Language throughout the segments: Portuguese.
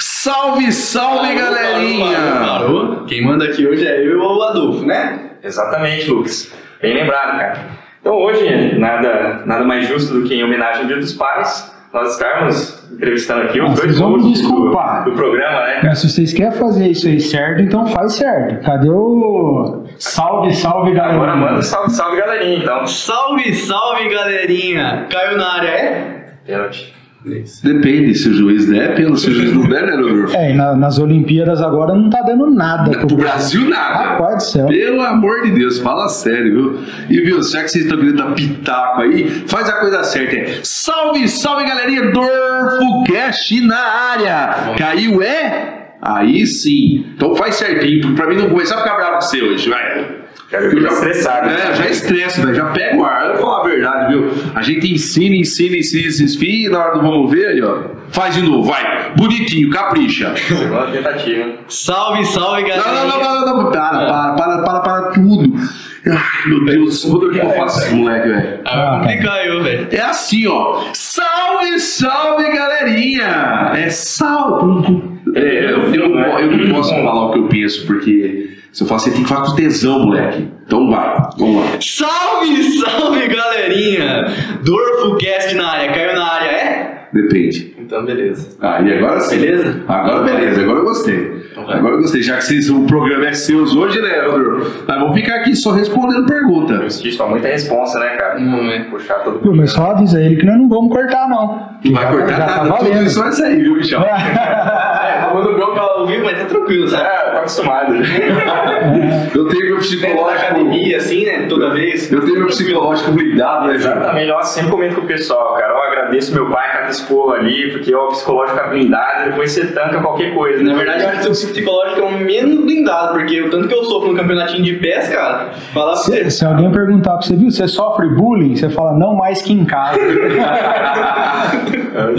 Salve, salve, galerinha! Parou, parou. Quem manda aqui hoje é eu e o Adolfo, né? Exatamente, Lucas. Bem lembrado, cara. Então hoje, nada, nada mais justo do que em homenagem ao Dia dos Pais, nós estarmos entrevistando aqui os dois desculpar. do, do programa, né? Mas se vocês querem fazer isso aí certo, então faz certo. Cadê o salve, salve, galera? Agora manda salve, salve, galerinha, então. Salve, salve, galerinha! Caiu na área, é? Pênalti. Depende, se o juiz der, pelo se o juiz não der, né, Rodolfo? É, e na- nas Olimpíadas agora não tá dando nada Pro Brasil, nada. Rapaz do céu. Pelo amor de Deus, fala sério, viu? E viu, já que vocês estão querendo dar pitaco aí, faz a coisa certa. É salve, salve, galerinha! DorfoCast na área! Caiu, é? Aí sim. Então faz certinho, pra mim não começar a ficar bravo com você hoje, vai. Já viu tá estressado. É, eu já estresso, velho. Já pega o ar. Eu vou falar a verdade, viu? A gente ensina, ensina, ensina esses fios e na hora do vamos ver aí, ó. Faz de novo, vai. Bonitinho, capricha. Segunda tentativa, hein? Salve, salve, Não, galerinha! não, não, não, não, não. Para, para, para, para, para tudo. Ai, meu Deus, o que eu faço esse moleque, velho? Ah, vai complicar eu, velho. É assim, ó. Salve, salve, galerinha! É salve. É, eu, eu, não, eu não posso falar o que eu penso, porque se eu falar, você tem que falar com tesão, moleque. Então vai, vamos lá. Salve, salve, galerinha! DorfoCast na área, caiu na área, é? Depende. Então, beleza. Ah, e agora sim. Beleza? Agora beleza, agora eu gostei. vai. Agora eu gostei. Já que vocês, o programa é seus hoje, né, Rodolfo? Nós vamos ficar aqui só respondendo pergunta. Tios tomam muita responsa, né, cara? Não é. Puxar todo Pô, mas só avisa ele que nós não vamos cortar, não. Não vai cortar já tá nada, tudo valendo. isso vai sair, viu, Michel? É, tá mandando bronca ao vivo, mas tá tranquilo, sabe? É, tá acostumado. Eu tenho meu psicológico. academia, assim, né? Toda vez. Eu tenho meu psicológico blindado, né? Exatamente, nossa, sempre comento com o pessoal, cara. Eu agradeço meu pai cada esporro ali, porque ó, o psicológico é blindado, depois você tanca qualquer coisa. Na verdade, eu acho que o psicológico é o menos blindado, porque o tanto que eu sofro no campeonatinho de pés, cara, falar pra você. Se, se alguém perguntar pra você, viu, você sofre bullying? Você fala, não mais que em casa.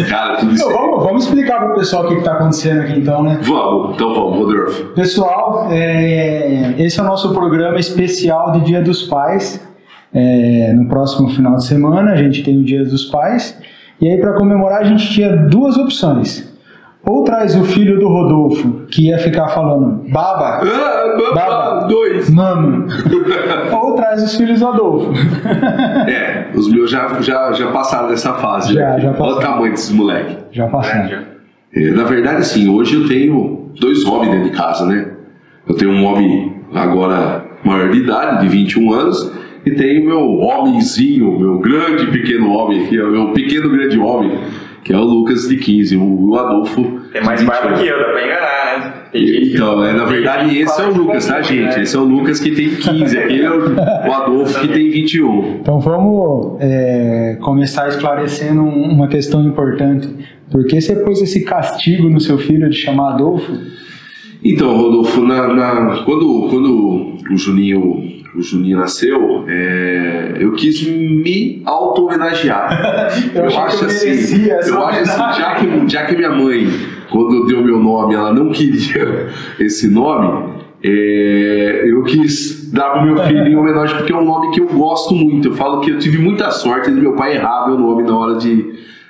Cara, tudo isso. Então, vamos, vamos explicar pro pessoal o que, que tá acontecendo aqui então, né? Vamos, então vamos, Rodolfo. Pessoal, é, esse é o nosso programa especial de Dia dos Pais. É, no próximo final de semana a gente tem o Dia dos Pais. E aí, para comemorar, a gente tinha duas opções. Ou traz o filho do Rodolfo, que ia ficar falando baba, Ah, Baba. dois. mano. Ou traz os filhos do Adolfo. É, os meus já, já, já passaram dessa fase. Já, né? já Olha o passaram. tamanho desses moleque. Já passaram. É, na verdade, assim, hoje eu tenho dois homens dentro de casa, né? Eu tenho um homem agora maior de idade, de 21 anos, e tenho meu homenzinho, meu grande pequeno homem aqui, ó, meu pequeno grande homem, que é o Lucas de 15, o, Adolfo. Tem mais de barba 21. que eu, dá pra enganar, né? Então, é, na verdade, esse é o Lucas, tá, confunde, gente? né? Esse é o Lucas que tem 15, aquele é o, Adolfo que tem 21. Então vamos é, começar esclarecendo um- uma questão importante. Por que você pôs esse castigo no seu filho de chamar Adolfo? Então, Rodolfo, na, na- quando, quando o Juninho, o Juninho nasceu, é, eu quis me auto-homenagear. Eu que eu assim, merecia essa eu acho assim, já que, já que minha mãe, quando deu meu nome, ela não queria esse nome, é, eu quis dar pro meu filho em homenagem, porque é um nome que eu gosto muito. Eu falo que eu tive muita sorte de meu pai errar meu nome na hora de,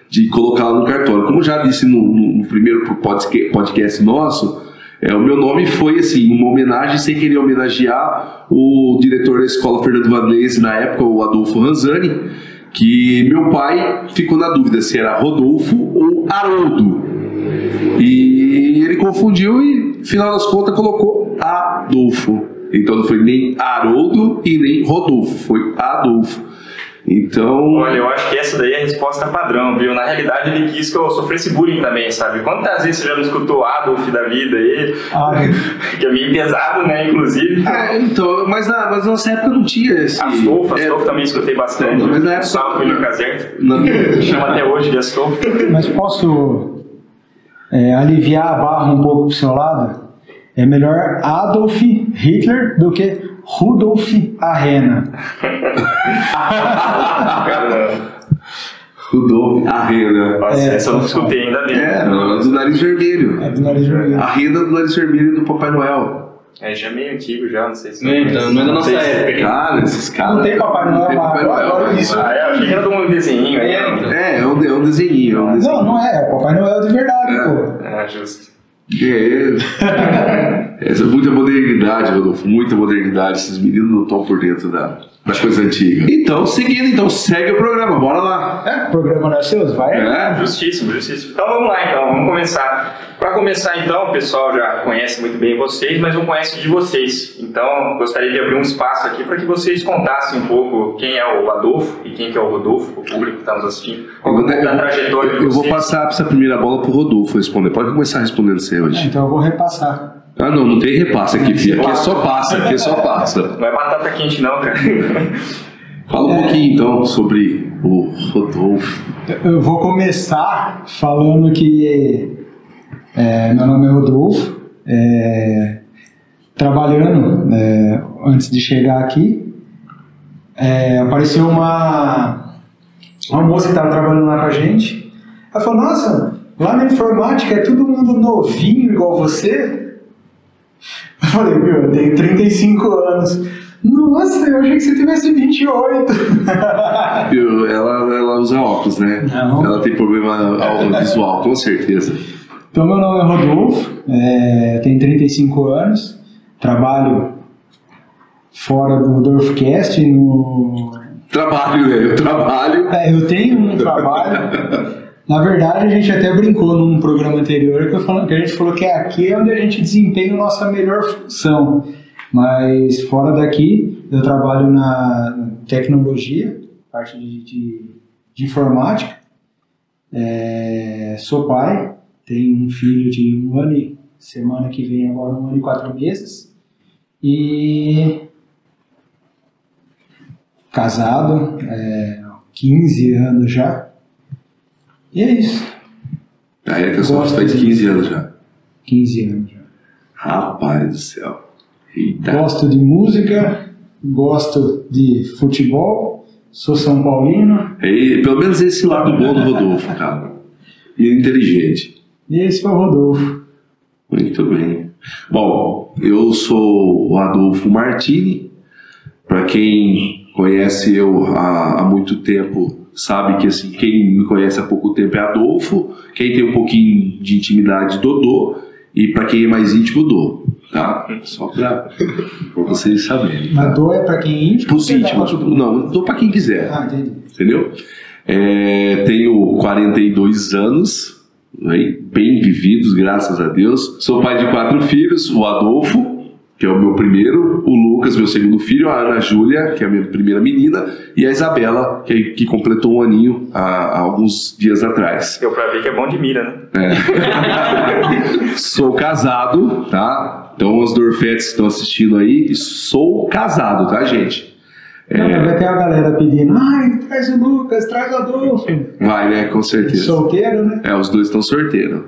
de colocá-lo no cartório. Como já disse no, no- no primeiro podca- podcast nosso, é, o meu nome foi assim, uma homenagem sem querer homenagear o diretor da escola Fernando Vanese, na época, o Adolfo Ranzani, que meu pai ficou na dúvida se era Rodolfo ou Haroldo. E ele confundiu e, final das contas, colocou Adolfo. Então não foi nem Haroldo e nem Rodolfo, foi Adolfo. Então. Olha, eu acho que essa daí é a resposta padrão, viu? Na realidade, ele quis que eu sofresse bullying também, sabe? Quantas vezes você já não escutou Adolf da vida aí? Ah, Que é meio pesado, né? Inclusive. É, então, mas na, mas na nossa época não tinha esse. Astolfo, é, Astolfo também escutei bastante. Mas na época- Salve, William Caserta. Chama até hoje de Astolfo. mas posso é, aliviar a barra um pouco pro seu lado? É melhor Adolf Hitler do que Rudolf Arena. Rudolf, a rena. nossa, É, essa eu não escutei ainda bem. É, do nariz vermelho. É do nariz vermelho. A rena do nariz vermelho do Papai Noel. É, já é meio antigo já, não sei se... Não, então, não é da nossa época. Cara, esses caras. Não tem Papai Noel, Não tem Papai Noel, agora né? isso- Ah, é, eu achei que era de um desenhinho aí. É. É, é um, de- é um desenhinho, é desenho. Não, não é. É Papai Noel de verdade, pô. É, justo. É, essa é muita modernidade, Rodolfo, muita modernidade. Esses meninos não estão por dentro da, das coisas antigas. Então, seguindo, então, segue o programa, bora lá. É, o programa não é seu, vai. É, Justíssimo, justíssimo. Então vamos lá, então, vamos começar. Para começar, então, o pessoal já conhece muito bem vocês, mas não conhece de vocês. Então, gostaria de abrir um espaço aqui para que vocês contassem um pouco quem é o Adolfo e quem que é o Rodolfo, o público que está nos assistindo. Que é a trajetória de eu vou vocês. passar essa primeira bola pro Rodolfo responder. Pode começar respondendo você É, hoje. então eu vou repassar. Ah, não, não tem repasse aqui, filho. Aqui é só passa, aqui é só passa. Não é batata quente, não, cara. Fala um pouquinho então sobre o Rodolfo. Eu vou começar falando que é, meu nome é Rodolfo. é, trabalhando é, antes de chegar aqui, é, apareceu uma, uma moça que estava trabalhando lá com a gente. Ela falou: Nossa, lá na informática é todo mundo novinho igual você. Eu falei: Viu, eu tenho 35 anos. Nossa, eu achei que você tivesse 28. Eu- ela, ela usa óculos, né? Não. Ela tem problema visual, com certeza. Então, meu nome é Rodolfo, é, tenho 35 anos, trabalho fora do Dorfcast, no... Trabalho, né? Eu trabalho. É, eu tenho um trabalho. Na verdade, a gente até brincou num programa anterior que, falo- que a gente falou que é aqui onde a gente desempenha a nossa melhor função. Mas fora daqui, eu trabalho na tecnologia, parte de, de- de informática. É, sou pai, tenho um filho de um ano e semana que vem agora um ano e quatro meses. E casado, é, 15 anos já. E é isso, A Erika só Gosto faz disso. 15 anos já. 15 anos já. Rapaz do céu. Eita. Gosto de música, gosto de futebol, sou São Paulino E, pelo menos esse lado bom do Rodolfo, cara. E inteligente. e esse é o Rodolfo. Muito bem. Bom, eu sou o Adolfo Martini. Para quem conhece eu há, há muito tempo, sabe que assim, quem me conhece há pouco tempo é Adolfo. Quem tem um pouquinho de intimidade, Dodô. E para quem é mais íntimo, Dô. Tá? Só para vocês saberem. Mas dor é pra quem é íntimo? Pros íntimos. Não, dou para quem quiser Ah, entendi. entendeu? É, tenho 42 anos, bem vividos, graças a Deus. Sou pai de quatro filhos, o Adolfo, que é o meu primeiro, o Lucas, meu segundo filho, a Ana Júlia, que é a minha primeira menina, e a Isabela, que, que completou um aninho há, há alguns dias atrás. Deu pra ver que é bom de mira, né? Sou casado, tá? Então os Dorfetes estão assistindo aí, sou casado, tá, gente? Não, mas vai ter a galera pedindo, ai, traz o Lucas, traz o Adolfo. Vai, né? Com certeza. Solteiro, né? É, os dois estão sorteiros.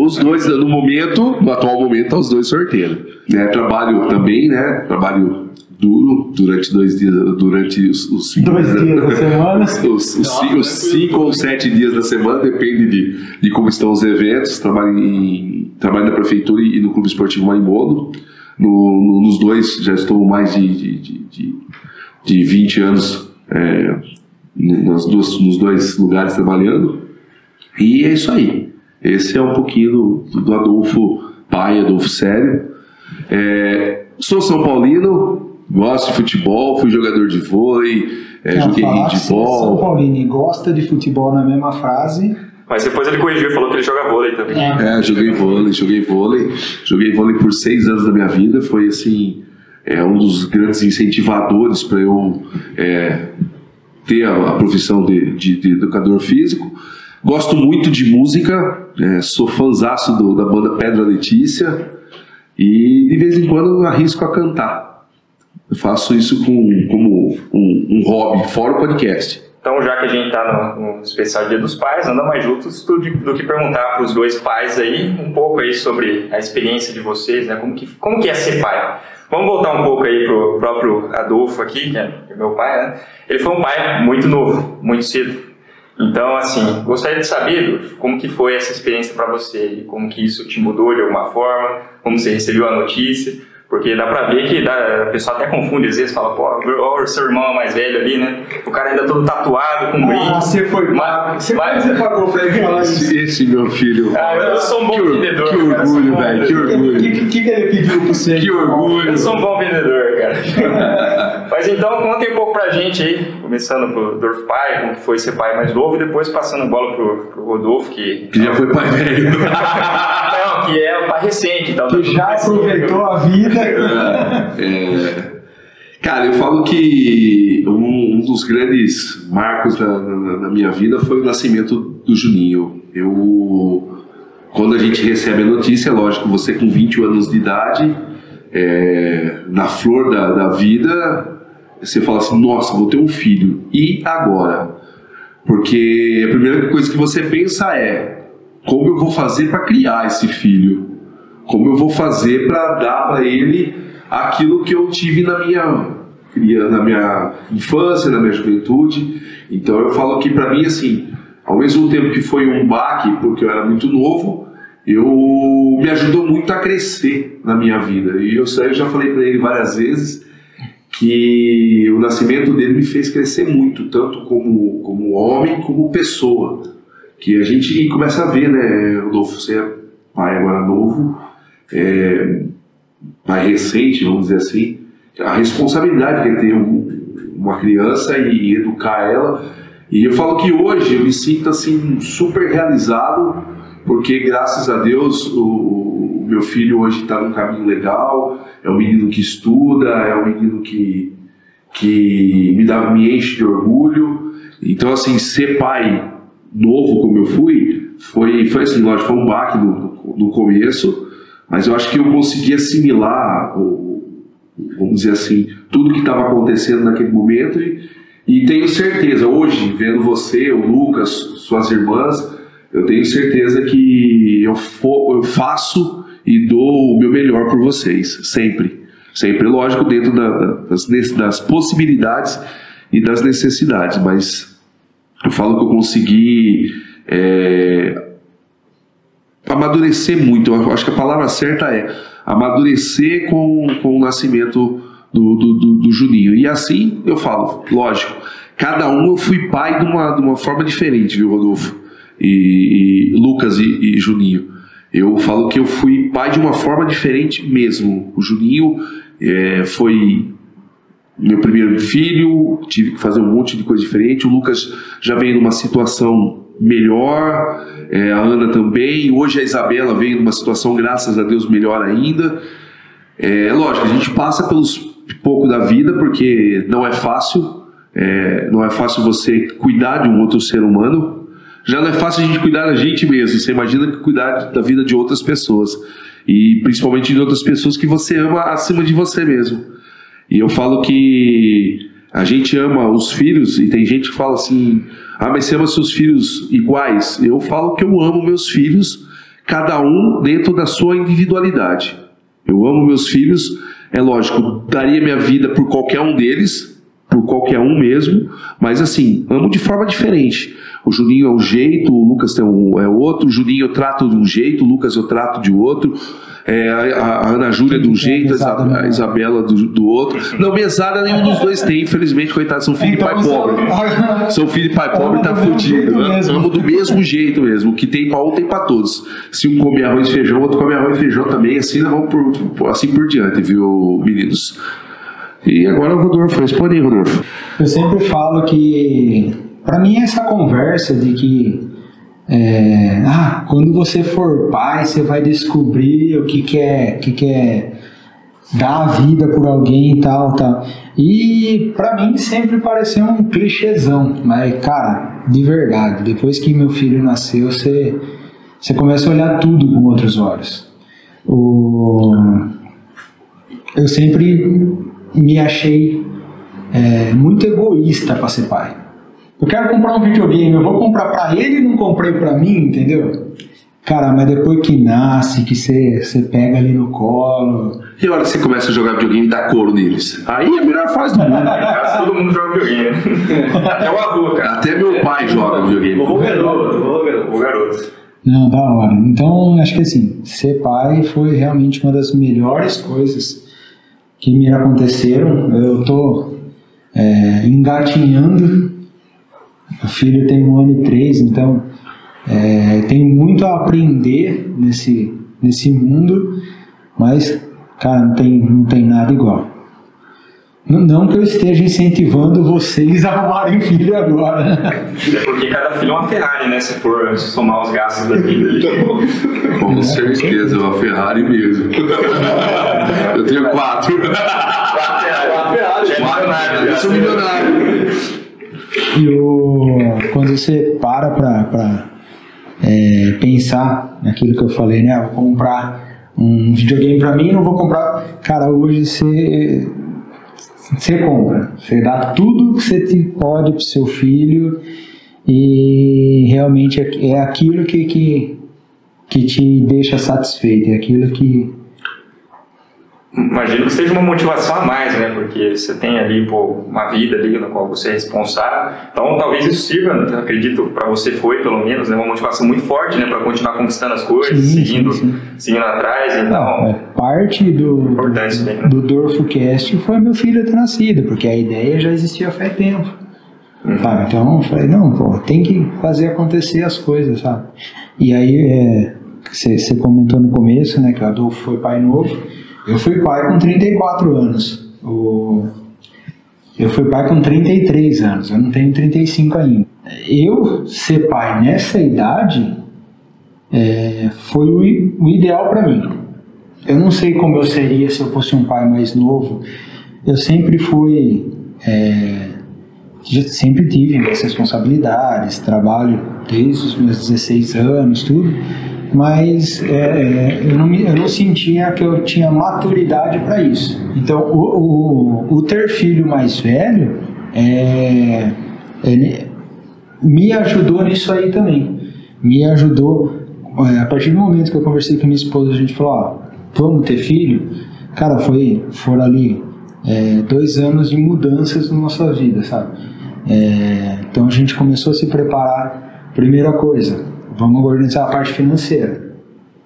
Os dois, no momento, no atual momento, estão os dois sorteiros. Né, trabalho também, né? Trabalho duro durante dois dias, durante os, os cinco Dois dias da semana. Os, os os cinco ou sete dias da semana, depende de, de como estão os eventos. Trabalho, em, trabalho na prefeitura e no Clube Esportivo Maimodo. No, no- nos dois, já estou mais de, de, de, de, de 20 anos é, nas duas, nos dois lugares trabalhando. E é isso aí. Esse é um pouquinho do, do Adolfo pai, Adolfo sério. É, sou São Paulino, gosto de futebol, fui jogador de vôlei, é, joguei é São handball. Paulino e gosta de futebol na mesma frase. Mas depois ele corrigiu e falou que ele joga vôlei também. É, joguei vôlei, joguei vôlei. Joguei vôlei por seis anos da minha vida. Foi assim, é um dos grandes incentivadores para eu é, ter a, a profissão de, de- de educador físico. Gosto muito de música, é, sou fãzaço do- da banda Pedra Letícia e de vez em quando arrisco a cantar. Eu faço isso com, como um, um hobby, fora o podcast. Então, já que a gente tá no, no especial Dia dos Pais, nada mais juntos do, que perguntar para os dois pais aí um pouco aí sobre a experiência de vocês, né? Como que, como que é ser pai? Vamos voltar um pouco aí pro próprio Adolfo aqui, que é que é meu pai, né? Ele foi um pai muito novo, muito cedo. Então, assim, gostaria de saber Adolfo, como que foi essa experiência para você como que isso te mudou de alguma forma, como você recebeu a notícia, Porque dá pra ver que dá, a pessoa até confunde, às vezes fala, pô, ó, o seu irmão é mais velho ali, né? O cara ainda todo tatuado, com brinco. Ah, você foi Mas- Você mas- você pagou pra ele falar isso? Esse, esse meu filho. Ah, eu sou um bom que, or- vendedor. que cara, orgulho, velho. Que vendedor. O orgulho. que, que, que ele pediu pra você? Que orgulho. Eu sou um bom vendedor, cara. Mas então, conta um pouco pra gente aí, começando pro Dorf pai, como foi ser pai mais novo, e depois passando a bola pro, pro Rodolfo, que... Que já foi pai velho. Não, que é o pai recente, então tá Que tudo já aproveitou a vida. É, cara, eu falo que um, um dos grandes marcos da, na, na minha vida foi o nascimento do Juninho. Eu, quando a gente recebe a notícia, é lógico, você com 20 anos de idade, é, na flor da, da vida, você fala assim: nossa, vou ter um filho. E agora? Porque a primeira coisa que você pensa é: como eu vou fazer para criar esse filho? Como eu vou fazer para dar para ele aquilo que eu tive na minha na minha infância, na minha juventude. Então eu falo que para mim assim, ao mesmo tempo que foi um baque porque eu era muito novo, eu me ajudou muito a crescer na minha vida. E eu, eu já falei para ele várias vezes que o nascimento dele me fez crescer muito, tanto como como homem como pessoa. Que a gente começa a ver, né, Rodolfo, você é pai agora novo, é, pai recente, vamos dizer assim, a responsabilidade que é ter um- uma criança e educar ela. E eu falo que hoje eu me sinto assim super realizado, porque graças a Deus o, o meu filho hoje está num caminho legal, é um menino que estuda, é um menino que, que me, dá, me enche de orgulho. Então, assim, ser pai novo como eu fui, foi, foi assim, lógico, foi um baque no, no começo, mas eu acho que eu consegui assimilar, vamos dizer assim, tudo que estava acontecendo naquele momento e, e tenho certeza, hoje, vendo você, o Lucas, suas irmãs, eu tenho certeza que eu, eu faço e dou o meu melhor por vocês, sempre. Sempre, lógico, dentro da- da- das, das possibilidades e das necessidades, mas eu falo que eu consegui é, amadurecer muito. Eu acho que a palavra certa é amadurecer com, com o nascimento do, do, do, do Juninho. E assim eu falo, lógico, cada um eu fui pai de uma, de uma forma diferente, viu, Rodolfo? E, e Lucas e, e Juninho. Eu falo que eu fui pai de uma forma diferente mesmo. O Juninho é, foi meu primeiro filho, tive que fazer um monte de coisa diferente. O Lucas já veio numa situação melhor, é, a Ana também. Hoje a Isabela veio numa situação, graças a Deus, melhor ainda. É lógico, a gente passa pelos pouco da vida, porque não é fácil. é, não é fácil você cuidar de um outro ser humano. Já não é fácil a gente cuidar da gente mesmo. Você imagina que cuidar da vida de outras pessoas. E principalmente de outras pessoas que você ama acima de você mesmo. E eu falo que a gente ama os filhos, e tem gente que fala assim: ah, mas você ama seus filhos iguais. Eu falo que eu amo meus filhos, cada um dentro da sua individualidade. Eu amo meus filhos, é lógico, daria minha vida por qualquer um deles, por qualquer um mesmo, mas assim, amo de forma diferente. O Juninho é um jeito, o Lucas um, é outro, o Juninho eu trato de um jeito, o Lucas eu trato de outro. É, a, a Ana Júlia de um jeito, a Isa- a Isabela do, do outro. Não, mesada nenhum dos dois tem, infelizmente, coitado, são filho de pai pobre. São filho de pai pobre tá fudido. Amo do mesmo jeito mesmo. O que tem pra um tem pra todos. Se um come arroz e feijão, outro come arroz e feijão também. Assim, nós vamos por, por- assim por diante, viu, meninos? E agora o Rodolfo, responde aí, Rodolfo. Eu sempre falo que, para mim, essa conversa de que, é, ah, quando você for pai, você vai descobrir o que, que é, que, que é dar a vida por alguém e tal, tal. E para mim sempre pareceu um clichêzão, mas cara, de verdade, depois que meu filho nasceu, você, você começa a olhar tudo com outros olhos. O, eu sempre me achei é, muito egoísta para ser pai. Eu quero comprar um videogame, eu vou comprar para ele e não comprei para mim, entendeu? Cara, mas depois que nasce, que você pega ali no colo. E a hora que você começa a jogar videogame e dá couro neles? Aí é a melhor fase do mundo. Quase todo mundo joga videogame. né? Até o avô, cara. Até meu pai joga videogame. Vovô garoto. O garoto. Não, da hora. Então, acho que assim, ser pai foi realmente uma das melhores coisas que me aconteceram. Eu tô é, engatinhando. O filho tem um ano e três, então é, tem muito a aprender nesse, nesse mundo, mas, cara, não tem, não tem nada igual. Não, que eu esteja incentivando vocês a arrumarem filho agora. É porque cada filho é uma Ferrari, né? Se for somar os gastos da vida ali. Com certeza, é uma Ferrari mesmo. Eu tenho quatro. Quatro Eu sou milionário. E o, quando você para pra é, pensar naquilo que eu falei, né? Ah, Vou comprar um videogame pra mim, não vou comprar. Cara, hoje você, você compra. Você dá tudo que você pode pro seu filho e realmente é, é aquilo que, que, que te deixa satisfeito, é aquilo que. Imagino que seja uma motivação a mais, né? Porque você tem ali pô, uma vida ali na qual você é responsável. Então, talvez isso sirva, né? acredito, para você foi pelo menos, né? Uma motivação muito forte, né? Para continuar conquistando as coisas, Sim, seguindo, sim, sim. seguindo atrás. Não, Então, é parte do, importante né? do DorfoCast foi meu filho ter nascido, porque a ideia já existia faz tempo. Sabe? Então eu falei, não, pô, tem que fazer acontecer as coisas, sabe? E aí, você comentou no começo, né, que o Adolfo foi pai novo. Eu fui pai com 34 anos. O, eu fui pai com 33 anos, eu não tenho 35 ainda. Eu ser pai nessa idade é, foi o, o ideal para mim. Eu não sei como eu seria se eu fosse um pai mais novo. Eu sempre fui. é, sempre tive minhas responsabilidades, trabalho desde os meus 16 anos, tudo, mas é, é, eu, não eu não sentia que eu tinha maturidade para isso. Então, o, o, o ter filho mais velho é, ele me ajudou nisso aí também. Me ajudou, é, a partir do momento que eu conversei com minha esposa, a gente falou: ó, vamos ter filho? Cara, foi, foram ali é, dois anos de mudanças na nossa vida, sabe? É, então a gente começou a se preparar. Primeira coisa, vamos organizar a parte financeira.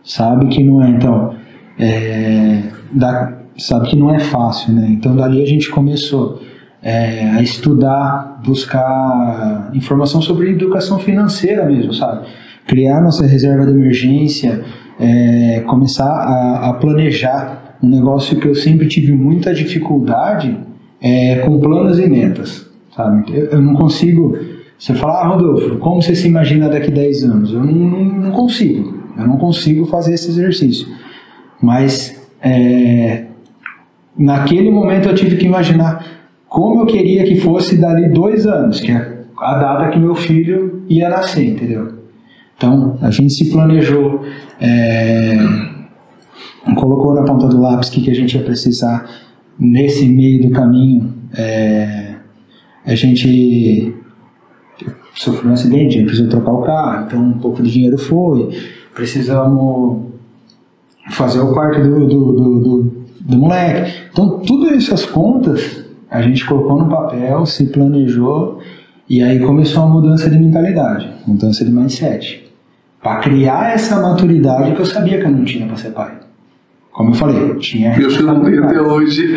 Sabe que não é, então, é, dá- sabe que não é fácil, né? Então dali a gente começou é, a estudar, buscar informação sobre educação financeira mesmo, sabe? Criar nossa reserva de emergência, é, começar a, a planejar um negócio que eu sempre tive muita dificuldade é, com planos e metas, sabe? Eu, eu não consigo. Você fala, ah, Rodolfo, como você se imagina daqui a 10 anos? Eu não, não, não consigo. Eu não consigo fazer esse exercício. Mas é, naquele momento eu tive que imaginar como eu queria que fosse dali dois anos, que é a data que meu filho ia nascer, entendeu? Então a gente se planejou, é, colocou na ponta do lápis o que, que a gente ia precisar nesse meio do caminho. é, a gente sofreu um acidente, precisou trocar o carro, então um pouco de dinheiro foi. Precisamos fazer o quarto do, do, do, do, do moleque. Então, tudo essas contas a gente colocou no papel, se planejou e aí começou a mudança de mentalidade, mudança de mindset. Para criar essa maturidade que eu sabia que eu não tinha para ser pai. Como eu falei, eu tinha Eu não tenho até hoje.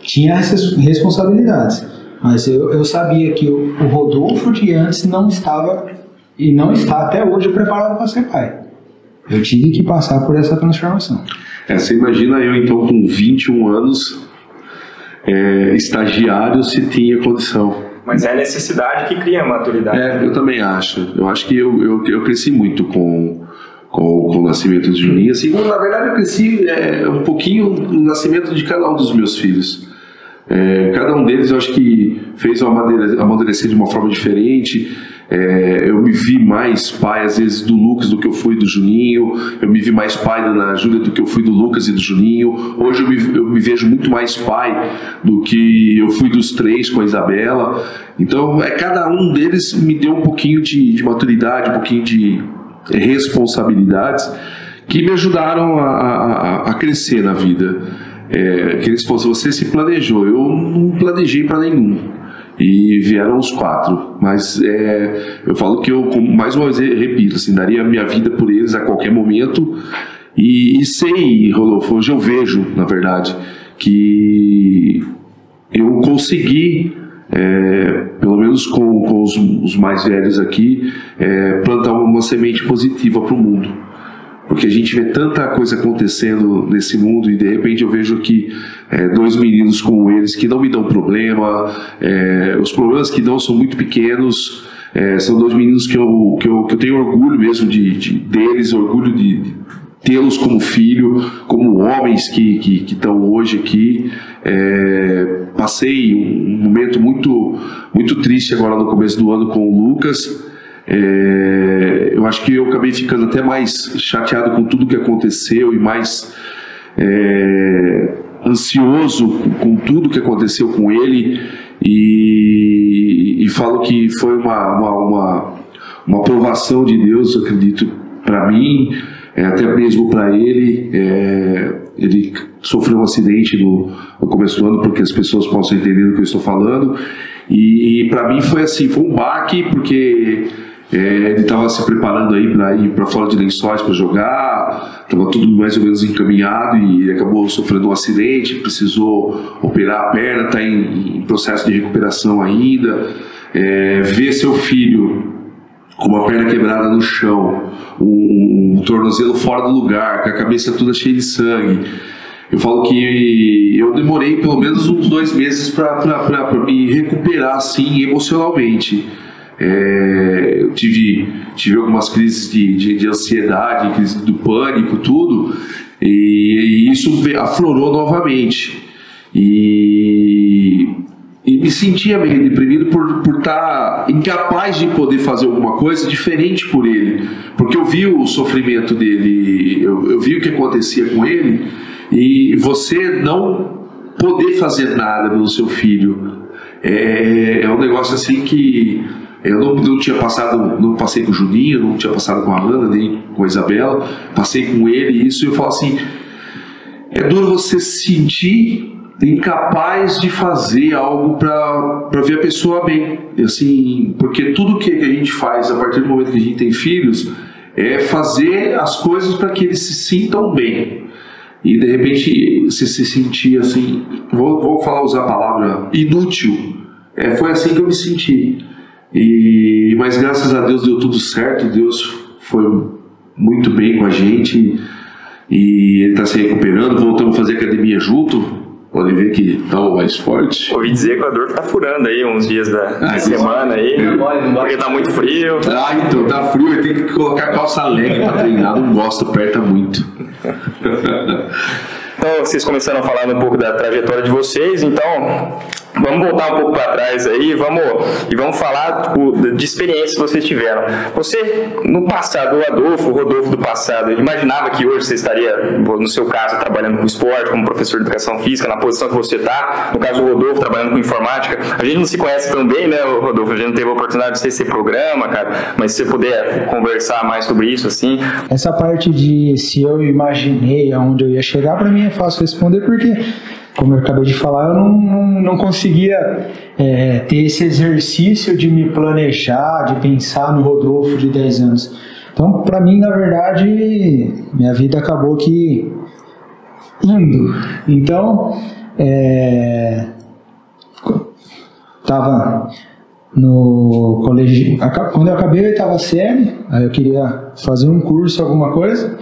tinha essas responsabilidades. Mas eu, eu sabia que o, o Rodolfo de antes não estava e não está até hoje preparado para ser pai. Eu tive que passar por essa transformação. É, você imagina eu então com 21 anos, é, estagiário, se tinha condição. Mas é a necessidade que cria a maturidade. É, eu também acho. Eu acho que eu, eu, eu cresci muito com, com, com o nascimento do Juninho. Assim, na verdade, eu cresci é, um pouquinho no nascimento de cada um dos meus filhos. É, cada um deles eu acho que fez eu amadure- amadurecer de uma forma diferente. É, eu me vi mais pai, às vezes, do Lucas do que eu fui do Juninho. Eu me vi mais pai da Ana Júlia do que eu fui do Lucas e do Juninho. Hoje eu me, eu me vejo muito mais pai do que eu fui dos três com a Isabela. Então, é, cada um deles me deu um pouquinho de, de maturidade, um pouquinho de responsabilidades que me ajudaram a, a- a crescer na vida. É, que eles fossem, você se planejou, eu não planejei para nenhum. E vieram os quatro, mas é, eu falo que eu, mais uma vez, repito, assim, daria a minha vida por eles a qualquer momento. E, e sei, Rodolfo, hoje eu vejo, na verdade, que eu consegui, é, pelo menos com, com os, os, mais velhos aqui, é, plantar uma semente positiva para o mundo. Porque a gente vê tanta coisa acontecendo nesse mundo e de repente eu vejo que é, dois meninos como eles que não me dão problema, é, os problemas que dão são muito pequenos, é, são dois meninos que eu, que eu, que eu tenho orgulho mesmo de, de deles, orgulho de, de tê-los como filho, como homens que estão que, que hoje aqui. É, passei um momento muito, muito triste agora no começo do ano com o Lucas. É, eu acho que eu acabei ficando até mais chateado com tudo que aconteceu e mais é, ansioso com tudo que aconteceu com ele. E, e falo que foi uma, uma, uma, uma aprovação de Deus, acredito, para mim é, até mesmo para ele, é, ele sofreu um acidente no, no, começo do ano, porque as pessoas possam entender do que eu estou falando. E, e para mim foi assim, foi um baque, porque é, ele estava se preparando aí para ir para fora de lençóis para jogar, estava tudo mais ou menos encaminhado e acabou sofrendo um acidente, precisou operar a perna, está em, em, processo de recuperação ainda. É, ver seu filho com uma perna quebrada no chão, um, um tornozelo fora do lugar, com a cabeça toda cheia de sangue. Eu falo que eu demorei pelo menos uns dois meses para me recuperar assim emocionalmente. É, eu tive, tive algumas crises de, de, de ansiedade, crise do pânico, tudo, e, e isso aflorou novamente. E e me sentia meio deprimido por, por estar tá incapaz de poder fazer alguma coisa diferente por ele, porque eu vi o sofrimento dele, eu, eu vi o que acontecia com ele, e você não poder fazer nada pelo seu filho é, é um negócio assim que eu não, não, tinha passado, não passei com o Juninho, não tinha passado com a Ana, nem com a Isabela, passei com ele isso, e eu falo assim, é duro você sentir incapaz de fazer algo para ver a pessoa bem. Assim, porque tudo que a gente faz a partir do momento que a gente tem filhos é fazer as coisas para que eles se sintam bem. E de repente você se sentir assim, vou, vou falar usar a palavra inútil. É, foi assim que eu me senti. E mas graças a Deus deu tudo certo. Deus foi muito bem com a gente e ele está se recuperando. Voltamos a fazer academia junto Pode ver que tá mais forte. Ouvi dizer que o Adolfo tá furando aí uns dias da, ah, semana aí, porque tá muito frio. Ah, então, tá frio, eu tenho que colocar calça leg para treinar, não gosto, aperta muito. então, vocês começaram a falar um pouco da trajetória de vocês, então Vamos voltar um pouco para trás aí, vamos e vamos falar de experiências que vocês tiveram. Você, no passado, o Adolfo, o Rodolfo do passado, imaginava que hoje você estaria, no seu caso, trabalhando com esporte, como professor de educação física, na posição que você está, no caso do Rodolfo, trabalhando com informática. A gente não se conhece tão bem, né, Rodolfo? A gente não teve a oportunidade de ter esse programa, cara, mas se você puder conversar mais sobre isso, assim. Essa parte de se eu imaginei aonde eu ia chegar, para mim é fácil responder, porque como eu acabei de falar, eu não, não, não conseguia é, ter esse exercício de me planejar, de pensar no Rodolfo de 10 anos. Então, para mim, na verdade, minha vida acabou que indo. Então, é, tava no colégio, quando eu acabei a oitava série, aí eu queria fazer um curso, alguma coisa,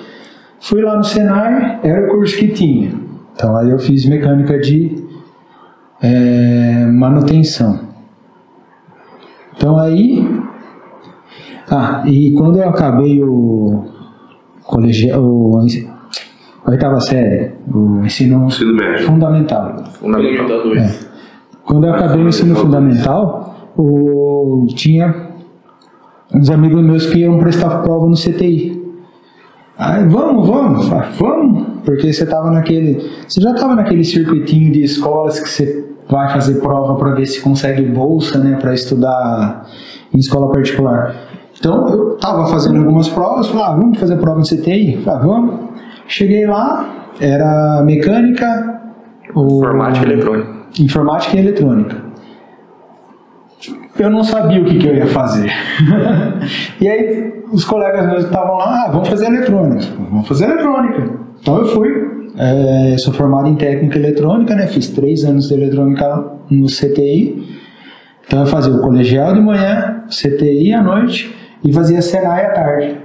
fui lá no Senai, era o curso que tinha. Então aí eu fiz mecânica de é, manutenção. Então aí. Ah, e quando eu acabei o colegial, o, a oitava série, o ensino, ensino fundamental. Fundamental. É. Quando eu acabei o ensino fundamental, o, tinha uns amigos meus que iam prestar prova no CTI. Aí, vamos, vamos, vamos, porque você tava naquele, você já estava naquele circuitinho de escolas que você vai fazer prova para ver se consegue bolsa, né, para estudar em escola particular. Então eu estava fazendo algumas provas, falei, ah, vamos fazer prova no CTI? Falei, ah, vamos. Cheguei lá, era mecânica, informática e eletrônica. Informática e eletrônica. Eu não sabia o que, que eu ia fazer. e aí os colegas meus estavam lá, ah, vamos fazer eletrônica. Vamos fazer eletrônica. Então eu fui. É, sou formado em técnica eletrônica, né? Fiz três anos de eletrônica no CTI. Então eu fazia o colegial de manhã, CTI à noite e fazia Senai à tarde.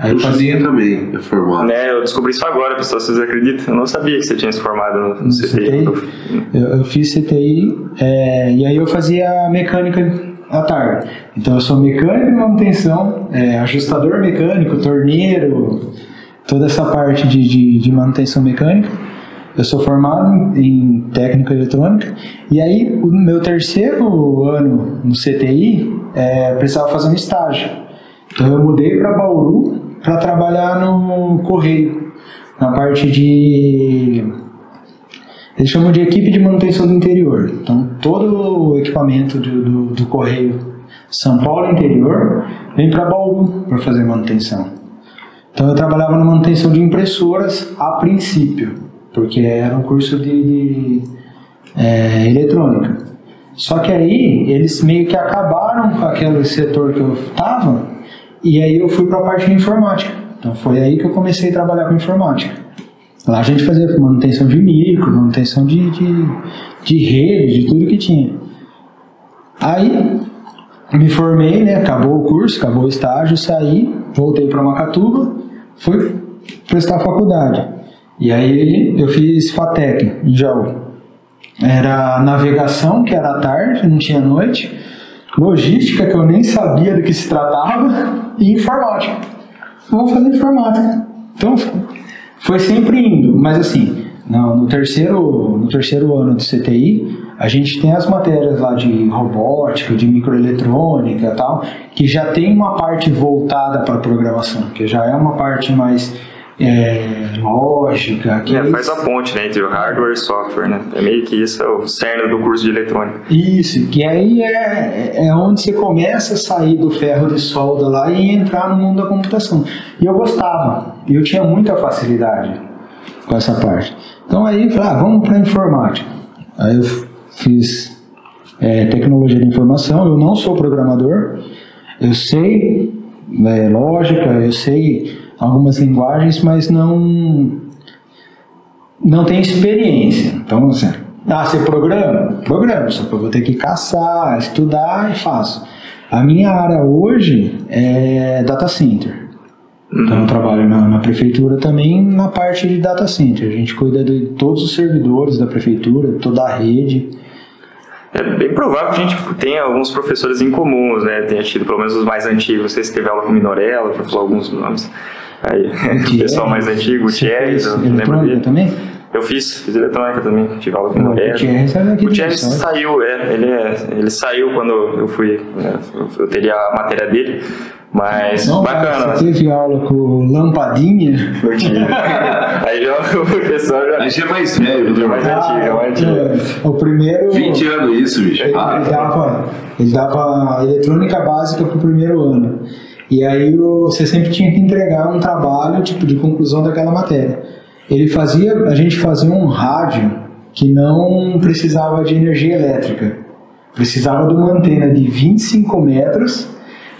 Aí eu fazia também, é formado. Né, eu descobri isso agora, pessoal, vocês acreditam? Eu não sabia que você tinha se formado no, no, no CTI. CTI. Eu, eu fiz CTI é, e aí eu fazia mecânica à tarde. Então eu sou mecânico de manutenção, é, ajustador mecânico, torneiro, toda essa parte de, de, de, manutenção mecânica. Eu sou formado em técnica eletrônica e aí no meu terceiro ano no CTI é, precisava fazer um estágio. Então eu mudei para Bauru para trabalhar no correio, na parte de. Eles chamam de equipe de manutenção do interior. Então, todo o equipamento do, do, do correio São Paulo interior vem para Bauru para fazer manutenção. Então, eu trabalhava na manutenção de impressoras a princípio, porque era um curso de, de é, eletrônica. Só que aí eles meio que acabaram com aquele setor que eu estava e aí eu fui para a parte de informática. Então foi aí que eu comecei a trabalhar com informática. Lá a gente fazia manutenção de micro, manutenção de, de, de rede, de tudo que tinha. Aí me formei, né? Acabou o curso, acabou o estágio, saí, voltei para Macatuba, fui prestar faculdade. E aí eu fiz FATEC em Jaú. Era navegação, que era à tarde, não tinha noite logística, que eu nem sabia do que se tratava, e informática. Vou fazer informática. Então, foi sempre indo, mas assim, no, no, terceiro, no terceiro ano do CTI, a gente tem as matérias lá de robótica, de microeletrônica e tal, que já tem uma parte voltada para programação, que já é uma parte mais é, lógica. Que é, faz a ponte né, entre o hardware e o software, né? É meio que isso é o cerne do curso de eletrônica. Isso, que aí é, é onde você começa a sair do ferro de solda lá e entrar no mundo da computação. E eu gostava, eu tinha muita facilidade com essa parte. Então aí, falei, ah, vamos para informática. Aí eu fiz é, tecnologia de informação, eu não sou programador, eu sei é, lógica, eu sei algumas linguagens, mas não não tem experiência. Então, assim, ah, você programa? Programa, só que eu vou ter que caçar, estudar e faço. A minha área hoje é data center. Então eu trabalho na, na, prefeitura também na parte de data center. A gente cuida de todos os servidores da prefeitura, toda a rede. É bem provável que a gente tenha alguns professores em comuns, né? Tenha tido pelo menos os mais antigos. Se teve aula com Minorella, para falar alguns nomes. Aí, o pessoal mais antigo, o Thierry, eu lembro dele. também? Eu fiz, fiz eletrônica também, tive aula com o Morelli. O Thierry saiu, é, ele, é, ele saiu quando eu fui, é, eu teria a matéria dele. Mas não, bacana. Você teve aula com Lampadinha? Não tive. Aí já o professor já. Aí já é mais velho, né? Mais ah, antigo, mais antigo. É, o primeiro. 20 anos isso, bicho. Ele, ah, ele, dava, ele dava eletrônica básica pro primeiro ano. E aí você sempre tinha que entregar um trabalho tipo de conclusão daquela matéria. Ele fazia, a gente fazia um rádio que não precisava de energia elétrica. Precisava de uma antena de 25 metros.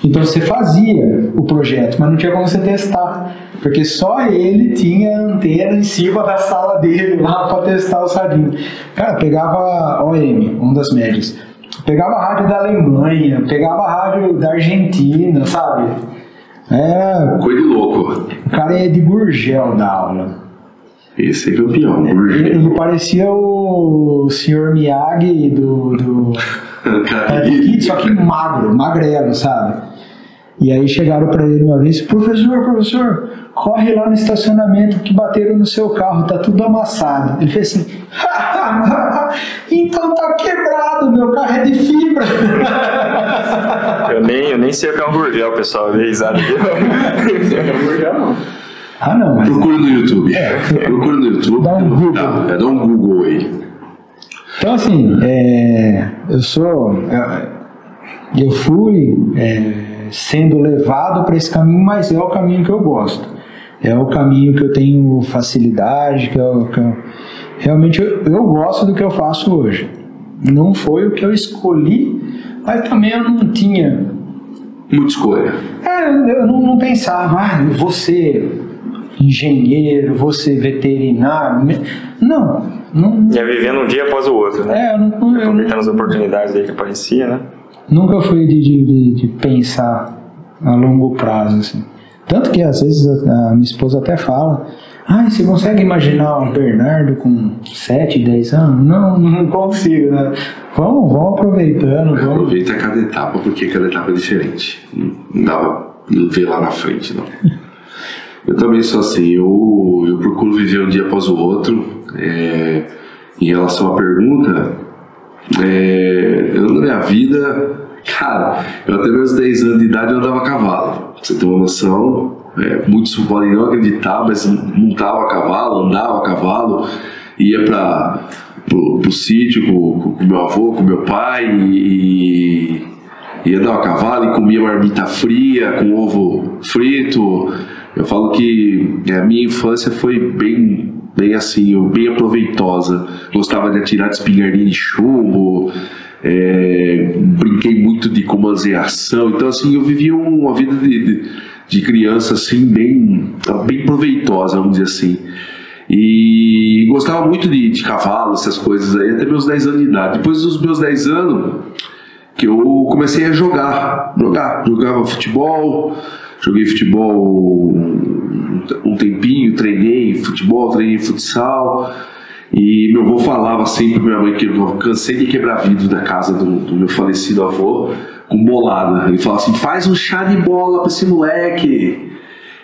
Então você fazia o projeto, mas não tinha como você testar, porque só ele tinha antena em cima da sala dele lá para testar o sardinho. Cara, pegava OM, ondas médias Pegava rádio da Alemanha, pegava rádio da Argentina, sabe? É. Coisa de louco. O cara é de Gurgel da aula. Esse é campeão, Gurgel. Ele, ele parecia o Sr. Miyagi do. do é, Kid, só que magro, magrelo, sabe? E aí chegaram para ele uma vez, professor, professor, corre lá no estacionamento que bateram no seu carro, tá tudo amassado. Ele fez assim, então tá quebrado, meu carro é de fibra. Eu nem, eu nem sei o que é um gurgel, pessoal, vê risada aqui. Não sei o que é um gurgel, não. Ah, não, mas... Procura no YouTube. É. Procura no YouTube. Dá um Google. é, dá um Google aí. Então, assim, é, eu sou... Eu, eu fui é, sendo levado para esse caminho, mas é o caminho que eu gosto. É o caminho que eu tenho facilidade, que eu, que eu realmente eu, eu gosto do que eu faço hoje. Não foi o que eu escolhi, mas também eu não tinha. Muita escolha. É, eu não, não pensava, ah, ser engenheiro, ser veterinário. Não, não. Ia vivendo um dia após o outro, né? É, eu, não, eu Aproveitando as oportunidades aí que aparecia, né? Nunca fui de, de, de- pensar a longo prazo, assim. Tanto que às vezes a, a minha esposa até fala, ah, você consegue imaginar o Bernardo com 7, 10 anos? Não, não consigo, né? Vamos, vamos aproveitando, vamos. Aproveita cada etapa, porque cada etapa é diferente. Não dá pra ver lá na frente, não. Eu também sou assim, eu, eu procuro viver um dia após o outro. É, em relação à pergunta, é, eu na minha vida, cara, eu até meus 10 anos de idade eu andava a cavalo. Pra você ter uma noção, é, muitos podem não acreditar, mas montava a cavalo, andava a cavalo, ia para pro, sítio com, com meu avô, com meu pai e, e ia a cavalo e comia marmita fria com ovo frito. Eu falo que a minha infância foi bem, bem assim, bem aproveitosa. Gostava de atirar de espingarda de chumbo, é, brinquei muito de comandos ação. Então, assim, eu vivia uma vida de, de, de criança, assim, bem, bem proveitosa, vamos dizer assim. E gostava muito de, de cavalo, essas coisas aí, até meus 10 anos de idade. Depois dos meus 10 anos, que eu comecei a jogar, jogar, jogava futebol, joguei futebol um tempinho, treinei futebol, treinei futsal. E meu avô falava sempre pra minha mãe que eu cansei de quebrar vidro da casa do, do meu falecido avô com bolada. Ele falava assim: faz um chá de bola pra esse moleque.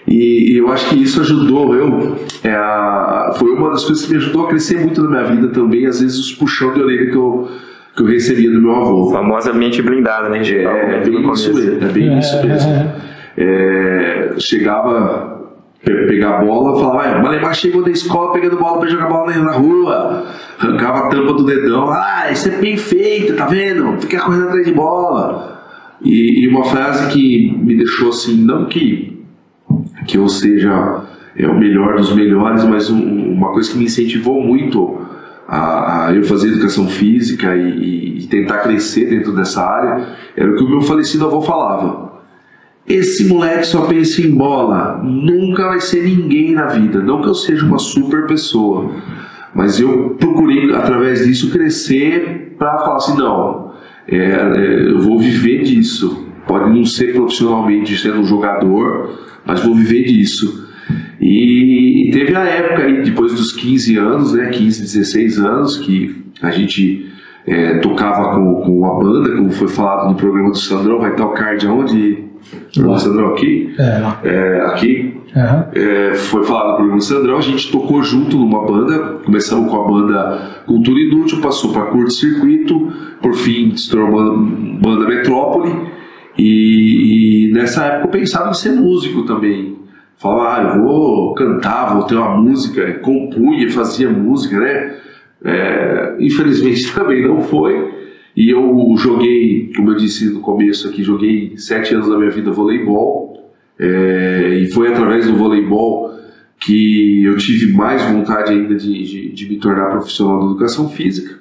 E, e eu acho que isso ajudou eu. É, a- foi uma das coisas que me ajudou a crescer muito na minha vida também. Às vezes os puxão de orelha que eu, que eu recebia do meu avô. Famosa mente blindada, né? tava É, comentando bem isso mesmo, é bem isso mesmo. É, chegava, pe- pegar a bola, falava, "Ai, o Malemar chegou da escola pegando bola pra jogar bola na rua, arrancava a tampa do dedão, ah, isso é bem feito, tá vendo? Fica correndo atrás de bola. E, e uma frase que me deixou assim, não que, que eu seja é, o melhor dos melhores, mas um- uma coisa que me incentivou muito a, a eu fazer educação física e, e tentar crescer dentro dessa área, era o que o meu falecido avô falava. Esse moleque só pensa em bola, nunca vai ser ninguém na vida. Não que eu seja uma super pessoa, mas eu procurei através disso crescer para falar assim: não, é, é, eu vou viver disso. Pode não ser profissionalmente sendo um jogador, mas vou viver disso. E, e teve a época aí, depois dos 15 anos, né, 15, 16 anos, que a gente é, tocava com, com a banda, como foi falado no programa do Sandrão, vai estar o card aonde? O Sandrão aqui? É. É, aqui, Aham. é, foi falado no do Sandrão, a gente tocou junto numa banda, começamos com a banda Cultura Inútil, passou para Curto Circuito, por fim se tornou banda, banda Metrópole, e, e nessa época eu pensava em ser músico também. Falava, ah, eu vou cantar, vou ter uma música, compunha, fazia música, né? É, infelizmente também não foi. E eu joguei, como eu disse no começo aqui, joguei sete anos da minha vida voleibol. É, e foi através do voleibol que eu tive mais vontade ainda de, de, de me tornar profissional da educação física.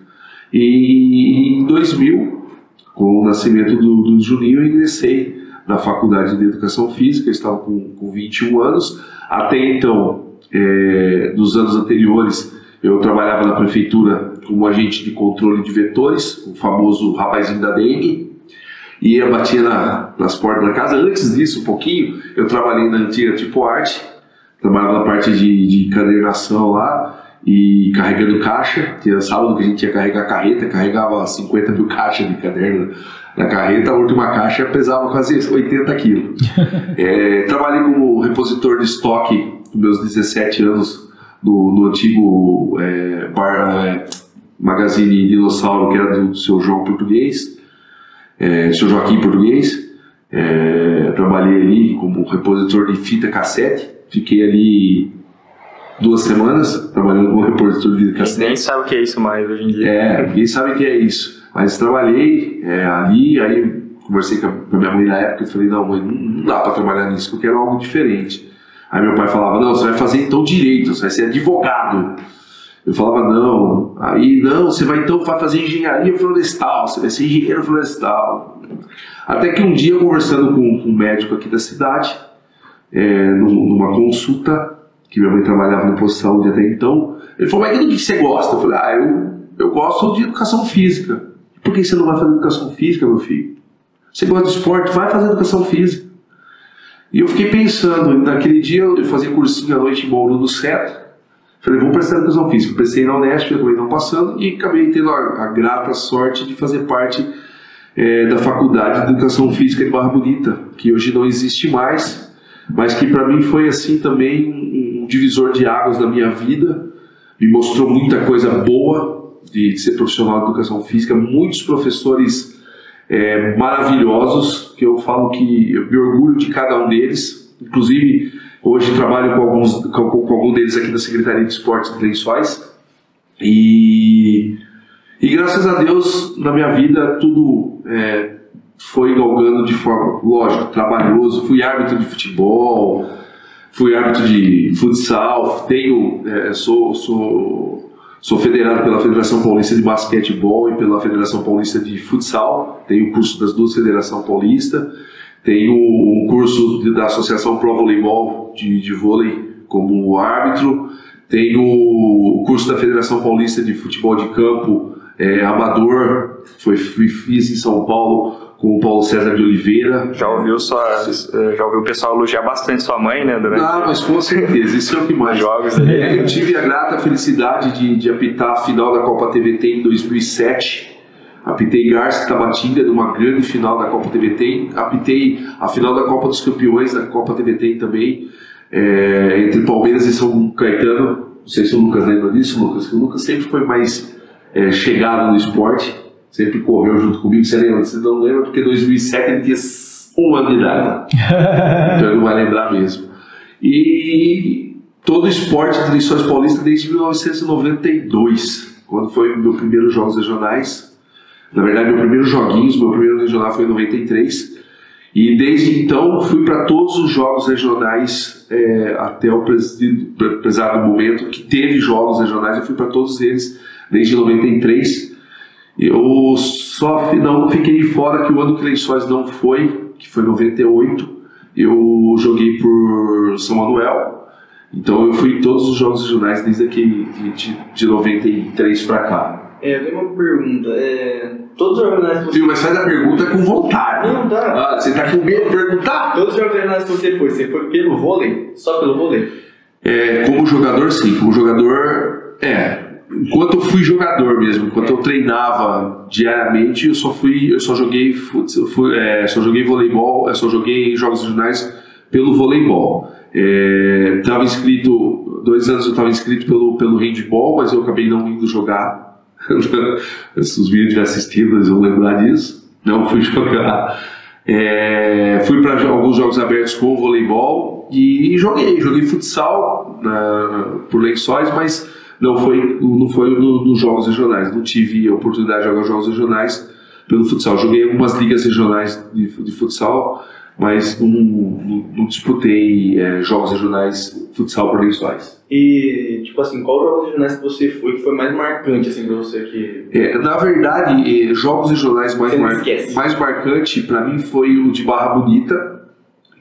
E em 2000, com o nascimento do, do Juninho, eu ingressei na faculdade de educação física, eu estava com, com 21 anos. Até então, é, nos anos anteriores, eu trabalhava na prefeitura como agente de controle de vetores, o famoso rapazinho da dengue. Ia, batia na, nas portas da casa. Antes disso, um pouquinho, eu trabalhei na antiga Tipo Arte, trabalhava na parte de, de cadernação lá e carregando caixa. Tinha sábado que a gente ia carregar carreta, carregava 50 mil caixas de caderno na carreta, a última caixa pesava quase 80 quilos. É, trabalhei como repositor de estoque nos meus 17 anos no, no antigo é, bar, é, Magazine Dinossauro, que era do seu João Português, é, seu Joaquim Português. É, trabalhei ali como repositor de fita cassete, fiquei ali duas semanas trabalhando como repositor de cassete. nem sabe o que é isso mais hoje em dia. É, ninguém sabe o que é isso. Mas trabalhei é, ali, aí conversei com a, minha mãe na época e falei, não, mãe, não, dá pra trabalhar nisso, eu quero algo diferente. Aí meu pai falava, não, você vai fazer então direito, você vai ser advogado. Eu falava, não. Aí, não, você vai então vai fazer engenharia florestal, você vai ser engenheiro florestal. Até que um dia, conversando com, com um médico aqui da cidade, é, numa consulta, que minha mãe trabalhava no posto de saúde até então, ele falou, mas do que você gosta? Eu falei, ah, eu, eu gosto de educação física. Por que você não vai fazer educação física, meu filho? Você gosta de esporte? Vai fazer educação física. E eu fiquei pensando, naquele dia eu fazia cursinho à noite em Bauru do Seto, Falei, vou prestar educação física. Prestei na Unesp, acabei não passando e acabei tendo a, a grata sorte de fazer parte é, da Faculdade de Educação Física de Barra Bonita, que hoje não existe mais, mas que para mim foi assim também um divisor de águas na minha vida. Me mostrou muita coisa boa de ser profissional de educação física, muitos professores é, maravilhosos, que eu falo que eu me orgulho de cada um deles, inclusive Hoje trabalho com alguns com, com algum deles aqui na Secretaria de Esportes de Lençóis. E, e graças a Deus, na minha vida, tudo é, foi galgando de forma, lógico, trabalhoso. Fui árbitro de futebol, fui árbitro de futsal, tenho, é, sou, sou, sou federado pela Federação Paulista de Basquetebol e pela Federação Paulista de Futsal, tenho o curso das duas Federações Paulistas. Tem o, curso de, da Associação Pro Voleibol de, de vôlei como árbitro. Tem o curso da Federação Paulista de Futebol de Campo é, amador. Foi, fiz em São Paulo com o Paulo César de Oliveira. Já ouviu sua, é, já ouviu o pessoal elogiar bastante sua mãe, né? Durante ah, mas com certeza, isso é o que mais. Jogos. É, eu tive a grata felicidade de, de apitar a final da Copa TVT em 2007 apitei Garça Tabatinga numa grande final da Copa TVT, apitei a final da Copa dos Campeões da Copa TVT também, é, entre Palmeiras e São Caetano. Não sei se o Lucas lembra disso, Lucas, que o Lucas sempre foi mais é, chegado no esporte, sempre correu junto comigo. Você lembra? Você não lembra porque em 2007 ele tinha um ano de idade, então ele não vai lembrar mesmo. E todo esporte de Lições Paulista desde 1992, quando foi meu primeiro Jogos Regionais na verdade, meu primeiro joguinhos, meu primeiro regional foi em 93. E desde então fui para todos os jogos regionais é, até o prezado momento que teve jogos regionais, eu fui para todos eles desde 93. Eu só não fiquei fora que o ano que Lençóis não foi, que foi 98. Eu joguei por São Manuel, então eu fui em todos os jogos regionais desde aquele de, de, de 93 para cá. É, eu tenho uma pergunta. É, todos os jornais que você. Viu, mas faz a pergunta com vontade. Não, tá. Ah, você tá com medo de perguntar? Todos os jornais que você foi, você foi pelo vôlei? Só pelo vôlei? É, como jogador, sim. Como jogador, é. Enquanto eu fui jogador mesmo, enquanto eu treinava diariamente, eu só fui, eu só joguei, fui, é, só joguei voleibol, eu só joguei jogos regionais pelo voleibol. É, inscrito, dois anos eu estava inscrito pelo, pelo handball, mas eu acabei não indo jogar os vídeos já assistido, eles vão lembrar disso. Não fui jogar. É, fui para alguns jogos abertos com voleibol e joguei. Joguei futsal na, por lençóis, mas não foi, não foi no, nos jogos regionais. Não tive a oportunidade de jogar jogos regionais pelo futsal. Joguei algumas ligas regionais de, de futsal, mas não, não, não disputei é, jogos regionais futsal por lençóis. E, tipo assim, qual jogos regionais que você foi que foi mais marcante, assim, pra você? Que... É, na verdade, jogos regionais mais, mar... mais marcante para mim foi o de Barra Bonita,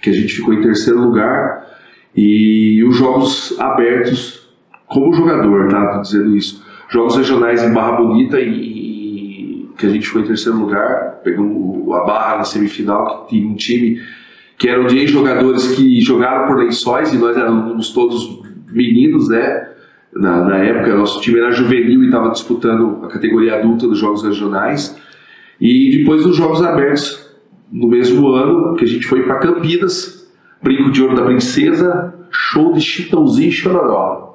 que a gente ficou em terceiro lugar, e os jogos abertos como jogador, tá? Tô dizendo isso. Jogos regionais em Barra Bonita e, e que a gente ficou em terceiro lugar, pegamos a Barra na semifinal, que tinha um time que eram de ex-jogadores que jogaram por lençóis e nós éramos todos meninos, né? Na, na época, nosso time era juvenil e estava disputando a categoria adulta dos Jogos Regionais. E depois dos Jogos Abertos, no mesmo ano, que a gente foi para Campinas, Brinco de Ouro da Princesa, show de Chitãozinho e Chororó.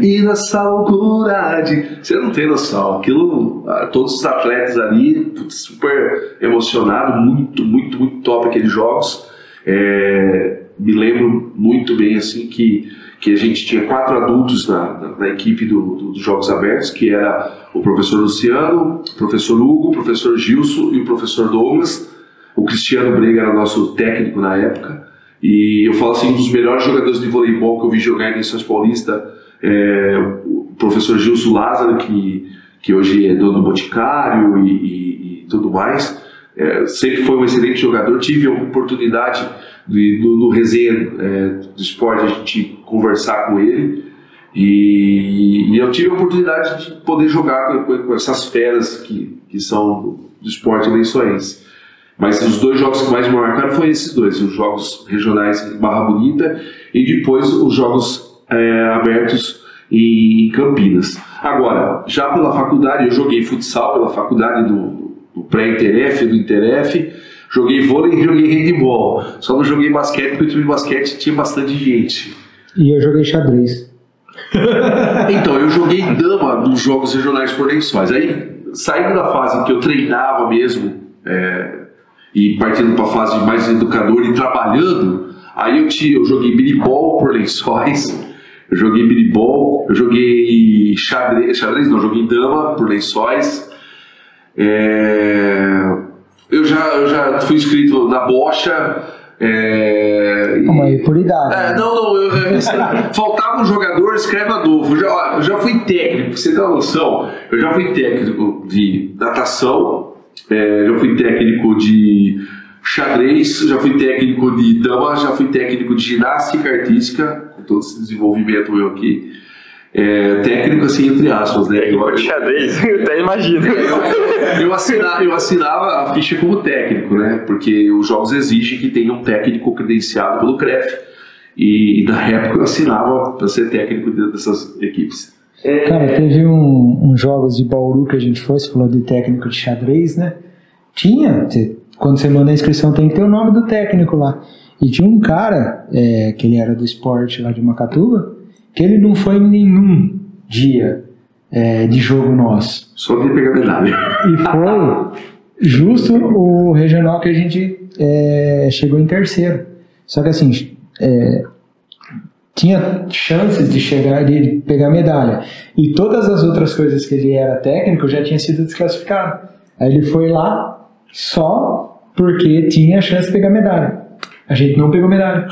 E nessa loucura de... Você não tem noção, aquilo, ah, todos os atletas ali, super emocionados, muito, muito, muito top aqueles jogos. É, me lembro muito bem assim que que a gente tinha quatro adultos na, na, na equipe do, do, dos Jogos Abertos, que era o professor Luciano, o professor Hugo, o professor Gilson e o professor Douglas. O Cristiano Brega era nosso técnico na época. E eu falo assim, um dos melhores jogadores de voleibol que eu vi jogar em São Paulista, é, professor Gilson Lázaro, que, que hoje é dono do Boticário e, e, e tudo mais. É, sempre foi um excelente jogador. Tive a oportunidade de, do, do resenha é, do esporte a gente conversar com ele. E, e, eu tive a oportunidade de poder jogar com, com essas feras que, que são do, do esporte lençoense. Mas os dois jogos que mais me marcaram foram esses dois, os jogos regionais em Barra Bonita e depois os jogos é, abertos em Campinas. Agora, já pela faculdade, eu joguei futsal pela faculdade do, do pré-interef, do interef, joguei vôlei e joguei handball. Só não joguei basquete porque o time de basquete tinha bastante gente. E eu joguei xadrez. então, eu joguei dama nos jogos regionais por lençóis. Aí, saindo da fase em que eu treinava mesmo, é, e partindo para a fase de mais educador e trabalhando, aí eu, te, eu joguei biribol por lençóis, eu joguei biribol, eu joguei xadrez, xadrez não, joguei dama por lençóis, é, eu, já, eu já fui inscrito na bocha, é, Calma aí, por idade. É, não, não, eu, eu, faltava um jogador, escreve Adolfo. Eu já, eu já fui técnico, você ter uma noção. Eu já fui técnico de natação, é, já fui técnico de xadrez, já fui técnico de dama, já fui técnico de ginástica artística, com todo esse desenvolvimento meu aqui. É, técnico assim, entre aspas, né? Técnico de xadrez, eu até imagino. Eu assinava, eu assinava a ficha como técnico, né? Porque os jogos exigem que tenha um técnico credenciado pelo CREF. E, na época eu assinava para ser técnico dessas equipes. Cara, teve um, uns jogos de Bauru que a gente foi, você falou de técnico de xadrez, né? Tinha, quando você manda a inscrição tem que ter o nome do técnico lá. E tinha um cara, é, que ele era do esporte lá de Macatuba, que ele não foi em nenhum dia é, de jogo nosso. Só de pegar medalha. E foi justo o regional que a gente é, chegou em terceiro. Só que assim, é, tinha chances de chegar de pegar medalha. E todas as outras coisas que ele era técnico já tinha sido desclassificado. Aí ele foi lá só porque tinha chance de pegar medalha. A gente não pegou medalha.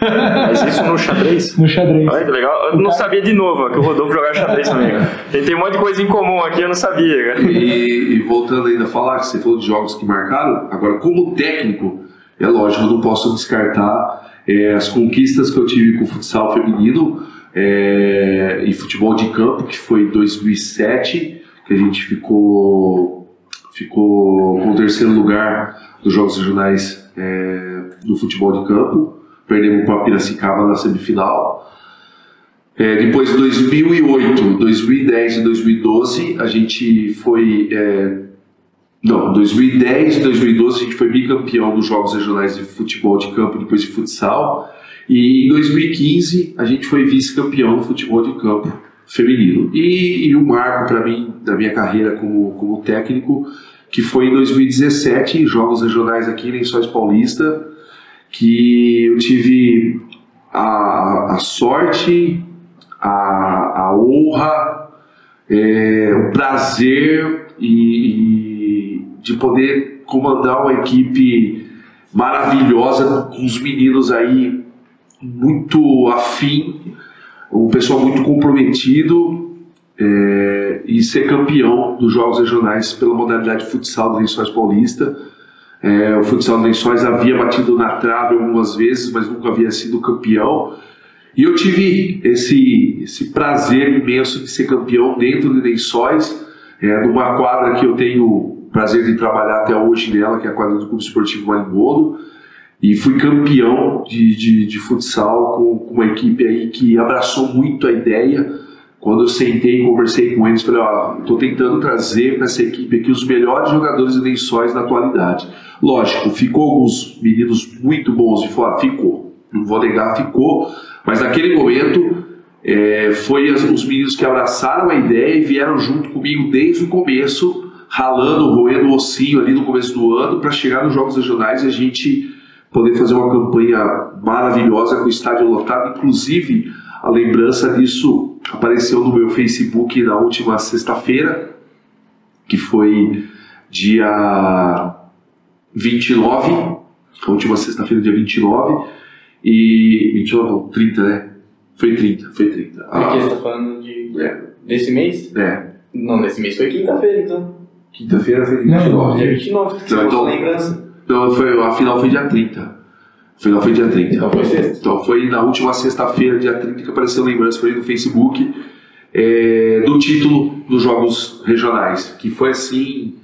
Mas isso no xadrez? No xadrez. Olha que legal. Eu não sabia de novo que o Rodolfo jogava xadrez também. A gente tem um monte de coisa em comum aqui, eu não sabia. E, e voltando ainda a falar, que você falou de jogos que marcaram, agora como técnico, é lógico, eu não posso descartar é, as conquistas que eu tive com o futsal feminino é, e futebol de campo, que foi em 2007, que a gente ficou, ficou com o terceiro lugar dos Jogos Regionais é, do futebol de campo. Perdemos para Piracicaba na semifinal. É, depois, 2008, 2010 e 2012, a gente foi é, não, 2010 e 2012 a gente foi bicampeão dos Jogos Regionais de Futebol de Campo, depois de futsal. E em 2015 a gente foi vice-campeão no futebol de campo feminino. E, e o marco para mim, da minha carreira como, como técnico, que foi em 2017, em Jogos Regionais aqui em Lençóis Paulista, que eu tive a, a sorte, a, a honra, é, o prazer e, e de poder comandar uma equipe maravilhosa com os meninos aí muito afim, um pessoal muito comprometido é, e ser campeão dos Jogos Regionais pela modalidade futsal do Lençóis Paulista. É, o futsal do Lençóis havia batido na trave algumas vezes, mas nunca havia sido campeão. E eu tive esse, esse prazer imenso de ser campeão dentro de Lençóis, é, numa quadra que eu tenho prazer de trabalhar até hoje nela, que é a quadra do Clube Esportivo Marimbondo. E fui campeão de, de, de futsal com, com, uma equipe aí que abraçou muito a ideia. Quando eu sentei e conversei com eles, falei: Ó, estou tentando trazer para essa equipe aqui os melhores jogadores de lençóis da atualidade. Lógico, ficou alguns meninos muito bons de fora, ficou. Não vou negar, ficou. Mas naquele momento é, foi as, os meninos que abraçaram a ideia e vieram junto comigo desde o começo ralando, roendo o ossinho ali no começo do ano para chegar nos Jogos Regionais e a gente poder fazer uma campanha maravilhosa com o estádio lotado. Inclusive, a lembrança disso apareceu no meu Facebook na última sexta-feira, que foi dia 29, a última sexta-feira, dia 29, e 29, não, 30, né? Foi 30, foi 30. Porque você tá falando de. É. desse mês? É. Não, desse mês foi quinta-feira, então. Quinta-feira foi Não, 29. Dia 29, que você Não, então- postou lembrança. Então, foi, a final foi dia 30. A final foi dia 30. Então foi sexta. Então foi na última sexta-feira, dia 30, que apareceu lembrança para ele no Facebook é, do título dos Jogos Regionais, que foi assim,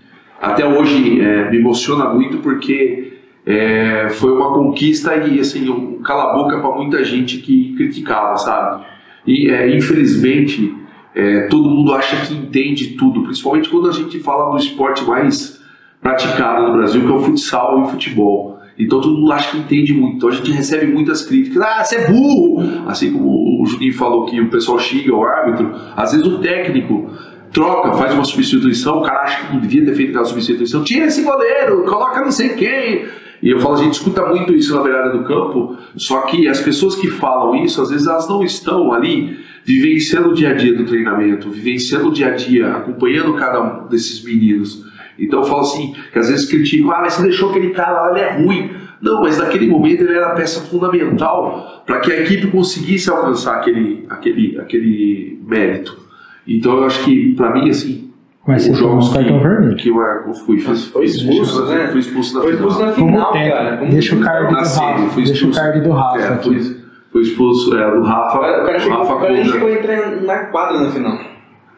até hoje é, me emociona muito porque é, foi uma conquista e assim, um cala-boca para muita gente que criticava, sabe? E infelizmente é, todo mundo acha que entende tudo, principalmente quando a gente fala do esporte mais praticado no Brasil, que é o futsal e o futebol. Então todo mundo acha que entende muito. Então a gente recebe muitas críticas. Ah, você é burro! Assim como o Juninho falou que o pessoal xinga o árbitro, às vezes o técnico troca, faz uma substituição, o cara acha que não devia ter feito aquela substituição, tira esse goleiro, coloca não sei quem. E eu falo, a gente escuta muito isso na beirada do campo, só que as pessoas que falam isso, às vezes elas não estão ali vivenciando o dia a dia do treinamento, vivenciando o dia a dia, acompanhando cada um desses meninos. Então eu falo assim, que às vezes criticam, ah, mas você deixou aquele cara lá, ele é ruim. Não, mas naquele momento ele era a peça fundamental para que a equipe conseguisse alcançar aquele, aquele, aquele mérito. Então eu acho que, para mim, assim, Mas você os tomou um cartão que, vermelho. que eu, eu fui, Mas foi expulso, né? Fui expulso na Foi final. expulso na Como final, cara. Como- Deixa o card do Na série, Rafa. Deixa o expulso. card do Rafa. É, aqui. fui, fui expulso é, do Rafa. O cara, o cara o chegou, Rafa o cara chegou a entrar na quadra na final.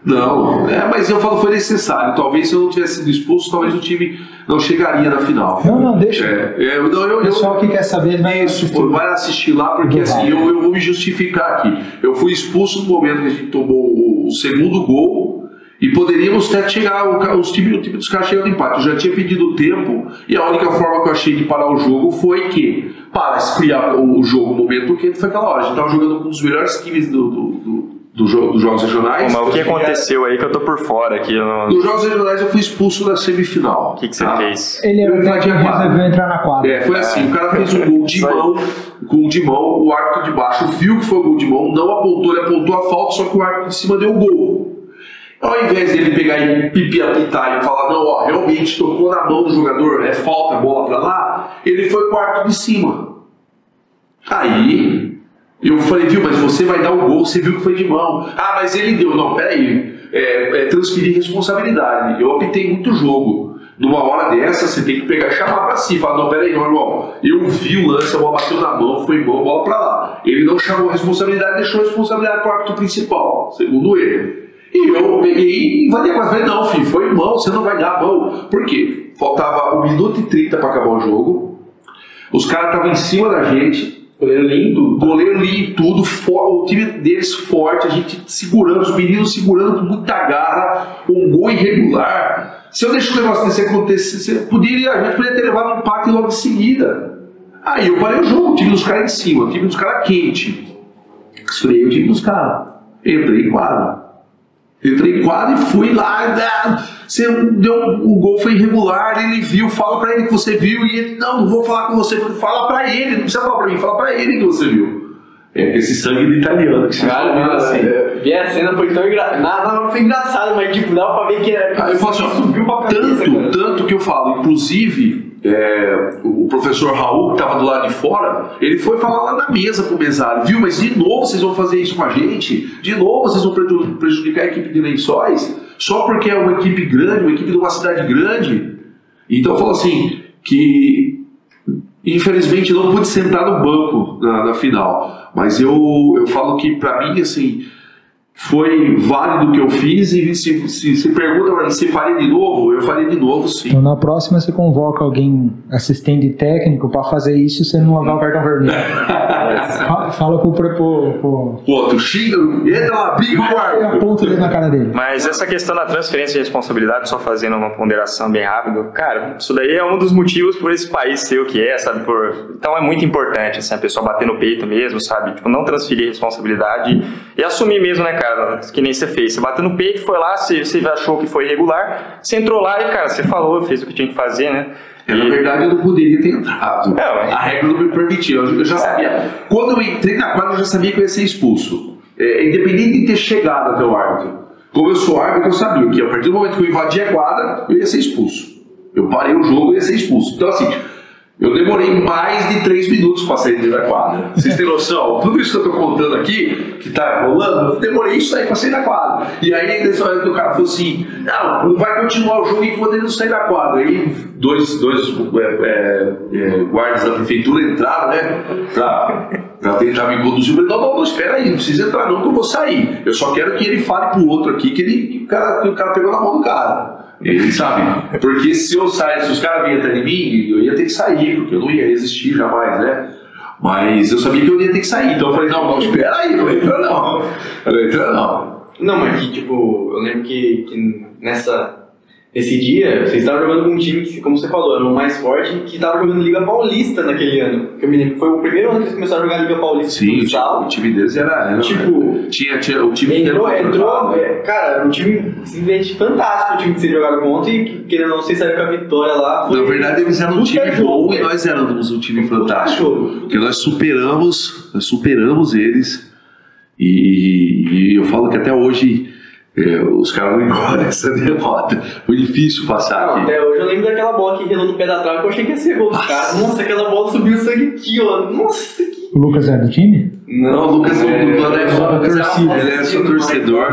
Não, é, mas eu falo foi necessário. Talvez se eu não tivesse sido expulso, talvez o time não chegaria na final. Não, não, deixa. É, é, eu, não, eu, O eu, pessoal que quer saber vai isso, assistir. vai assistir lá, porque Do assim, eu, eu vou me justificar aqui. Eu fui expulso no momento que a gente tomou o, o segundo gol e poderíamos até chegar, o, os time, o time dos caras chegando no empate. Eu já tinha pedido tempo e a única forma que eu achei de parar o jogo foi que, para esfriar o, o jogo, o momento que foi aquela hora. A gente estava jogando com um dos melhores times do, do, do, do jogo- dos jogos regionais. Mas o que aconteceu aí que eu tô por fora aqui? eu não- O Nos jogos regionais eu fui expulso na semifinal. que, que você tá? fez? Ele era Eu o técnico invadi a que quadra. resolveu entrar na quadra. É, foi assim, o cara fez um gol de mão, gol de mão, o árbitro de baixo viu que foi o gol de mão, não apontou, ele apontou a falta, só que o árbitro de cima deu o gol. Ao invés dele pegar e pipi apitar e falar, não, ó, realmente tocou na mão do jogador, é falta, bola pra lá, ele foi pro árbitro de cima. Aí, eu falei, viu, mas você vai dar o gol, você viu que foi de mão. Ah, mas ele deu. Não, peraí, é, é transferir responsabilidade. Eu apitei muito jogo. Numa hora dessa, você tem que pegar chamar pra si. Falar, não, peraí, meu irmão, eu vi o lance, a bola bateu na mão, foi bom, bola pra lá. Ele não chamou a responsabilidade, deixou a responsabilidade pro árbitro principal, segundo ele. E eu peguei e invadi a quadra. Falei, não, filho, foi mão, você não vai dar a mão. Por quê? Faltava 1 minuto e 30 pra acabar o jogo. Os caras estavam em cima da gente. Goleiro lindo. Goleiro ali, tudo, o time deles forte, a gente segurando, os meninos segurando com muita garra, um gol irregular. Se eu deixar o negócio desse acontecer, poderia, a gente poderia ter levado um empate logo em seguida. Aí eu parei o jogo, o time dos caras em cima, o time dos caras quente. Esfriei o time dos caras. Entrei em quadra. Entrei em quadra e fui lá. ah, Você deu, o gol foi irregular, ele viu, fala pra ele que você viu, e ele, não, não vou falar com você, fala pra ele, não precisa falar pra mim, fala pra ele que você viu. É esse sangue do italiano que você Cara, fala mano, assim. é, a cena, foi tão na hora foi engraçado, mas tipo, dava pra ver que era. Aí eu falo assim, subiu pra cabeça, tanto, cara. tanto que eu falo, inclusive, é, o professor Raul, que estava do lado de fora, ele foi falar lá na mesa pro mesário, viu? Mas de novo vocês vão fazer isso com a gente? De novo vocês vão preju- prejudicar a equipe de lençóis? Só porque é uma equipe grande, uma equipe de uma cidade grande? Então eu falo assim, que infelizmente não pude sentar no banco na, na final, mas eu, eu falo que para mim, assim, foi válido o que eu fiz e se, se, se pergunta se faria de novo, eu faria de novo sim. Então na próxima você convoca alguém assistente técnico pra fazer isso e você não lavar o cartão vermelho. Fa- Fala pro, pro, pro, Pô, tu xinga, entra lá, briga com o e árbitro. aponta ele na cara dele. Mas essa questão da transferência de responsabilidade, só fazendo uma ponderação bem rápido, cara, isso daí é um dos motivos por esse país ser o que é, sabe? Por... Então é muito importante, assim, a pessoa bater no peito mesmo, sabe? Tipo, não transferir responsabilidade e assumir mesmo, né, cara? Que nem você fez. Você bateu no peito, foi lá, você, você achou que foi irregular, você entrou lá e, cara, você falou, fez o que tinha que fazer, né? É, na verdade, eu não poderia ter entrado. É, mas- A regra não me permitia. Eu eu já sabia. Quando eu entrei na quadra, eu já sabia que eu ia ser expulso. É, independente de ter chegado até o árbitro. Como eu sou árbitro, eu sabia que a partir do momento que eu invadi a quadra, eu ia ser expulso. Eu parei o jogo e ia ser expulso. Então, assim, Eu demorei mais de três minutos para sair da quadra. Vocês têm noção? Tudo isso que eu tô contando aqui, que tá rolando, eu demorei isso aí para sair da quadra. E aí, nessa hora que o cara falou assim: não, não vai continuar o jogo enquanto ele não sair da quadra. Aí, dois, dois é, é, é, guardas da prefeitura entraram, né, pra tentar me conduzir. Eu falei: não, não, espera aí, não precisa entrar, não, que eu vou sair. Eu só quero que ele fale pro outro aqui que, ele, que o, cara, que o cara pegou na mão do cara. Ele sabe. Porque se eu sair, se os caras vinham até de mim, eu ia ter que sair, porque eu não ia resistir jamais, né? Mas eu sabia que eu ia ter que sair. Então eu falei, não, não, espera aí, não entra não. Não entra não. Não, mas que, tipo, eu lembro que, que nessa. Nesse dia, vocês estavam jogando com um time que, como você falou, era o mais forte, que estava jogando Liga Paulista naquele ano. Que eu me lembro foi o primeiro ano que eles começaram a jogar Liga Paulista Sim, o time, futsal. o time deles era. era Tipo, tinha, tinha, o time Entrou, era entrou, é, cara, era um time simplesmente fantástico o time que vocês jogaram contra e que, querendo não, vocês saíram com a vitória lá. Foi Na verdade, eles eram um time jogo, bom e velho. nós éramos um time fantástico. Porque nós superamos, nós superamos eles. E, e eu falo que até hoje os caras não engordam essa derrota. Foi difícil passar Não, aqui. até hoje eu lembro daquela bola que relou no pé da trave que eu achei que ia ser gol dos caras. Nossa, aquela bola subiu o sangue aqui, ó. Nossa, que. O Lucas é do time? Não, o Lucas, é, o Lucas é, Lucas é- torcida. ele é só torcedor.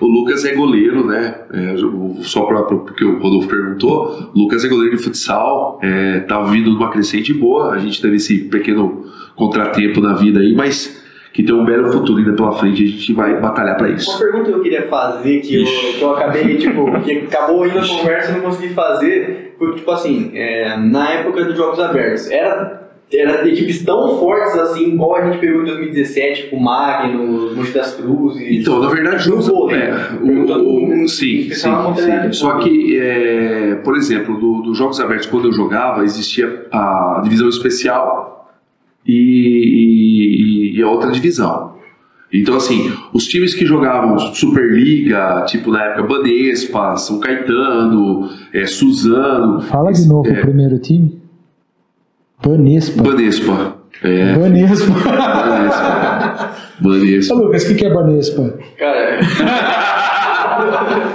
O Lucas é goleiro, né? É, só pra- porque o Rodolfo perguntou. O Lucas é goleiro de futsal, é, tá vindo numa crescente boa. A gente teve esse pequeno contratempo na vida aí, mas que tem um belo futuro ainda pela frente. A gente vai batalhar pra Uma isso. pergunta que eu queria fazer, que eu, que eu acabei, tipo, que acabou indo a conversa e não consegui fazer, foi tipo assim, é, na época dos Jogos Abertos, era, era de equipes tão fortes assim, igual a gente pegou em 2017, tipo Magnus, Monte das Cruzes. Então, na verdade, no o vôlei. é, Perguntando o- sim, sim, sim. Só que, é, por exemplo, do- dos Jogos Abertos, quando eu jogava, existia a divisão especial e, e- e a outra divisão. Então, assim, os times que jogavam Superliga, tipo na época Banespa, São Caetano, é, Suzano. Fala de novo o primeiro time. Banespa. Banespa. É, Banespa. Banespa. Banespa. Ô, Lucas, o que, que é Banespa? Cara,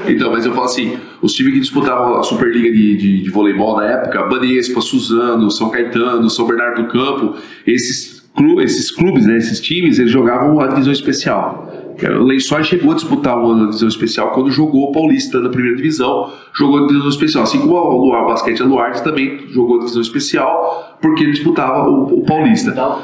Então, mas eu falo assim, os times que disputavam a Superliga de, de, de voleibol na época, Banespa, Suzano, São Caetano, São Bernardo do Campo, esses, clu, esses clubes, né, esses times, eles jogavam a divisão especial. O Lençóis chegou a disputar uma divisão especial quando jogou o Paulista na primeira divisão, jogou a divisão especial. Assim como o Luar, basquete a Luarte também jogou a divisão especial, porque ele disputava o, o Paulista. então,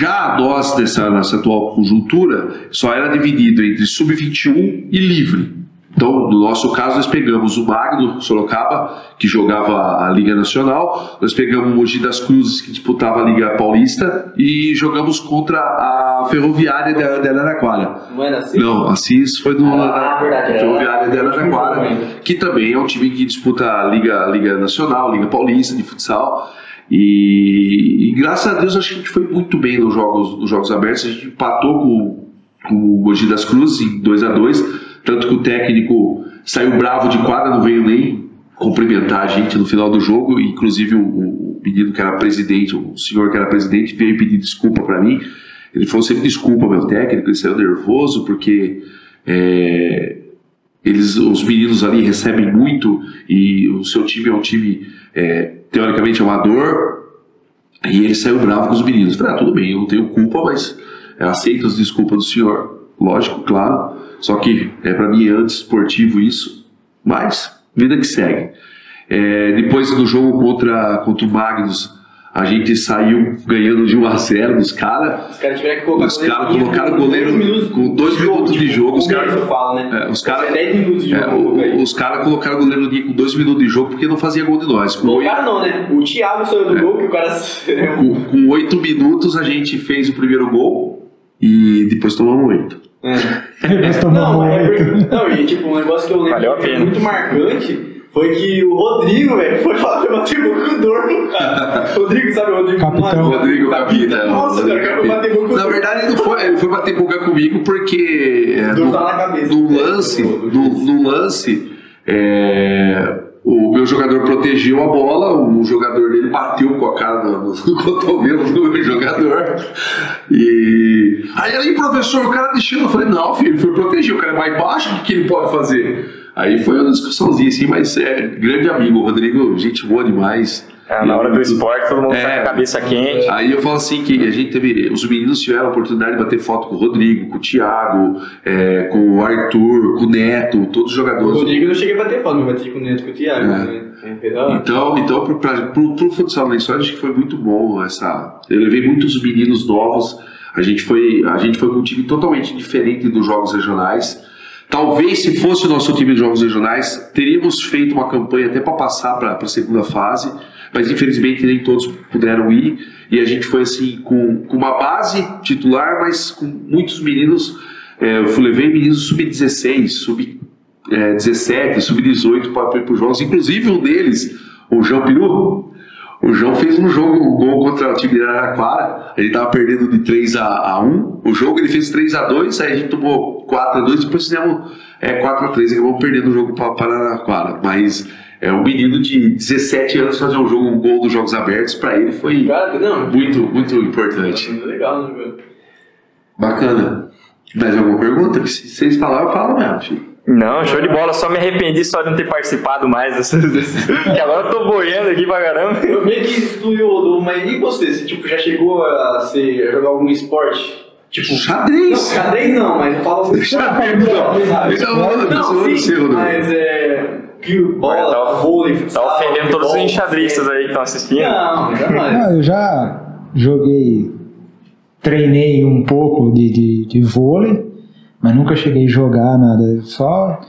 Já nós, nessa, nessa atual conjuntura, só era dividido entre sub-21 e livre. Então, no nosso caso, nós pegamos o Magno Sorocaba, que jogava a Liga Nacional, nós pegamos o Mogi das Cruzes, que disputava a Liga Paulista, e jogamos contra a Ferroviária de, de Araraquara. não era assim? Não, Assis foi do Ah, na- verdade, era. Ferroviária de Araraquara, Ainda. que também é um time que disputa a Liga, Liga Nacional, Liga Paulista de futsal. E, e graças a Deus acho que a gente foi muito bem nos jogos, nos jogos abertos. A gente empatou com, com o Mogi das Cruzes em 2 a 2 tanto que o técnico saiu bravo de quadra, não veio nem cumprimentar a gente no final do jogo. Inclusive o, o menino que era presidente, o senhor que era presidente, veio pedir desculpa para mim. Ele falou sempre desculpa meu técnico, ele saiu nervoso porque é, eles, os meninos ali recebem muito e o seu time é um time é, teoricamente amador e ele saiu bravo com os meninos. Falei, ah, tudo bem, eu não tenho culpa, mas eu aceito as desculpas do senhor, lógico, claro. Só que é para mim é anti-esportivo isso, mas vida que segue. É, depois do jogo contra, contra o Magnus, a gente saiu ganhando de 1 a 0 dos caras. Os caras tiveram que colocar Os goleiro colocaram goleiro minutos com dois de minutos de tipo, jogo, os caras- né? É, os caras- 10 minutos de É, os caras colocaram o goleiro com dois minutos de jogo porque não fazia gol de nós. Com oito- Colocaram não, né? O Thiago saiu do gol, que o cara... com, com oito minutos a gente fez o primeiro gol e depois tomamos oito. Tomamos Não, é porque- não, e tipo, um negócio que eu lembro Valeu a que pena. muito marcante foi que o Rodrigo, velho, foi lá pra bater gol com o Dormo, cara. Rodrigo, sabe o Rodrigo? Capitão. Mano, Rodrigo Capita. Nossa, cara, o cara foi bater gol com o Na verdade, ele não foi, ele foi bater boca comigo porque é, O Dormo no, tá na cabeça. no lance, no, no lance, é, o meu jogador protegeu a bola, o jogador dele bateu com a cara no, cotovelo do meu jogador. E aí, aí, professor, o cara deixou. Eu falei, não, filho, ele foi proteger, o cara é mais baixo, o que ele pode fazer? Aí foi uma discussãozinha assim, mas é grande amigo. O Rodrigo, gente boa demais. É, na hora do esporte, todo mundo É. tá com a cabeça quente. Aí eu falo assim que a gente teve. Os meninos tiveram a oportunidade de bater foto com o Rodrigo, com o Thiago, é, com o Arthur, com o Neto, todos os O jogadores. Rodrigo eu não cheguei a bater foto, mas bati com o Neto com o Thiago, É. né? Então, então pro, pra, pro, pro futsal na história, acho que foi muito bom essa. Eu levei muitos meninos novos. A gente foi, a gente foi com um time totalmente diferente dos jogos regionais. Talvez se fosse o nosso time de jogos regionais, teríamos feito uma campanha até para passar para a segunda fase, mas infelizmente nem todos puderam ir. E a gente foi assim com, com uma base titular, mas com muitos meninos. é, eu levei meninos sub-16, sub é, 17, sub-18 para ir para os jogos. Inclusive um deles, o João Peru. O João fez um jogo, um gol contra o time de Araraquara. Ele estava perdendo de 3 a, a 1. O jogo ele fez 3 a 2, aí a gente tomou 4 a 2, depois fizemos é, 4 a 3 e acabamos perdendo o jogo para Araraquara. Mas é um menino de 17 anos fazer um jogo, um gol dos Jogos Abertos, para ele foi Cara, muito, muito importante. Muito legal, né? Bacana. Mais alguma pergunta? Se vocês falaram, eu falo mesmo. filho. Não, show de bola. Só me arrependi só de não ter participado mais que agora eu tô boiando aqui pra caramba. Eu meio que Rodolfo, mas e você? Você tipo, já chegou a, ser, a jogar algum esporte? Tipo, não, Xadrez! xadrez não, mas eu falo Xadrez não. Vou- eu Não, vou sim, mas é. Que bola, Tá- vôlei, Tá futsal, ofendendo todos os enxadristas basquete. aí que estão assistindo. Não, jamais. Ah, eu já joguei, treinei um pouco de, de, de vôlei, mas nunca cheguei a jogar nada. Só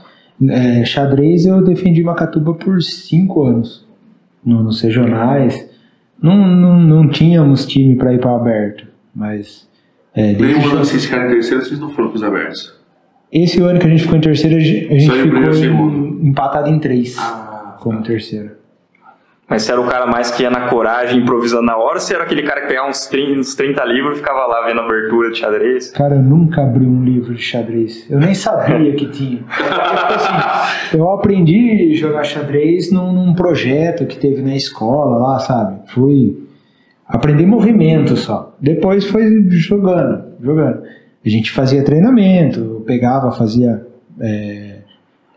é, xadrez eu defendi Macatuba por cinco anos, no, nos regionais. Não, não, não tínhamos time para ir para aberto, mas é, Nenhum ano vocês ficaram em terceiro, vocês não foram com os abertos. esse ano que a gente ficou em terceiro, a gente, Só ficou em- empatado em três Ah, como terceiro. Mas você era o cara mais que ia na coragem, improvisando na hora, ou você era aquele cara que pegava uns 30, uns 30 livros e ficava lá vendo a abertura de xadrez? Cara, eu nunca abri um livro de xadrez. Eu nem sabia que tinha. Tipo assim, eu aprendi a jogar xadrez num, num projeto que teve na escola lá, sabe? Fui aprender movimento só. Depois foi jogando, jogando. A gente fazia treinamento, eu pegava, fazia. é,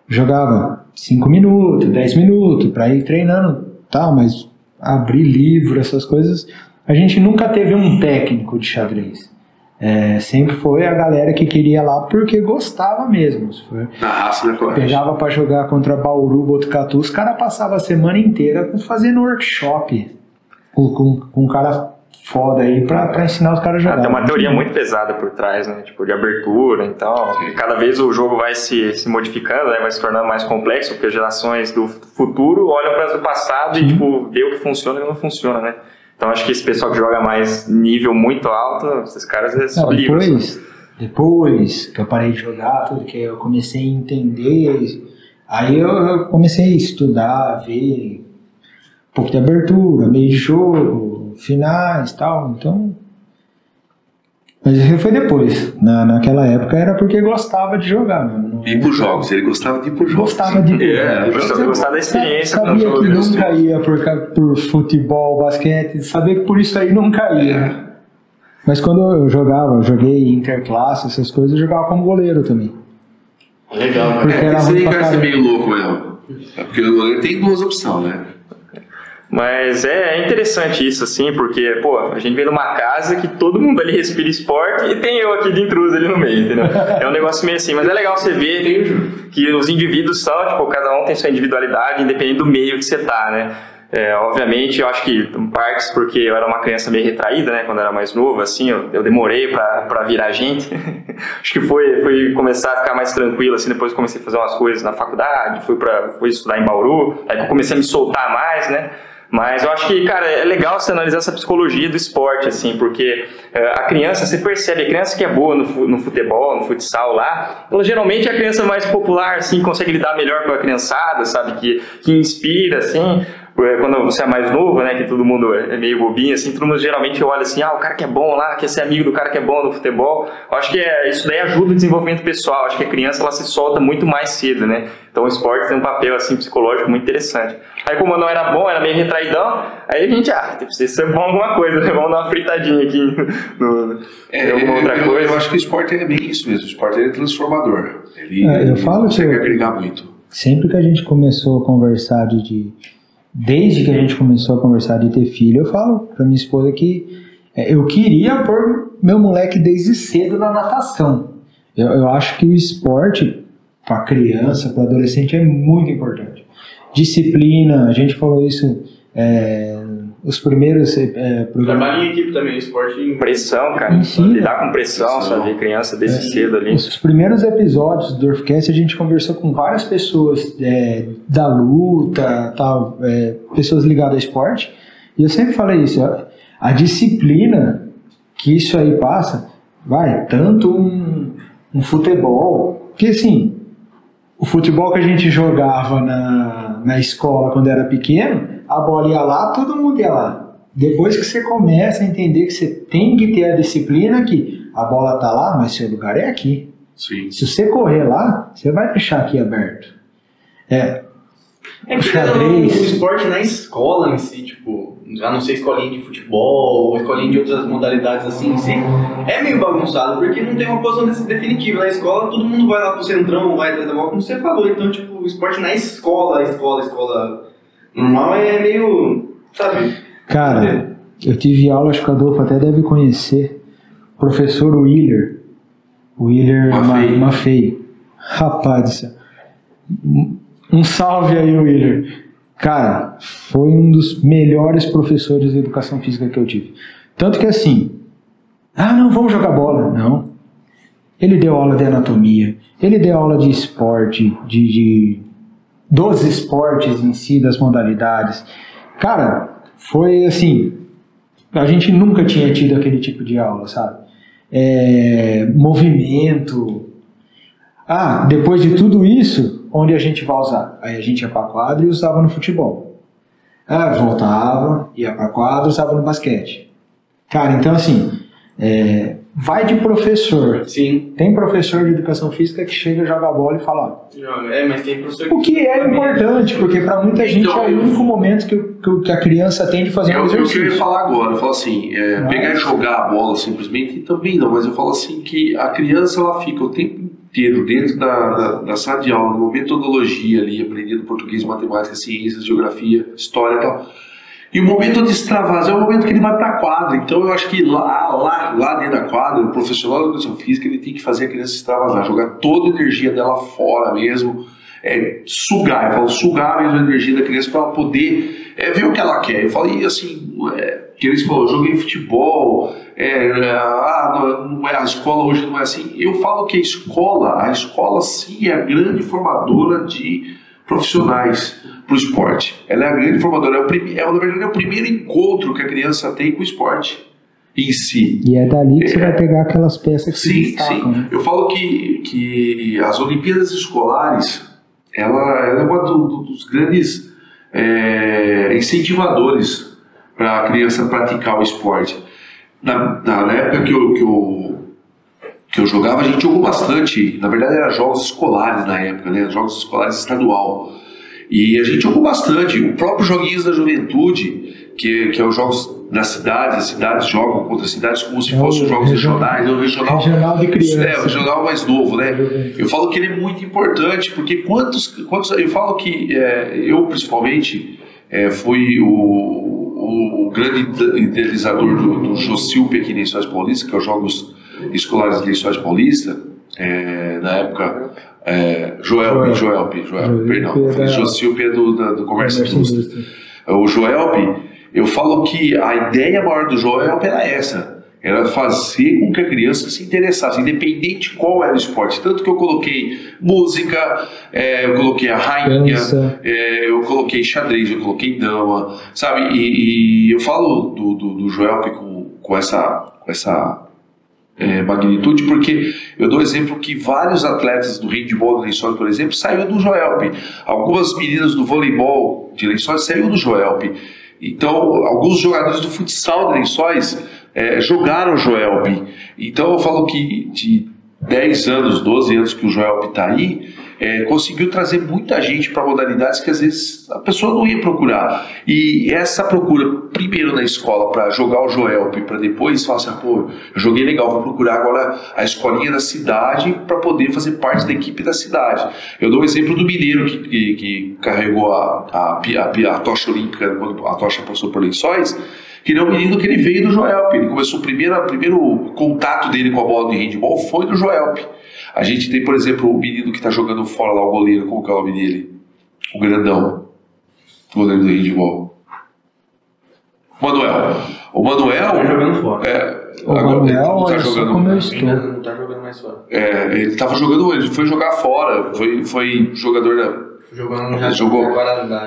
jogava 5 minutos, 10 minutos, pra ir treinando tal, mas abrir livro, essas coisas. A gente nunca teve um técnico de xadrez. É, sempre foi a galera que queria lá porque gostava mesmo. Se for- Na raça, né? Pegava pra jogar contra Bauru, Botucatu, os caras passavam a semana inteira fazendo workshop com, com, com um cara foda aí pra, pra ensinar os caras a Ah, jogar. tem uma teoria muito pesada por trás, né? Tipo, de abertura, então. e cada vez o jogo vai se, se modificando, né? vai se tornando mais complexo, porque as gerações do futuro olham para as do passado e, tipo, vê o que funciona e o que não funciona, né? Então acho que esse pessoal que joga mais nível muito alto, esses caras é só Não, livros. depois, depois que eu parei de jogar, tudo que eu comecei a entender, aí eu, eu comecei a estudar, ver um pouco de abertura, meio de jogo, finais e tal, então... Mas isso foi depois. Na, naquela época era porque gostava de jogar mesmo. não Ir pros jogos, ele gostava de ir pros jogos. Gostava de ir. É, Gostava- eu- gostava da experiência Sabia jogo, que né? nunca ia por, por futebol, basquete, sabia que por isso aí nunca ia. Mas quando eu jogava, eu joguei interclasse, essas coisas, eu jogava como goleiro também. Legal, cara. Porque É, era esse ruim aí pra vai ser caramba. meio louco mesmo. É porque o goleiro tem duas opções, né? Mas é, é interessante isso, assim, porque, pô, a gente vem numa casa que todo mundo ali respira esporte e tem eu aqui de intruso ali no meio, entendeu? É um negócio meio assim, mas é legal você ver que os indivíduos são, tipo, cada um tem sua individualidade, independente do meio que você tá, né? É, obviamente, eu acho que partes porque eu era uma criança meio retraída, né, quando eu era mais novo, assim, eu, eu demorei pra virar gente. acho que foi, foi começar a ficar mais tranquilo, assim, depois comecei a fazer umas coisas na faculdade, fui, pra, fui estudar em Bauru, aí comecei a me soltar mais, né? Mas eu acho que, cara, é legal você analisar essa psicologia do esporte, assim, porque é, a criança, você percebe, a criança que é boa no, no futebol, no futsal lá, ela geralmente é a criança mais popular, assim, consegue lidar melhor com a criançada, sabe, que, que inspira, assim, quando você é mais novo, né, que todo mundo é é meio bobinho, assim, todo mundo geralmente olha assim, ah, o cara que é bom lá, quer ser amigo do cara que é bom no futebol. Eu acho que é, isso daí ajuda o desenvolvimento pessoal. Acho que a criança ela se solta muito mais cedo, né? Então o esporte tem um papel assim psicológico muito interessante. Aí como eu não era bom, era meio retraidão, aí a gente, ah, precisa ser bom em alguma coisa, né? Vamos dar uma fritadinha aqui no, no- em alguma outra eu, coisa. eu acho que o esporte é bem isso mesmo. O esporte é transformador. Ele, É, eu ele falo que eu- agregar muito. sempre que a gente começou a conversar de, de desde que a gente começou a conversar de ter filho, eu falo para minha esposa que é, eu queria pôr meu moleque desde cedo na natação. Eu, eu acho que o esporte para criança, para adolescente é muito importante. Disciplina, a gente falou isso é, os primeiros é, programas. Trabalho em equipe também, esporte. Pressão, cara. Ensina. Lidar com pressão, pressão. sabe? Criança desde é, cedo ali. Os primeiros episódios do Dorfcast a gente conversou com várias pessoas é, da luta, tal, é, pessoas ligadas ao esporte. E eu sempre falei isso, a, a disciplina que isso aí passa, vai, tanto um, um futebol, que assim, o futebol que a gente jogava na, na escola quando era pequeno, a bola ia lá, todo mundo ia lá. Depois que você começa a entender que você tem que ter a disciplina que a bola tá lá, mas seu lugar é aqui. Sim. Se você correr lá, você vai deixar aqui aberto. É. É que xadrez. o esporte na escola em si, tipo, já não sei escolinha de futebol ou escolinha de outras modalidades assim em si, é meio bagunçado, porque não tem uma posição definitiva. Na escola todo mundo vai lá pro centrão, vai atrás da bola, como você falou. Então, tipo, o esporte na escola, escola, escola normal é meio. sabe? Cara, eu tive aula, acho que o Adolfo até deve conhecer. Professor Willer. Willer. Mafei. Rapaz. Um salve aí, Willer. Cara, foi um dos melhores professores de educação física que eu tive. Tanto que assim, ah, não, vamos jogar bola. Não. Ele deu aula de anatomia, ele deu aula de esporte, de, de dos esportes em si, das modalidades. Cara, foi assim, a gente nunca tinha tido aquele tipo de aula, sabe? É, movimento. Ah, depois de tudo isso, onde a gente vai usar? Aí a gente ia para quadra e usava no futebol. Ah, voltava, ia para quadra e usava no basquete. Cara, então assim, é, vai de professor. Sim. Tem professor de educação física que chega, joga a bola e fala. Joga. É, mas tem professor O que é importante, porque para muita gente então, é o único momento que, que, a criança tem de fazer é um exercício. É o que eu ia falar agora. Eu falo assim, é, pegar e jogar a bola simplesmente também não, mas eu falo assim que a criança ela fica o tempo inteiro dentro da, da, da sala de aula, numa metodologia ali, aprendendo português, matemática, ciências, geografia, história e tal e o momento de extravasar é o momento que ele vai para a quadra. Então eu acho que lá, lá, lá dentro da quadra, o profissional da educação física ele tem que fazer a criança extravasar, jogar toda a energia dela fora mesmo, é, sugar, eu falo sugar mesmo a energia da criança para ela poder é, ver o que ela quer. Eu falei assim, é, que eles falaram, joguei futebol, é, ah, não, não, é, a escola hoje não é assim. Eu falo que a escola, a escola sim é a grande formadora de profissionais para o esporte. Ela é a grande formadora, é, o prim... é, na verdade é o primeiro encontro que a criança tem com o esporte em si. E é dali que é, você vai pegar aquelas peças que sim, destacam. Sim, né? Eu falo que, que as Olimpíadas Escolares, ela, ela é uma do, dos grandes é, incentivadores para a criança praticar o esporte. Na, na época que eu, que eu que eu jogava, a gente jogou bastante. Na verdade, eram jogos escolares na época, né? Jogos escolares estadual. E a gente jogou bastante. O próprio Joguinhos da Juventude, que, que é os jogos das cidades, as cidades jogam contra as cidades como se é fossem jogos regionais, o regional, regional de criança. É, o regional mais novo, né? Eu falo que ele é muito importante, porque quantos. quantos eu falo que é, eu, principalmente, é, fui o, o, grande idealizador do, do Jocil Pequenense Paulista, que é os Jogos escolares de Lençóis Paulista, é, na época, é, Joelp, Joelp, Joelp, perdão, da... Jocilpe é do, da, do Comércio Indústria. O Joelp, eu falo que a ideia maior do Joelp era essa, era fazer com que a criança se interessasse, independente qual era o esporte. Tanto que eu coloquei música, é, eu coloquei a rainha, é, eu coloquei xadrez, eu coloquei dama, sabe? E, e eu falo do, do, do Joelp com, com essa, com essa é, magnitude, porque eu dou exemplo que vários atletas do handball de Lençóis, por exemplo, saíram do Joelp. Algumas meninas do voleibol de Lençóis saíram do Joelp. Então, alguns jogadores do futsal de Lençóis é, jogaram Joelp. Então, eu falo que de 10 anos, 12 anos que o Joelp está aí, é, conseguiu trazer muita gente para modalidades que às vezes a pessoa não ia procurar. E essa procura, primeiro na escola, para jogar o Joelp, para depois falar assim: ah, pô, eu joguei legal, vou procurar agora a escolinha da cidade para poder fazer parte da equipe da cidade. Eu dou o exemplo do Mineiro que, que, que carregou a, a, a, a, tocha olímpica quando a tocha passou por lençóis. Que ele é um menino que ele veio do Joelp. Ele começou o primeiro, o primeiro contato dele com a bola de handball foi do Joelp. A gente tem, por exemplo, o menino que está jogando fora lá, o goleiro, como que é o nome dele? O grandão. O goleiro do handball. Manuel. O Manuel. Tá jogando fora. É, O agora, ele Manuel, não tá jogando. como eu estou. não tá jogando mais fora. É, ele estava jogando, ele foi jogar fora, foi, foi jogador da, Jogando já Jogou.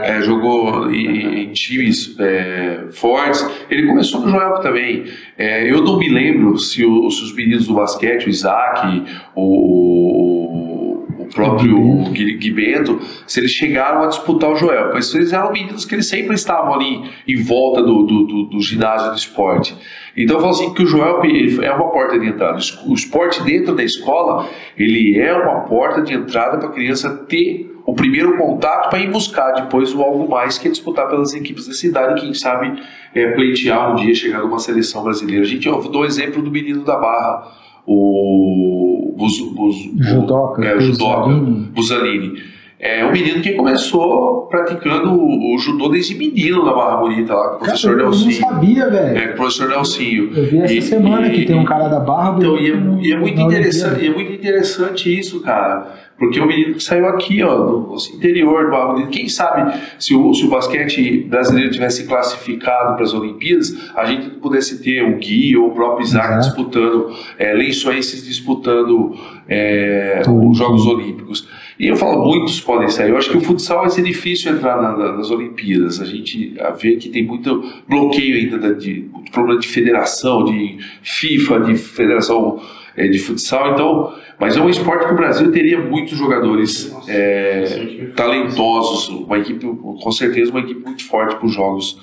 é, jogou em, em times é, fortes. Ele começou no Joelp também. É, eu não me lembro se, o- se os meninos do basquete, o Isaac, o, o próprio Gui Bento, se eles chegaram a disputar o Joelp. Mas eles eram meninos que eles sempre estavam ali em volta do, do, do, do ginásio do esporte. Então eu falo assim que o Joelp ele é uma porta de entrada. O esporte dentro da escola, ele é uma porta de entrada para a criança ter o primeiro contato para ir buscar depois o algo mais que é disputar pelas equipes da cidade, quem sabe é, pleitear um dia chegar numa seleção brasileira. A gente, eu dou o exemplo do menino da Barra, o Buz, Buz, Judoca, é, o judoca. Buzzolini. É um menino que começou praticando o, o judô desde menino na Barra Bonita lá com o professor Cara, eu não Nelsinho. sabia, velho. É, com o professor Nelsinho. Eu vi essa E- semana e- que tem um cara da barba. Então, e é, e é muito na interessante, e é muito interessante isso, cara. Porque o menino que saiu aqui, ó, do interior do Bonita, quem sabe se o, se o basquete brasileiro tivesse classificado para as Olimpíadas, a gente pudesse ter o Gui ou o próprio Isaac disputando, é, lençoenses disputando é, os Jogos Olímpicos. E eu falo, muitos podem sair. Eu acho que o futsal vai ser difícil entrar na- na- nas Olimpíadas. A gente vê que tem muito bloqueio ainda da- de, muito problema de federação, de FIFA, de federação é, de futsal. Então, mas é um esporte que o Brasil teria muitos jogadores é, é forte. talentosos, uma equipe, com certeza, uma equipe muito forte para os Jogos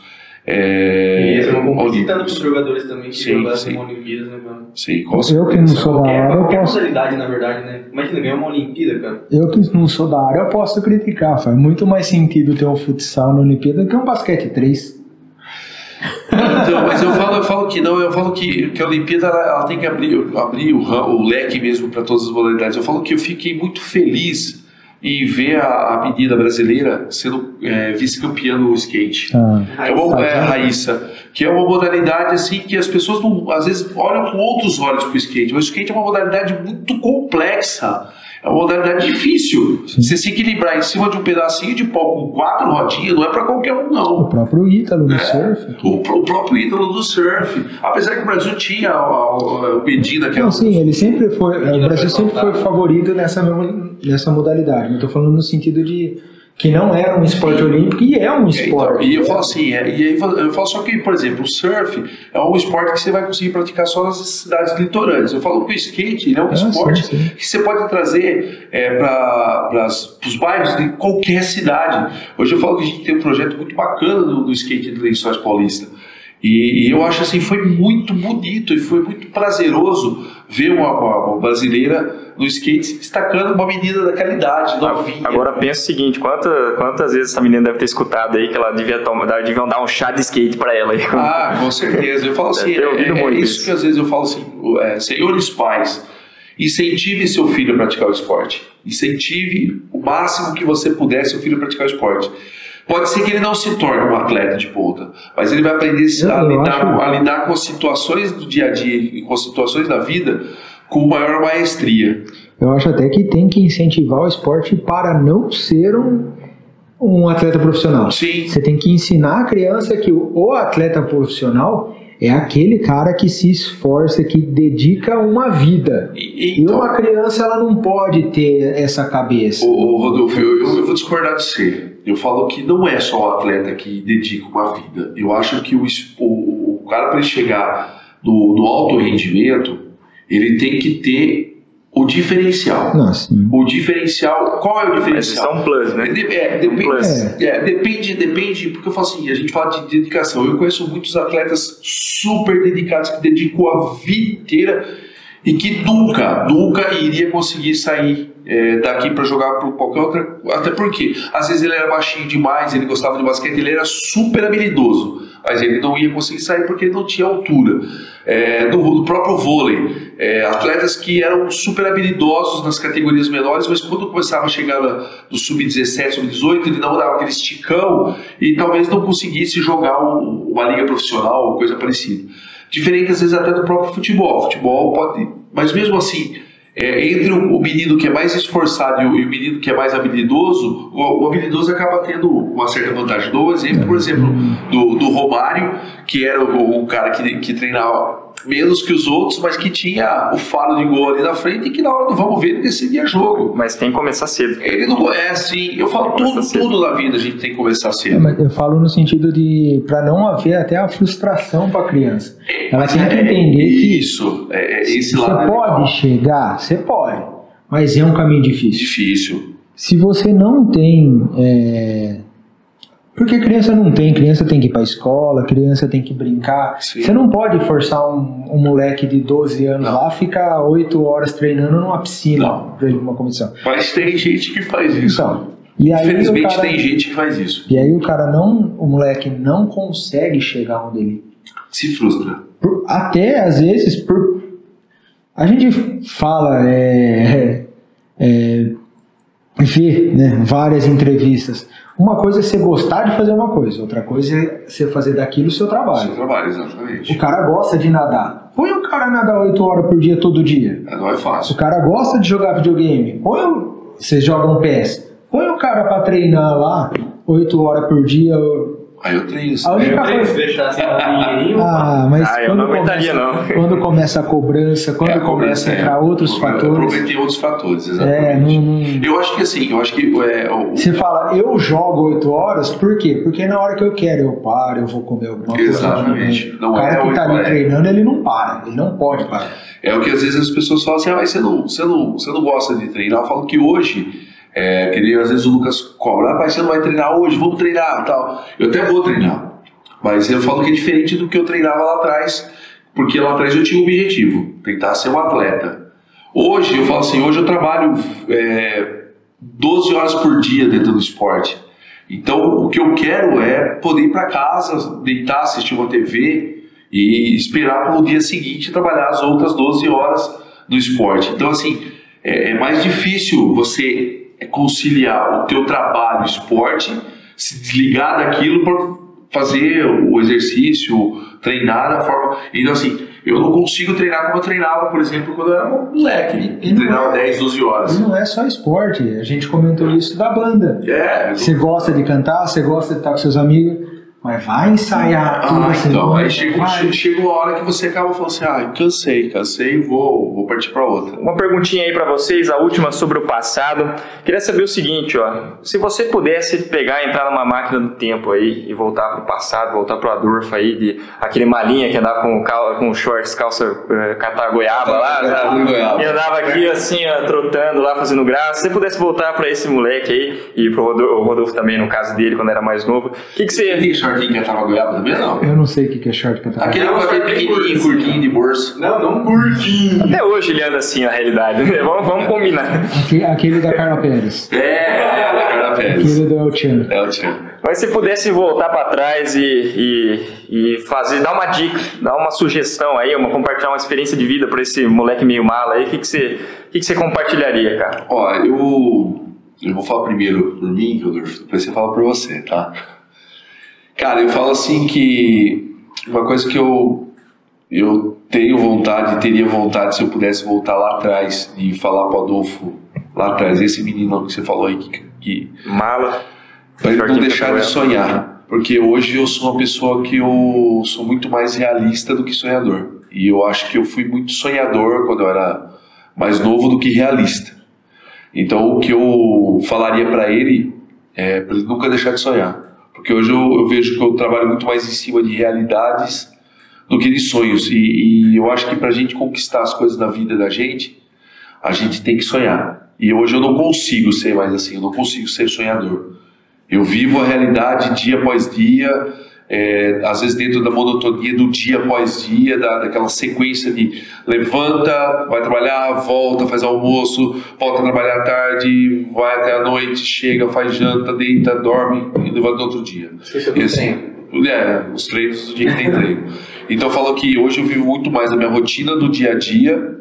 E é, compensando para os jogadores também que Sim, jogassem sim. uma Olimpíadas, né, cara? Sim, com Eu que não certeza. sou da Qualquer, área, eu posso. modalidade, na verdade, né? Imagina ganhar uma Olimpíada, cara. Eu que não sou da área, eu posso criticar. Faz muito mais sentido ter um futsal na Olimpíada do que um basquete 3. Então, mas eu falo, eu falo que não, eu falo que, que a Olimpíada ela, ela tem que abrir, abrir o, o leque mesmo para todas as modalidades. Eu falo que eu fiquei muito feliz em ver a, a menina brasileira sendo é, vice-campeã no skate. Ah, É uma, é, Raíssa. Raíssa, que é uma modalidade assim que as pessoas não, às vezes olham com outros olhos para o skate, mas o skate é uma modalidade muito complexa, é uma modalidade difícil. Você se equilibrar em cima de um pedacinho de pau com quatro rodinhas não é para qualquer um, não. o próprio Ítalo no É. surf. O, o próprio ídolo do surf. Apesar que o Brasil tinha a- o Medina, que é Não, sim, ele sempre foi. O Ainda Brasil sempre foi favorito nessa, mesma- nessa modalidade. Eu tô falando no sentido de que não era um esporte olímpico e é um Então, esporte. e eu falo assim, é, e eu falo só que, por exemplo, o surf é um esporte que você vai conseguir praticar só nas cidades litorâneas. Eu falo que o skate é um Ah, esporte sim, sim. que você pode trazer é, para os bairros de qualquer cidade. Hoje eu falo que a gente tem um projeto muito bacana do, do skate de Lençóis Paulista. E, e eu acho assim, foi muito bonito e foi muito prazeroso ver uma, uma- brasileira no skate destacando uma menina daquela idade, novinha. Agora pensa o seguinte, quanta, quantas vezes essa menina deve ter escutado aí que ela devia tomar, deviam dar um chá de skate pra ela aí. Ah, com certeza. Eu falo assim, é, é isso isso. que às vezes eu falo assim, é, senhores pais, incentive seu filho a praticar o esporte. Incentive o máximo que você puder seu filho a praticar o esporte. Pode ser que ele não se torne um atleta de ponta, mas ele vai aprender a, lidar, a lidar com as situações do dia a dia e com as situações da vida com maior maestria. Eu acho até que tem que incentivar o esporte para não ser um, um atleta profissional. Sim, Você tem que ensinar a criança que o, o atleta profissional é aquele cara que se esforça, que dedica uma vida. e, E então, uma criança ela não pode ter essa cabeça. Ô, ô, Rodolfo, eu, eu- eu vou discordar de você. Eu falo que não é só o atleta que dedica uma vida. Eu acho que o, o, o cara, para ele chegar no, no alto rendimento, ele tem que ter o diferencial. Nossa, O diferencial, qual é o Mas isso é diferencial? um plus, né? De- é, depende, plus. é, depende, depende, porque eu falo assim, a gente fala de dedicação. Eu conheço muitos atletas super dedicados que dedicam a vida inteira e que nunca, nunca iria conseguir sair é, daqui para jogar por qualquer outra. Até porque, às vezes ele era baixinho demais, ele gostava de basquete, ele era super habilidoso, mas ele não ia conseguir sair porque ele não tinha altura. É, do, do, próprio vôlei, é, atletas que eram super habilidosos nas categorias menores, mas quando começava a chegar no sub-17, sub-18, ele não dava aquele esticão e talvez não conseguisse jogar um, uma liga profissional ou coisa parecida. Diferente às vezes até do próprio futebol. Futebol pode, mas mesmo assim é, entre o, o, menino que é mais esforçado e o, e o menino que é mais habilidoso, o, o, habilidoso acaba tendo uma certa vantagem. Dou exemplo, por exemplo, do, do Romário, que era o, o cara que, que treinava menos que os outros, mas que tinha o faro de gol ali na frente e que na hora do vamos ver ele decidia jogo. Mas tem que começar cedo. Ele não é assim. Eu falo tudo, tudo na vida a gente tem que começar cedo. É, mas eu falo no sentido de para não haver até a frustração para a criança. Ela tem que entender que isso, é, é esse você lado pode é chegar, você pode, mas é um caminho difícil. Difícil. Se você não tem é, porque criança não tem, criança tem que ir para a escola, criança tem que brincar. Sim. Você não pode forçar um, um moleque de 12 anos não. lá a ficar 8 horas treinando numa piscina para uma competição. Mas tem gente que faz isso. Então, e aí Infelizmente cara, tem gente que faz isso. E aí o cara não, o moleque não consegue chegar onde ele se frustra. Por, até às vezes por a gente fala é, é, vê né, várias entrevistas uma coisa é você gostar de fazer uma coisa, outra coisa é você fazer daquilo o seu trabalho. Seu trabalho, exatamente. O cara gosta de nadar. Põe o cara nadar 8 horas por dia todo dia. É, não é fácil. O cara gosta de jogar videogame. Põe o... Vocês jogam PS. Põe o cara pra treinar lá 8 horas por dia Aí eu treino. A única eu assim dinheirinho. Ah, mas ah, quando, não começa, não. quando começa a cobrança, quando é, a começa a entrar é, outros fatores. Prometer outros fatores, exatamente. É, não, não... Eu acho que assim, eu acho que. É, o... Você fala, eu jogo 8 horas, por quê? Porque na hora que eu quero, eu paro, eu vou comer alguma coisa. Exatamente. Não o cara é que tá ali treinando, ele não para, ele não pode parar. É o que às vezes as pessoas falam assim, ah, mas você não, você não, você não gosta de treinar. Eu falo que hoje. É, que às vezes o Lucas cobra, ah, você não vai treinar hoje, vamos treinar tal. Eu até vou treinar. Mas eu falo que é diferente do que eu treinava lá atrás, porque lá atrás eu tinha um objetivo, tentar ser um atleta. Hoje, eu falo assim, hoje eu trabalho é, 12 horas por dia dentro do esporte. Então, o que eu quero é poder ir para casa, deitar, assistir uma TV e esperar para o dia seguinte trabalhar as outras 12 horas do esporte. Então, assim, é, é mais difícil você conciliar o teu trabalho, esporte, se desligar daquilo para fazer o exercício, treinar da forma. Então, assim, eu não consigo treinar como eu treinava, por exemplo, quando eu era moleque. E treinava é, 10, 12 horas. E não é só esporte, a gente comentou isso da banda. É. Você gosta de cantar, você gosta de estar com seus amigos. Mas vai ensaiar ah, tudo assim. Então, aí chega, chega uma hora que você acaba falando assim, ah, cansei, cansei, vou, vou partir para outra. Uma perguntinha aí para vocês, a última sobre o passado. Queria saber o seguinte, ó, se você pudesse pegar, entrar numa máquina do tempo aí e voltar pro passado, voltar pro Adolfo aí, de aquele malinha que andava com, cal, com shorts, calça, uh, catar goiaba lá, goiaba. e andava aqui assim, ó, trotando lá, fazendo graça. Se você pudesse voltar para esse moleque aí, e pro Rodolfo, Rodolfo, também, no caso dele, quando era mais novo, o que, que você shortinho que cantava goiaba também, não? Eu não sei o que é short cantava Aquele com aquele pequenininho, curtinho de bolso. Não, não curtinho. Até hoje ele anda assim, a realidade. vamos, vamos combinar. Aquele, aquele da Carla Pérez. É, da Carla Pérez. Aquele do El Chan. El Chan. Mas se pudesse voltar para trás e, e, e, fazer, dar uma dica, dar uma sugestão aí, uma, compartilhar uma experiência de vida para esse moleque meio mala aí, o que, que, você, que, que você compartilharia, cara? Ó, eu, eu vou falar primeiro por mim, Rodolfo, depois você fala por você, tá? Cara, eu falo assim que uma coisa que eu, eu tenho vontade, teria vontade se eu pudesse voltar lá atrás e falar para o Adolfo lá atrás, esse menino que você falou aí que. que Mala. Para ele não deixar de sonhar. Porque hoje eu sou uma pessoa que eu sou muito mais realista do que sonhador. E eu acho que eu fui muito sonhador quando eu era mais novo do que realista. Então o que eu falaria para ele é para ele nunca deixar de sonhar. Porque hoje eu, eu, vejo que eu trabalho muito mais em cima de realidades do que de sonhos. E, e eu acho que para a gente conquistar as coisas da vida da gente, a gente tem que sonhar. E hoje eu não consigo ser mais assim, eu não consigo ser sonhador. Eu vivo a realidade dia após dia, é, às vezes dentro da monotonia do dia após dia, da, daquela sequência de levanta, vai trabalhar, volta, faz almoço, volta a trabalhar à tarde, vai até a noite, chega, faz janta, deita, dorme e levanta outro dia. Esse- treino. É, os treinos do dia que tem treino. Então falou que hoje eu vivo muito mais a minha rotina do dia a dia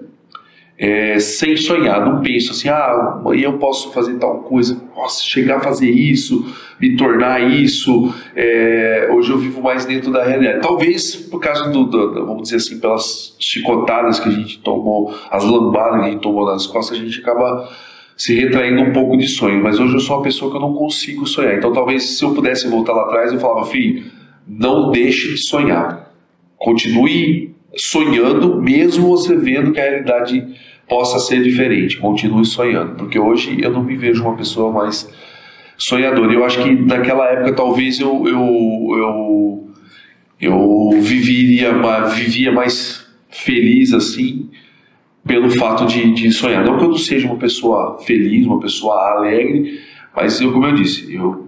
é, sem sonhar, não penso assim, ah, amanhã eu posso fazer tal coisa, posso chegar a fazer isso, me tornar isso. É, hoje eu vivo mais dentro da realidade. Talvez por causa do, do- vamos dizer assim, pelas chicotadas que a gente tomou, as lambadas que a gente tomou nas costas, a gente acaba se retraindo um pouco de sonho. Mas hoje eu sou uma pessoa que eu não consigo sonhar. Então talvez se eu pudesse voltar lá atrás, eu falava, filho, não deixe de sonhar. Continue sonhando, mesmo você vendo que a realidade possa ser diferente. Continue sonhando, porque hoje eu não me vejo uma pessoa mais sonhadora. Eu acho que naquela época talvez eu eu eu, eu viviria ma- vivia mais feliz assim pelo fato de, de sonhar. Não que eu não seja uma pessoa feliz, uma pessoa alegre, mas eu, como eu disse, eu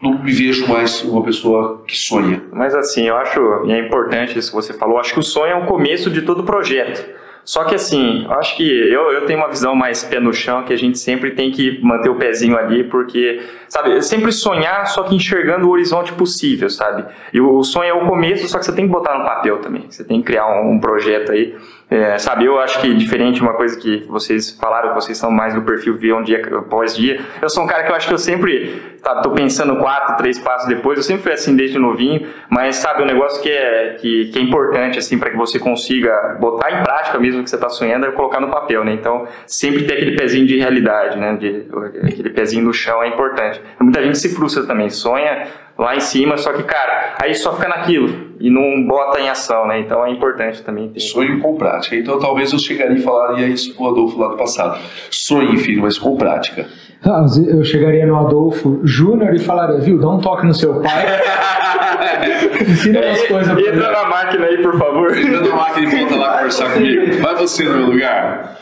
não me vejo mais uma pessoa que sonha. Mas assim, eu acho, e é importante isso que você falou, acho que o sonho é o começo de todo projeto. Só que assim, eu acho que eu, eu tenho uma visão mais pé no chão, que a gente sempre tem que manter o pezinho ali, porque, sabe, sempre sonhar, só que enxergando o horizonte possível, sabe? E o sonho é o começo, só que você tem que botar no papel também. Você tem que criar um, um projeto aí. É, sabe, eu acho que diferente uma coisa que vocês falaram, vocês são mais do perfil ver um dia após dia. Eu sou um cara que eu acho que eu sempre tá, tô pensando quatro, três passos depois. Eu sempre fui assim desde novinho, mas sabe, um negócio que é, que, que é importante assim para que você consiga botar em prática mesmo o que você está sonhando é colocar no papel, né? Então, sempre ter aquele pezinho de realidade, né? De, aquele pezinho no chão é importante. Muita gente se frustra também, sonha lá em cima, só que, cara, aí só fica naquilo e não bota em ação, né? Então é importante também ter. Sonho com prática. Então talvez eu chegaria e falaria isso pro Adolfo lá do passado. Sonhe, filho, mas com prática. Ah, Eu chegaria no Adolfo Júnior e falaria, viu, dá um toque no seu pai. Ensina umas coisas pra ele. Entra na máquina aí, por favor. Entra na máquina e volta lá conversar comigo. Vai você no meu lugar.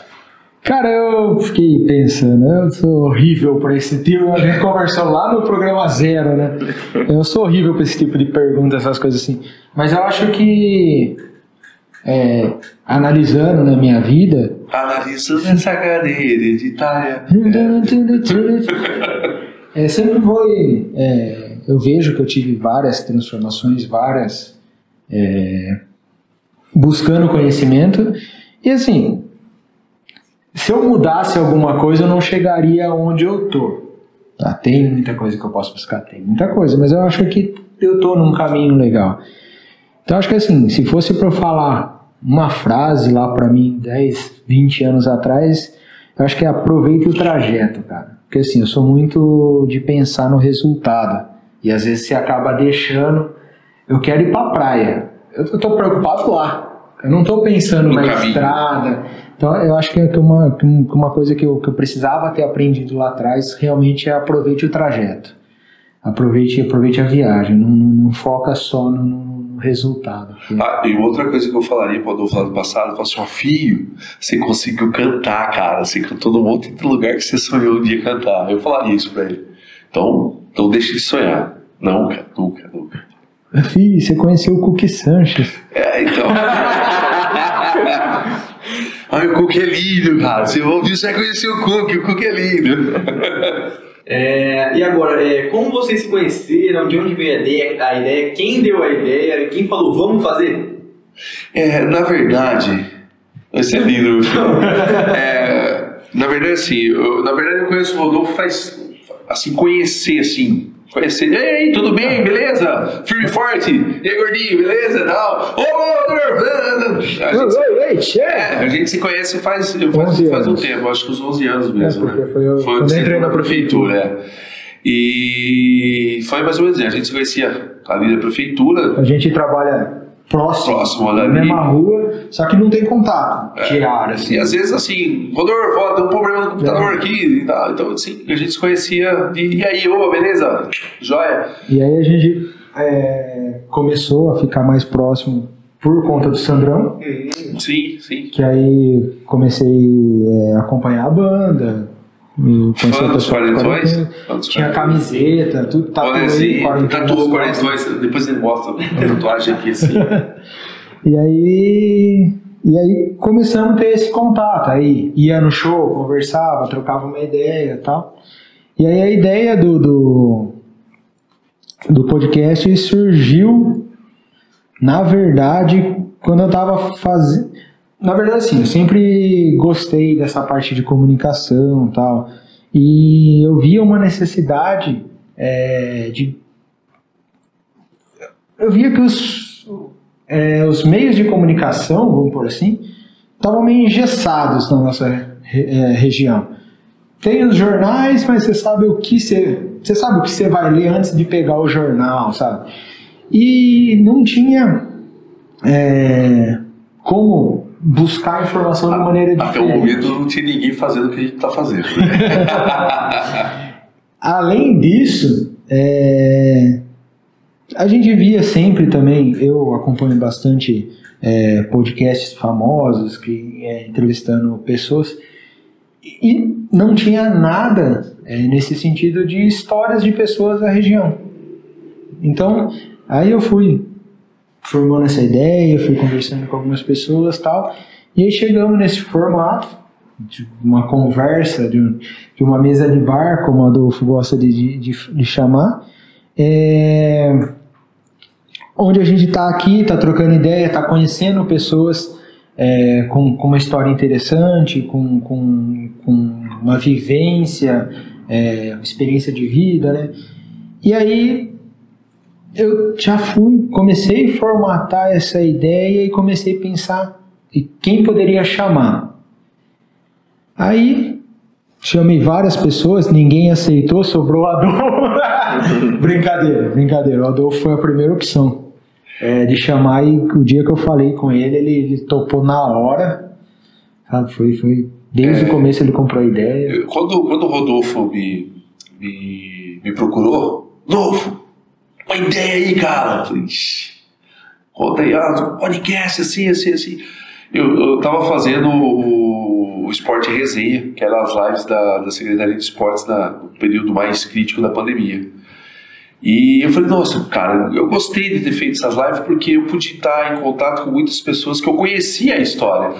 Cara, eu fiquei pensando, eu sou horrível pra esse tipo. A gente conversou lá no programa zero, né? Eu sou horrível pra esse tipo de pergunta, essas coisas assim. Mas eu acho que, é, analisando na minha vida, Analisando essa cadeira hereditária. É, sempre foi. é, eu vejo que eu tive várias transformações, várias. é, buscando conhecimento. E assim, se eu mudasse alguma coisa, eu não chegaria onde eu tô. Tá, tem muita coisa que eu posso buscar, tem muita coisa, mas eu acho que eu tô num caminho legal. Então acho que assim, se fosse para eu falar uma frase lá para mim 10, 20 anos atrás, eu acho que é aproveite o trajeto, cara. Porque assim, eu sou muito de pensar no resultado. E às vezes você acaba deixando. Eu quero ir pra praia. Eu eu tô preocupado lá. Eu não tô pensando No na caminho. estrada. Então eu acho que é uma, que um- uma coisa que eu, que eu precisava ter aprendido lá atrás realmente é aproveite o trajeto. Aproveite, aproveite a viagem. Não, não- não foca só no, no- no resultado. Ah, e outra coisa que eu falaria pro Adolfo lá do passado, eu falo assim, ó, filho, você conseguiu cantar, cara. Você cantou num monte de lugar que você sonhou um dia cantar. Eu falaria isso pra ele. Então, não deixe de sonhar. Nunca, nunca, nunca. Fih, você conheceu o Cookie Sanches. É, então. Ai, o Cook é lindo, cara. Você vai ouvir, você vai conhecer o Cook, o Cook é lindo. É, e agora, é, como vocês se conheceram? De onde veio a ideia, a ideia? Quem deu a ideia? Quem falou, vamos fazer? É, na verdade, esse é lindo. É, na verdade, assim, eu, na verdade eu conheço o Rodolfo faz, assim, conhecer, assim, conhecer, ei, tudo bem, beleza? Firme e forte, e aí, gordinho, beleza? Tal. Ô, Rodolfo! A gente, é, a gente se conhece faz, faz, 11 faz um tempo, acho que uns 11 anos mesmo, É, né? foi eu- foi eu entrei entrou na prefeitura, é. E foi mais ou menos, assim, a gente se conhecia ali na prefeitura, A gente trabalha próximo, Próximo na mesma rua, só que não tem contato diário. Assim, às vezes assim, Rodolfo, ó, tem um problema no computador É. aqui e tal. Então, assim, a gente se conhecia. E, e aí, ô, beleza? Joia? E aí a gente é, começou a ficar mais próximo por conta do Sandrão, Sim, sim. que aí comecei é, a acompanhar a banda, Fã dos pessoal do quarentões? quarentões. Fã dos Tinha quarentões. camiseta, tudo assim, quarentões tatuou nas costas. 42, depois ele mostra a tatuagem aqui assim. E aí, e aí começamos a ter esse contato. Aí ia no show, conversava, trocava uma ideia e tal. E aí a ideia do, do, do podcast surgiu, na verdade, quando eu tava fazendo. Na verdade, assim, eu sempre gostei dessa parte de comunicação e tal. E eu via uma necessidade é, de. Eu via que os, é, os meios de comunicação, vamos por assim, estavam meio engessados na nossa é, região. Tem os jornais, mas você sabe o que você, você sabe o que você vai ler antes de pegar o jornal, sabe? E não tinha como buscar informação de maneira Até o diferente. momento não tinha ninguém fazendo o que a gente tá fazendo. né? Além disso, é, a gente via sempre também, eu acompanho bastante é, podcasts famosos, que é, entrevistando pessoas, e não tinha nada é, nesse sentido de histórias de pessoas da região. Então, aí eu fui formando essa ideia, fui conversando com algumas pessoas tal, e aí chegamos nesse formato de uma conversa, de, um- de uma mesa de bar, como Adolfo gosta de, de, de chamar, é, onde a gente está aqui, está trocando ideia, está conhecendo pessoas é, com, com uma história interessante, com, com, com uma vivência, é, experiência de vida, né? E aí eu já fui, comecei a formatar essa ideia e comecei a pensar em quem poderia chamar. Aí chamei várias pessoas, ninguém aceitou, sobrou o Adolfo. brincadeira, brincadeira. O Adolfo foi a primeira opção é, de chamar e o dia que eu falei com ele, ele, ele topou na hora. Sabe? Foi, foi. Desde o começo ele comprou a ideia. Quando, quando o Rodolfo me, me, me procurou, Rodolfo, uma ideia aí, cara. Eu falei, "Ixi, conta aí, ah, podcast assim, assim, assim. Eu, eu tava fazendo o, o Esporte Resenha, que as lives da, da Secretaria de Esportes na, no período mais crítico da pandemia. E eu falei, nossa, cara, eu gostei de ter feito essas lives porque eu pude estar em contato com muitas pessoas que eu conhecia a história.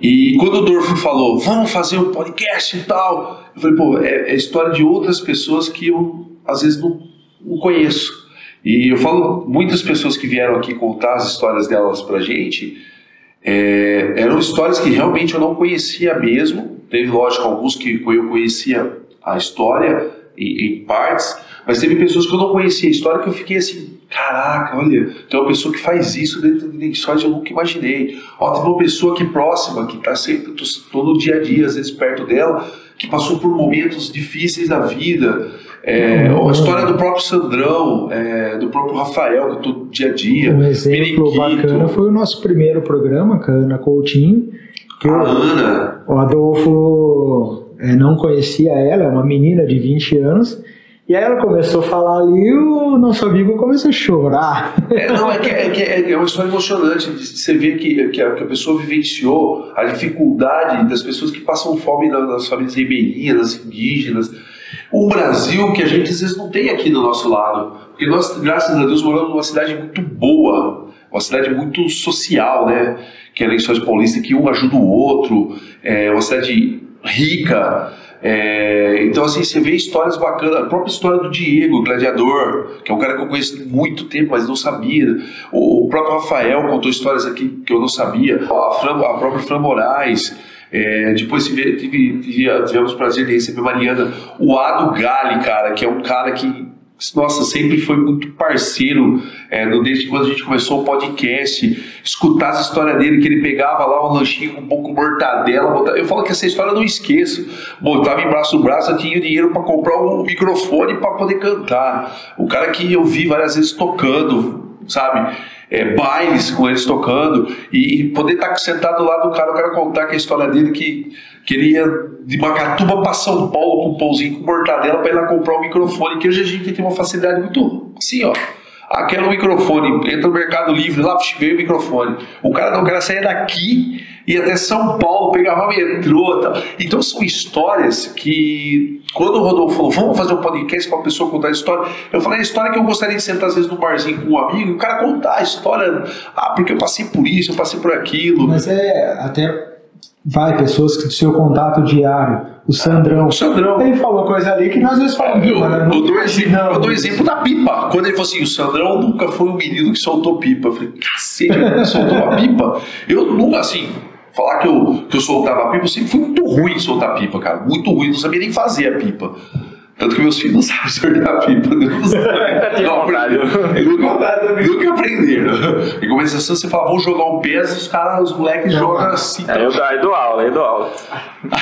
E quando o Dorfo falou, vamos fazer um podcast e tal, eu falei, pô, é, é história de outras pessoas que eu às vezes não, não conheço. E eu falo, muitas pessoas que vieram aqui contar as histórias delas pra gente, é, eram histórias que realmente eu não conhecia mesmo. Teve, lógico, alguns que eu conhecia a história em, em partes, mas teve pessoas que eu não conhecia a história que eu fiquei assim, caraca, olha, tem uma pessoa que faz isso dentro de lençóis eu nunca imaginei. Ó, teve uma pessoa aqui próxima, que está sempre, tô no dia a dia, às vezes perto dela, que passou por momentos difíceis da vida. É, a história do próprio Sandrão, é, do próprio Rafael, que eu tô dia a dia. Um exemplo Periquito, bacana foi o nosso primeiro programa, com a Ana Coutinho, que a o, Ana. o Adolfo eh, não conhecia ela, é uma menina de 20 anos, e aí ela começou a falar ali e o nosso amigo começou a chorar. É, não, é, que, é, que é- é uma história emocionante. de Você vê que, que, a, que a pessoa vivenciou a dificuldade das pessoas que passam fome nas, nas famílias ribeirinhas, nas indígenas. O Brasil, que a gente às vezes não tem aqui do nosso lado. Porque nós, graças a Deus, moramos numa cidade muito boa, uma cidade muito social, né? Que é Lençóis Paulista, que um ajuda o outro, é uma cidade rica. É, então, assim, você vê histórias bacanas. A própria história do Diego, gladiador, que é um cara que eu conheço muito tempo, mas não sabia. O, o próprio Rafael contou histórias aqui que eu não sabia. A, Fran, a própria Fran Moraes. É, depois tive, tive- tive- tivemos o prazer de receber Mariana. O Ado Gali, cara, que é um cara que nossa, sempre foi muito parceiro, é, desde quando a gente começou o podcast, escutar as histórias dele, que ele pegava lá um lanchinho com um pouco de mortadela, botava- eu falo que essa história eu não esqueço, botava em braço braço, eu tinha dinheiro para comprar um microfone para poder cantar, o cara que eu vi várias vezes tocando, sabe, é, bailes com eles tocando, e, e poder estar sentado lá do cara, o cara contar que a história dele que que ele ia de Macatuba para São Paulo com um pãozinho com mortadela para ir lá comprar um microfone, que hoje a gente tem uma facilidade muito assim, ó. Aquele microfone, entra no Mercado Livre, lá veio o microfone. O cara não, cara saía daqui ia até São Paulo, pegava metrô e tal. Então são histórias que, quando o Rodolfo falou, vamos fazer um podcast para a pessoa contar a história, eu falei a história que eu gostaria de sentar às vezes num barzinho com um amigo e o cara contar a história, ah, porque eu passei por isso, eu passei por aquilo. Mas é até vai pessoas que do seu contato diário, o Sandrão. O Sandrão. Ele falou coisa ali que nós às vezes falamos, Eu, eu, não dou exemplo, eu dou exemplo da pipa. Quando ele falou assim, o Sandrão nunca foi um menino que soltou pipa. Eu falei, cacete, ele soltou uma pipa? Eu nunca, assim, falar que eu, que eu soltava pipa, eu sempre fui muito ruim soltar pipa, cara. Muito ruim, não sabia nem fazer a pipa. Tanto que meus filhos não sabem soltar pipa. Não, não. Eles nunca, nunca aprenderam. Em compensação, você fala, vamos jogar um PES, os caras, os moleques jogam assim. É, eu, eu dou aula, eu dou aula.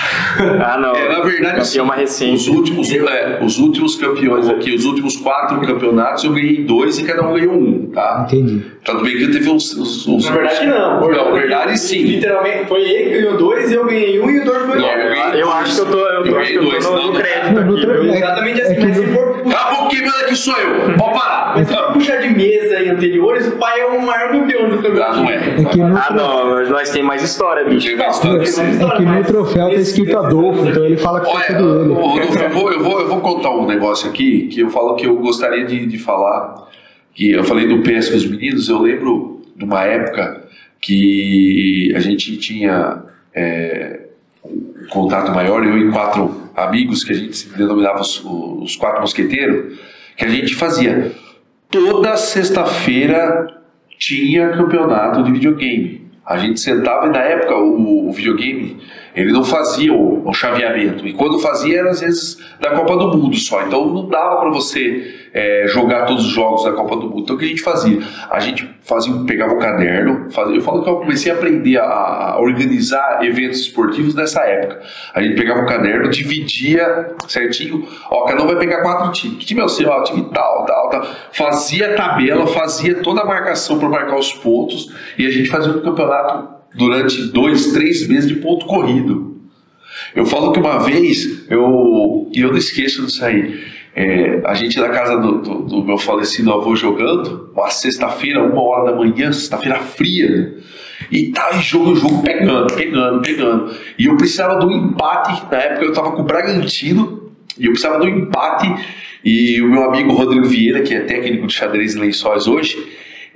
Ah, não. É, na verdade, Campeão uma Os recente. últimos, é, os últimos campeões aqui, os últimos quatro campeonatos, eu ganhei dois e cada um ganhou um, tá? Entendi. Tanto bem que teve uns. uns, uns Na verdade, não. Não, na verdade, sim. Literalmente, foi ele que ganhou dois, eu ganhei um e o Dor foi Não, eu Eu acho que eu tô, eu tô, Eu acho que eu ganhei tô dois, no, no não. crédito Não, no aqui. É- Exatamente é assim, que mas se for Cala a boquinha, manda que sou eu. Pode parar. Mas se for puxar de mesa em anteriores, o pai é o maior campeão do campeonato. Ah, não é. É Ah, não, mas nós temos mais história, bicho. Tem bastante. é que no troféu tá escrito Adolfo, então ele fala que foi Olha, tudo ele. Rodolfo, eu vou, eu, vou, eu vou contar um negócio aqui que eu falo que eu gostaria de, de falar. Que eu falei do PS com os meninos, eu lembro de uma época que a gente tinha é, um contato maior, eu e quatro amigos, que a gente se denominava os, os quatro mosqueteiros, que a gente fazia. Toda sexta-feira tinha campeonato de videogame. A gente sentava e na época o, o videogame ele não fazia o, o chaveamento. E quando fazia era às vezes da Copa do Mundo só. Então não dava para você é, jogar todos os jogos da Copa do Mundo. Então o que a gente fazia? A gente fazia, pegava o caderno, fazia, eu falo que eu comecei a aprender a, a organizar eventos esportivos nessa época. A gente pegava o caderno, dividia certinho, ó, cada um vai pegar quatro times. Que time é o seu? Ó, time tal, tal, tal. Fazia tabela, fazia toda a marcação para marcar os pontos e a gente fazia um campeonato durante dois, três meses de ponto corrido. Eu falo que uma vez, eu, e eu não esqueço disso aí, é, a gente na casa do, do- do meu falecido avô jogando, uma sexta-feira, uma hora da manhã, sexta-feira fria, e tá em jogo, jogo pegando, pegando, pegando. E eu precisava do empate, na época eu tava com o Bragantino, e eu precisava do empate, e o meu amigo Rodrigo Vieira, que é técnico de xadrez e lençóis hoje,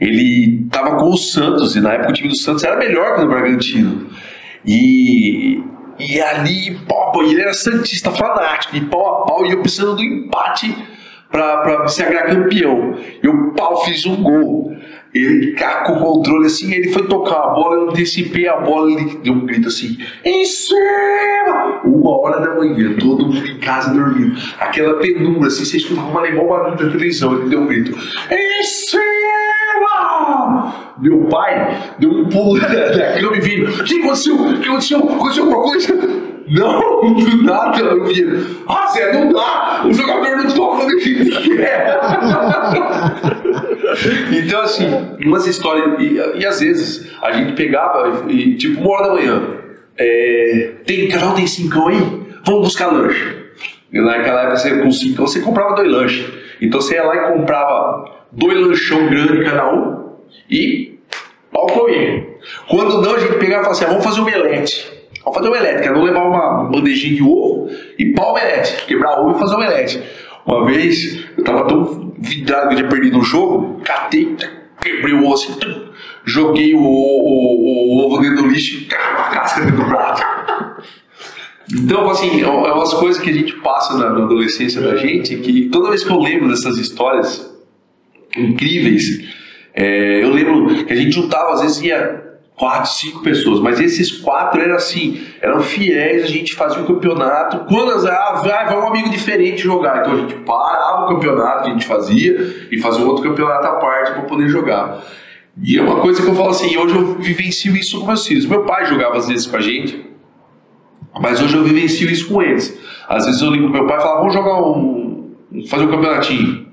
ele tava com o Santos, e na época o time do Santos era melhor que o do Bragantino. E, e ali, pau, e ele era Santista fanático, e pau a pau, e eu precisando do empate me sagrar campeão. Eu, pau, fiz um gol. Ele com o controle assim, ele foi tocar a bola, eu antecipei a bola, ele deu um grito assim, em cima! Uma hora da manhã, todo mundo em casa dormindo. Aquela penumbra, assim, você escutava uma igual barulho da televisão, ele deu um grito, em cima! Meu pai deu um pulo da cama e veio, o que aconteceu? O que aconteceu? Aconteceu alguma coisa? Não, nada, eu vi. Ah, Zé, não dá! O jogador não toca onde ele quer. Então, assim, umas histórias. E, e às vezes a gente pegava e, tipo, uma hora da manhã. É, tem canal tem cincão aí? Vamos buscar lanche. E naquela época, você, com cincão, você comprava dois lanches. Então você ia lá e comprava dois lanchão grande cada um e pau. Quando não, a gente pegava e falava assim: ah, vamos fazer omelete. Vamos fazer omelete, cada um levar uma bandejinha de ovo e pau omelete. Quebrar ovo e fazer omelete. Uma vez, eu tava tão vidrado que eu tinha perdido o jogo, catei, quebrei o osso, assim, tum, joguei o, o- o- o ovo dentro do lixo e a casca dentro do prato. Então, assim, é umas coisas que a gente passa na, na adolescência da gente que toda vez que eu lembro dessas histórias incríveis, é, eu lembro que a gente juntava, às vezes ia quatro, cinco pessoas, mas esses quatro eram assim, eram fiéis, a gente fazia um campeonato, quando as- ah, vai, vai um amigo diferente jogar, então a gente parava o campeonato que a gente fazia e fazia um outro campeonato à parte para poder jogar. E é uma coisa que eu falo assim, hoje eu vivencio isso com meus filhos. Meu pai jogava às vezes com a gente, mas hoje eu vivencio isso com eles. Às vezes eu ligo pro meu pai e falo, vamos jogar um. fazer um campeonatinho.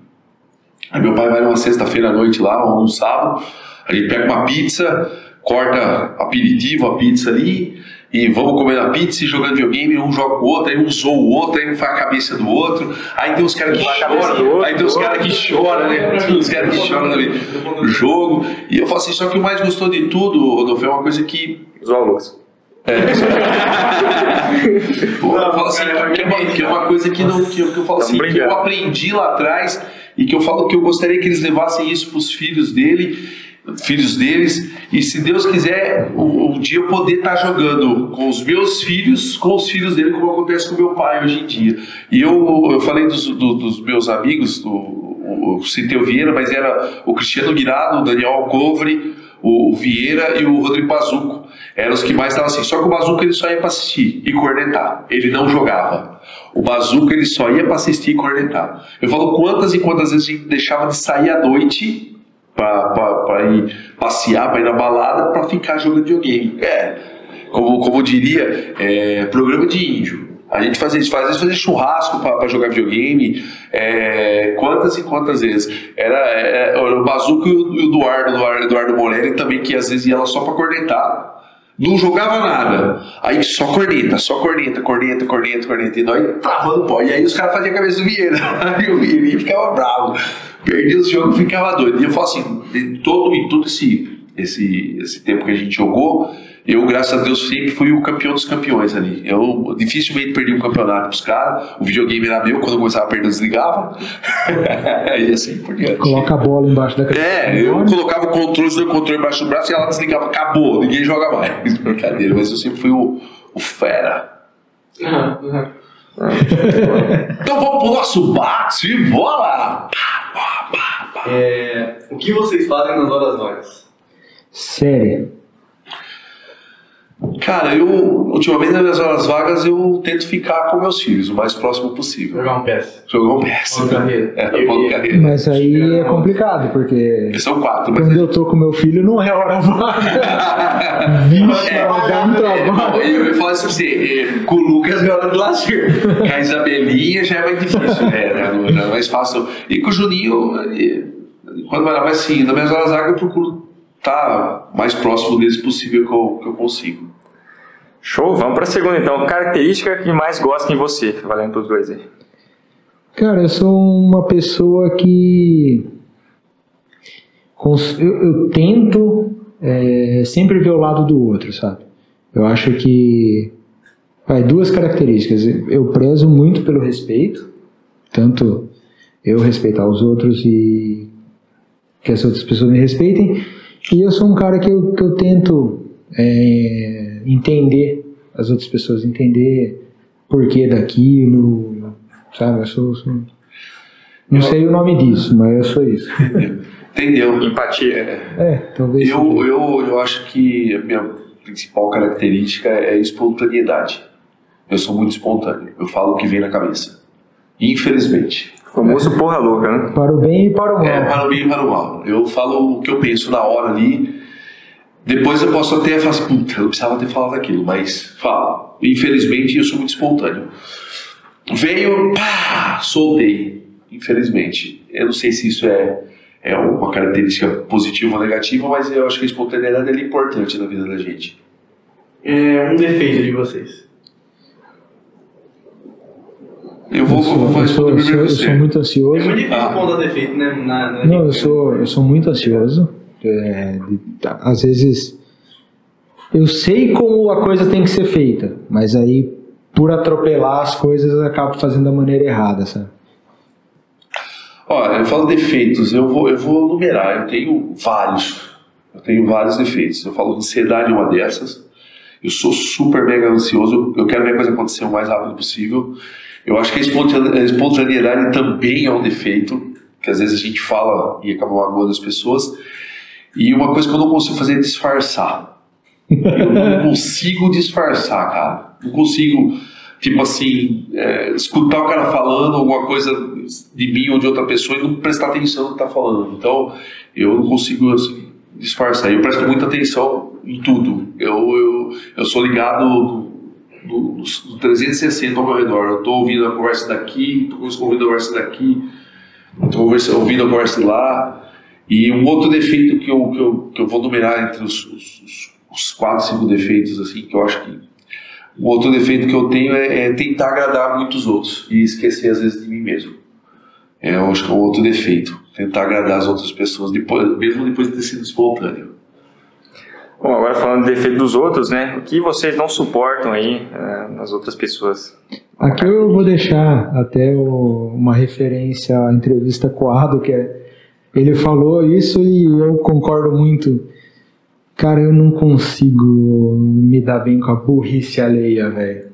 Aí meu pai vai numa sexta-feira à noite lá, ou num sábado, a gente pega uma pizza, corta aperitivo, a pizza ali, e vamos comer a pizza e jogando videogame, um joga com o outro, aí um zoa o outro, aí um faz a cabeça do outro, aí tem os caras que choram, aí tem os do caras que choram, né? Tem os caras que choram no, no jogo. E eu falo assim, só que o mais gostou de tudo, Rodolfo, é uma coisa que Zoa Lucas. Pô, eu falo assim, que é, uma, que é uma coisa que, não, que, eu, que eu falo assim, que eu aprendi lá atrás e que eu falo que eu gostaria que eles levassem isso para os filhos dele, filhos deles, e se Deus quiser, um, um dia eu poder estar tá jogando com os meus filhos, com os filhos dele, como acontece com meu pai hoje em dia. E eu, eu falei dos, do, dos meus amigos, do, o, Citeu Vieira, mas era o Cristiano Guirado, o Daniel Alcovre, o Vieira e o Rodrigo Bazuco. Eram os que mais estavam assim. Só que o Bazuco ele só ia para assistir e cornetar. Ele não jogava. O Bazuco ele só ia para assistir e cornetar. Eu falo quantas e quantas vezes a gente deixava de sair à noite para ir passear, para ir na balada, para ficar jogando videogame. É, como, como diria, é, programa de índio. A gente fazia isso, fazia, fazia churrasco para jogar videogame, é, quantas e quantas vezes. Era, é, o Bazuco e o Eduardo, Eduardo, Eduardo Morelli também, que às vezes ia lá só para cornetar. Não jogava nada. Aí só corneta, só corneta, corneta, corneta, corneta. E nós travando pó. E aí os caras faziam a cabeça do Vieira. Aí o Vieira ficava bravo. Perdia os jogos ficava doido. E eu falo assim, todo, em todo esse, esse, esse tempo que a gente jogou, eu, graças a Deus, sempre fui o campeão dos campeões ali. Eu dificilmente perdi um campeonato pros caras. O videogame era meu, quando eu começava a perder, eu desligava. e assim por diante. Coloca a bola embaixo da cabeça. É, eu colocava o controle do controle embaixo do braço e ela desligava. Acabou, ninguém joga mais. Brincadeira, mas eu sempre fui o, o fera. então vamos pro nosso bate e bola! É, o que vocês fazem nas horas vagas? Sério. Cara, eu, ultimamente nas minhas horas vagas, eu tento ficar com meus filhos o mais próximo possível. Jogar um PS. Jogar um PS. Uma carreira. É, uma carreira. Mas aí é complicado, porque. São quatro, mas. Quando eu tô com meu filho, não é hora vaga. Vixe, É, dá um trabalho. eu, eu falo assim pra você, é, com o Lucas é hora de lazer. Com a Isabelinha já é mais difícil, é, né, não, não é mais fácil. E com o Juninho, ele- quando vai lá, mas sim, nas minhas horas vagas eu procuro estar mais próximo deles possível que eu, que eu consigo. Show, vamos para a segunda então. Característica que mais gosta em você, valendo para os dois aí. Cara, eu sou uma pessoa que. Eu, eu tento é, sempre ver o lado do outro, sabe? Eu acho que. Vai, duas características. Eu prezo muito pelo respeito, tanto eu respeitar os outros e que as outras pessoas me respeitem. E eu sou um cara que eu, que eu tento é, entender as outras pessoas, entender porquê daquilo, sabe? Eu sou. sou- não sei o nome disso, mas eu sou isso. Entendeu? Empatia. É, talvez. Eu, eu, eu acho que a minha principal característica é a espontaneidade. Eu sou muito espontâneo. Eu falo o que vem na cabeça. Infelizmente. Famoso porra louca, né? Para o bem e para o mal. É, para o bem e para o mal. Eu falo o que eu penso na hora ali. Depois eu posso até falar assim, puta, eu não precisava ter falado aquilo, mas falo. Infelizmente eu sou muito espontâneo. Veio, pá, soltei. Infelizmente. Eu não sei se isso é, é uma característica positiva ou negativa, mas eu acho que a espontaneidade é importante na vida da gente. É um defeito de vocês. Eu vou, Eu sou, vou eu sou, eu sou- eu você. sou muito É ansioso. muito difícil Ah. apontar defeito, né? Na, na Não, eu sou, eu sou muito ansioso. É, de- tá, às vezes eu sei como a coisa tem que ser feita, mas aí por atropelar as coisas eu acabo fazendo da maneira errada, sabe? Olha, eu falo defeitos, eu vou, eu vou numerar, eu tenho vários. Eu tenho vários defeitos. Eu falo ansiedade é uma dessas. Eu sou super mega ansioso, eu quero ver a coisa acontecer o mais rápido possível. Eu acho que a espontane- a espontaneidade também é um defeito, que às vezes a gente fala e acaba magoando as pessoas. E uma coisa que eu não consigo fazer é disfarçar. Eu não consigo disfarçar, cara. Não consigo, tipo assim, é, escutar o cara falando alguma coisa de mim ou de outra pessoa e não prestar atenção no que tá falando. Então, eu não consigo assim, disfarçar. Eu presto muita atenção em tudo. Eu, eu, eu sou ligado no, no 360 ao meu redor. Eu tô ouvindo a conversa daqui, tô ouvindo a conversa daqui, conversa- ouvindo a conversa lá. E um outro defeito que eu, que eu, que eu vou numerar entre os, os, os- os quatro, cinco defeitos, assim, que eu acho que. Um outro defeito que eu tenho é, é tentar agradar muitos outros e esquecer, às vezes, de mim mesmo. É, eu acho que é um outro defeito. Tentar agradar as outras pessoas, depois, mesmo depois de ter sido espontâneo. Bom, agora falando de defeito dos outros, né? O que vocês não suportam aí uh, nas outras pessoas? Aqui eu vou deixar até o, uma referência à entrevista com o Ado, que é, ele falou isso e eu concordo muito. Cara, eu não consigo me dar bem com a burrice alheia, velho.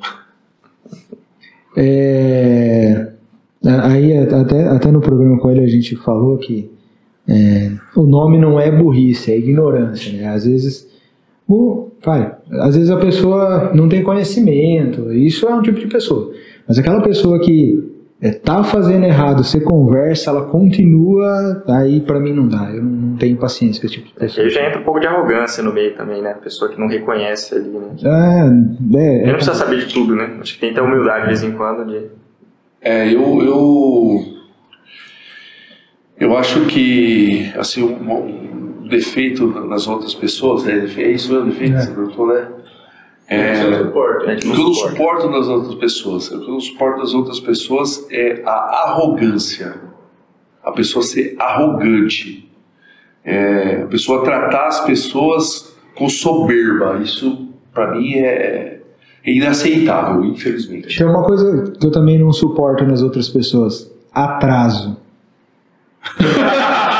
É, aí até, até no programa com ele a gente falou que é, o nome não é burrice, é ignorância, né? Às vezes o, vai, às vezes a pessoa não tem conhecimento, isso é um tipo de pessoa. Mas aquela pessoa que é, tá fazendo errado, você conversa, ela continua, aí para mim não dá. Eu não tenho paciência com esse tipo de pessoa. Aí já entra um pouco de arrogância no meio também, né? A pessoa que não reconhece ali, né? É, é, Ele não precisa saber de tudo, né? Acho que tem que ter humildade de vez em quando de... É, eu, eu, eu acho que, assim, um, um defeito nas outras pessoas, né? É isso mesmo, defeito, É. você perguntou, né? É, o que eu não suporta. suporto nas outras pessoas, o que eu não suporto nas outras pessoas é a arrogância. A pessoa ser arrogante. É, a pessoa tratar as pessoas com soberba. Isso, pra mim, é, é inaceitável, infelizmente. Tem uma coisa que eu também não suporto nas outras pessoas: atraso.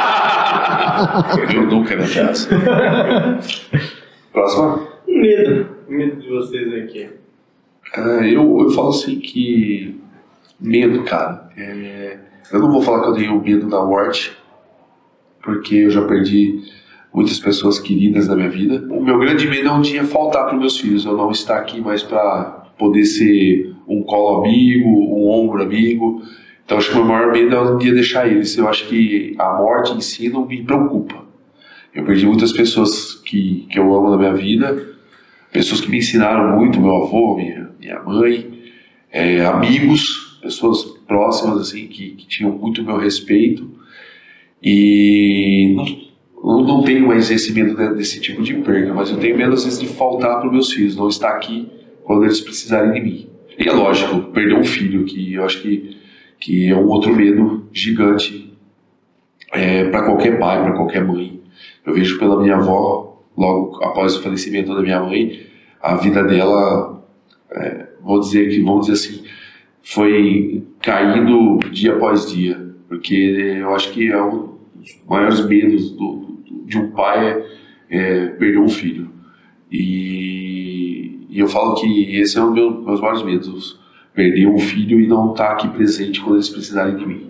Eu nunca me atraso. Próxima. Medo. Medo de vocês aqui. Ah, eu, eu falo assim que medo, cara. é, eu não vou falar que eu tenho medo da morte, porque eu já perdi muitas pessoas queridas na minha vida. O meu grande medo é um dia faltar para meus filhos, eu não estar aqui mais para poder ser um colo amigo, um ombro amigo. Então acho que o meu maior medo é um dia deixar eles. Eu acho que a morte em si não me preocupa. Eu perdi muitas pessoas que, que eu amo na minha vida, pessoas que me ensinaram muito, meu avô, minha, minha mãe, é, amigos, pessoas próximas assim que, que tinham muito meu respeito e não, não tenho mais esse medo de- desse tipo de perda, mas eu tenho medo às vezes de faltar para meus filhos, não estar aqui quando eles precisarem de mim. E é lógico, perder um filho, que eu acho que, que é um outro medo gigante é, para qualquer pai, para qualquer mãe. Eu vejo pela minha avó, logo após o falecimento da minha mãe, a vida dela, é, vou dizer que, vamos dizer assim, foi caindo dia após dia, porque eu acho que é um dos maiores medos do, do- de um pai é, é perder um filho. E, e eu falo que esse é um dos meus, meus maiores medos, perder um filho e não estar aqui presente quando eles precisarem de mim.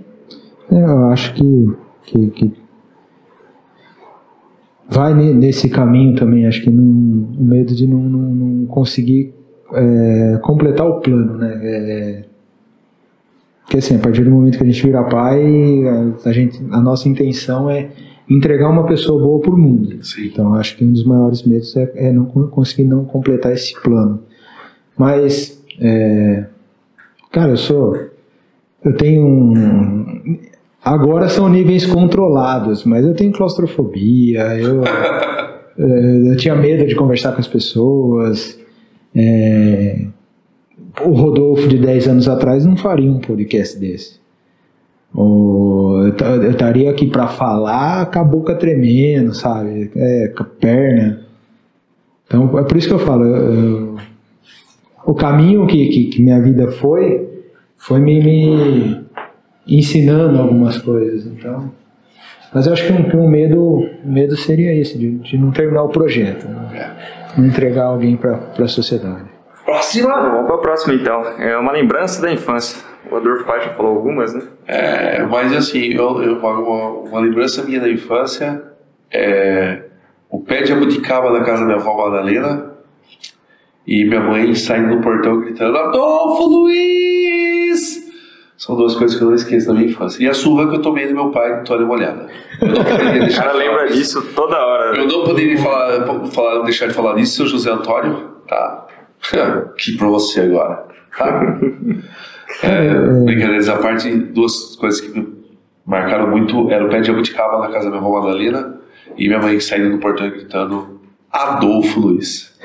É, Eu acho que, que, que vai ne- nesse caminho também. Acho que não, o medo de não, não, não conseguir é, completar o plano, né? É, porque assim, a partir do momento que a gente vira pai, a, a gente, a nossa intenção é entregar uma pessoa boa para o mundo. Sim. Então acho que um dos maiores medos é, é não con- conseguir não completar esse plano. Mas, é, cara, eu sou, eu tenho um, agora são níveis controlados, mas eu tenho claustrofobia, eu, é, eu tinha medo de conversar com as pessoas. é, o Rodolfo de 10 anos atrás não faria um podcast desse. Ou eu estaria aqui para falar com a boca tremendo, sabe? É, com a perna. Então é por isso que eu falo. eu- eu- o caminho que, que, que minha vida foi, foi me, me ensinando algumas coisas. Então, mas eu acho que um, que um medo, um medo seria esse, de, de não terminar o projeto, né? não entregar alguém para a sociedade. Próxima! Vamos para a próxima então. É uma lembrança da infância. O Adolfo Paz já falou algumas, né? É, mas assim, eu, eu- uma, uma, uma lembrança minha da infância é o pé de abuticaba da casa da minha avó Madalena e minha mãe saindo do portão gritando Adolfo Luiz! São duas coisas que eu não esqueço da minha infância. E a surra que eu tomei do meu pai de toalha molhada. Eu não poderia O cara de lembra disso toda hora. Eu não poderia falar, falar, deixar de falar disso, seu José Antônio. Tá. que pra você agora. Tá? É, brincadeiras à parte, duas coisas que me marcaram muito era o pé de abuticaba na casa da minha avó Madalena e minha mãe saindo do portão gritando Adolfo Luiz.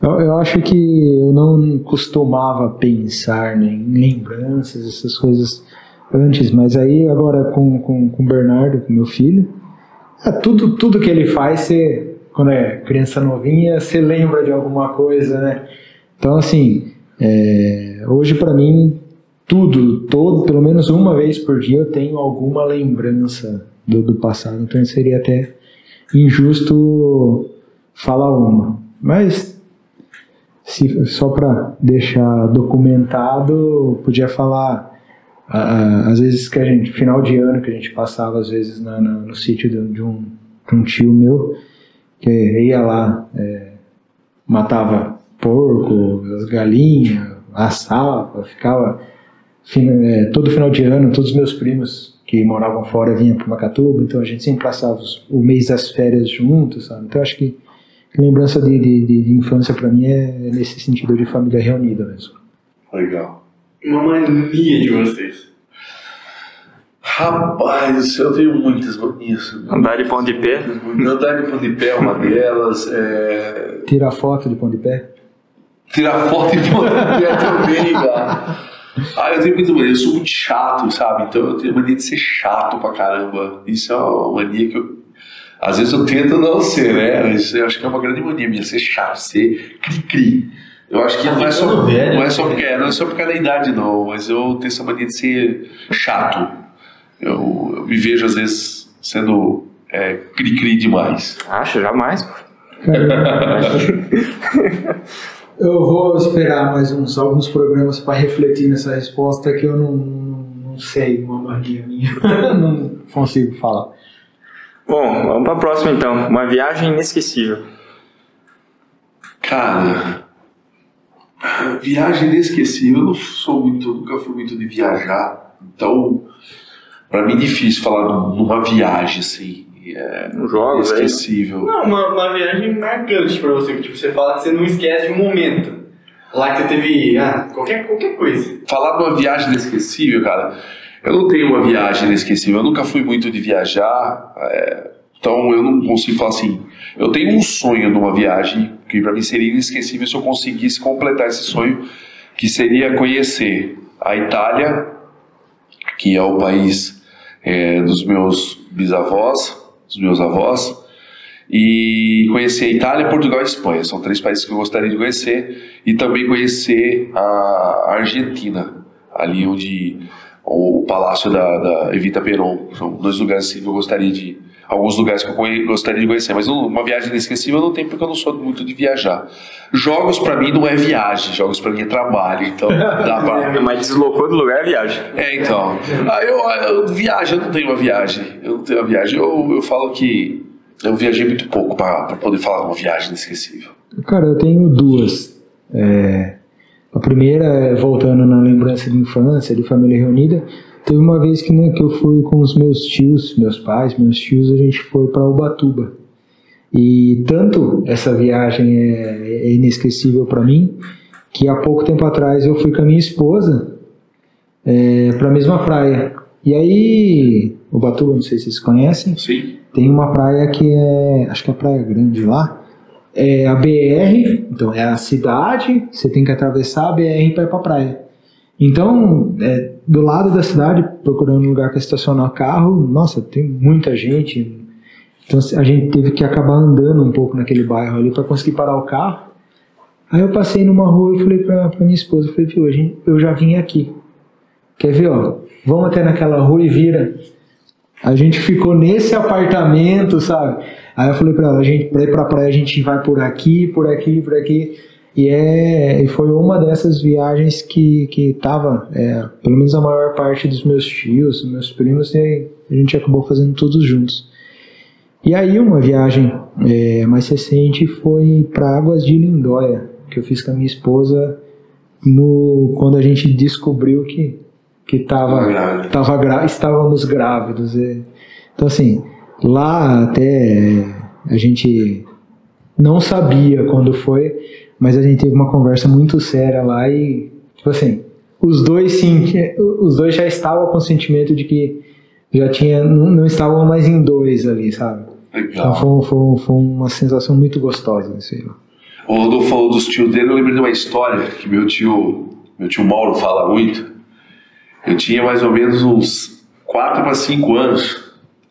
Eu, eu acho que eu não costumava pensar né, em lembranças, essas coisas antes, mas aí agora com, com, com o Bernardo, com meu filho, é, tudo, tudo que ele faz, você quando é criança novinha, você lembra de alguma coisa, né? Então, assim, é, hoje para mim, tudo, todo, pelo menos uma vez por dia, eu tenho alguma lembrança do, do passado. Então, seria até injusto falar uma. Mas, se, só para deixar documentado, podia falar às vezes que a gente, final de ano que a gente passava às vezes na, na, no sítio de, de, um, de um tio meu, que ia lá, é, matava porco, as galinhas, assava, ficava é, todo final de ano, todos os meus primos que moravam fora vinham para Macatuba, então a gente sempre passava os, o mês das férias juntos, sabe? Então acho que lembrança de, de, de infância para mim é nesse sentido de família reunida mesmo. Legal. Uma mania de vocês. Rapaz, eu tenho muitas manias. Andar de pão de pé? Andar de pão de pé é uma delas. É... Tirar foto de pão de pé? Tirar foto de pão de pé também, cara. Ah, eu tenho muita mania, eu sou muito chato, sabe? Então eu tenho mania de ser chato pra caramba. Isso é uma mania que eu. Às vezes eu tento não ser, né? Mas eu acho que é uma grande mania minha, ser chato, ser cri-cri. Eu acho que não é, só, velho, não, é só porque, não é só por causa da idade, não, mas eu tenho essa mania de ser chato. Eu, eu me vejo, às vezes, sendo é, cri-cri demais. Acho, jamais. eu vou esperar mais uns alguns programas para refletir nessa resposta que eu não, não, não sei, uma mania minha. não consigo falar. Bom, vamos para a próxima então. Uma viagem inesquecível. Cara, Viagem inesquecível, eu não sou muito, nunca fui muito de viajar, então para mim é difícil falar numa viagem assim. É, um jogo, inesquecível. Não, uma, uma viagem marcante para você, que tipo, você fala que você não esquece de um momento. Lá que você teve ah, qualquer, qualquer coisa. Falar de uma viagem inesquecível, cara, eu não tenho uma viagem inesquecível, eu nunca fui muito de viajar. É, então eu não consigo falar assim. Eu tenho um sonho de uma viagem que para mim seria inesquecível se eu conseguisse completar esse sonho, que seria conhecer a Itália, que é o país é, dos meus bisavós, dos meus avós, e conhecer a Itália, Portugal e Espanha. São três países que eu gostaria de conhecer e também conhecer a Argentina, ali onde o palácio da, da Evita Peron. São dois lugares assim, que eu gostaria de alguns lugares que eu gostaria de conhecer, mas uma viagem inesquecível eu não tenho porque eu não sou muito de viajar. Jogos para mim não é viagem, jogos para mim é trabalho, então dá pra... Mas deslocou do lugar é viagem. É, então. Ah, eu, eu viajo, eu não tenho uma viagem, eu não tenho uma viagem. Eu, eu falo que eu viajei muito pouco para poder falar uma viagem inesquecível. Cara, eu tenho duas. É, a primeira é voltando na lembrança de infância, de família reunida. Teve uma vez que, né, que eu fui com os meus tios, meus pais, meus tios, a gente foi para Ubatuba. E tanto essa viagem é, é inesquecível para mim, que há pouco tempo atrás eu fui com a minha esposa é, para a mesma praia. E aí, Ubatuba, não sei se vocês conhecem, Sim. tem uma praia que é, acho que é a Praia Grande lá, é a BR, então é a cidade, você tem que atravessar a BR para ir para a praia. Então, é, do lado da cidade, procurando um lugar para estacionar carro, nossa, tem muita gente. Então a gente teve que acabar andando um pouco naquele bairro ali para conseguir parar o carro. Aí eu passei numa rua e falei para minha esposa, falei, viu, gente, eu já vim aqui. Quer ver, ó? Vamos até naquela rua e vira. A gente ficou nesse apartamento, sabe? Aí eu falei para ela, a gente, pra ir pra praia a gente vai por aqui, por aqui, por aqui. E, é, e foi uma dessas viagens que, que tava, é, pelo menos a maior parte dos meus tios, meus primos, e a gente acabou fazendo todos juntos. E aí uma viagem é, mais recente foi para Águas de Lindóia, que eu fiz com a minha esposa no, quando a gente descobriu que que tava, tava gra, estávamos grávidos. É. Então assim, lá até a gente não sabia quando foi, mas a gente teve uma conversa muito séria lá e, tipo assim, os dois sim, os dois já estavam com o sentimento de que já tinha, não estavam mais em dois ali, sabe? Legal. Então foi, foi, foi uma sensação muito gostosa, assim. O Rodolfo falou dos tios dele, eu lembro de uma história que meu tio, meu tio Mauro fala muito. Eu tinha mais ou menos uns 4 para 5 anos,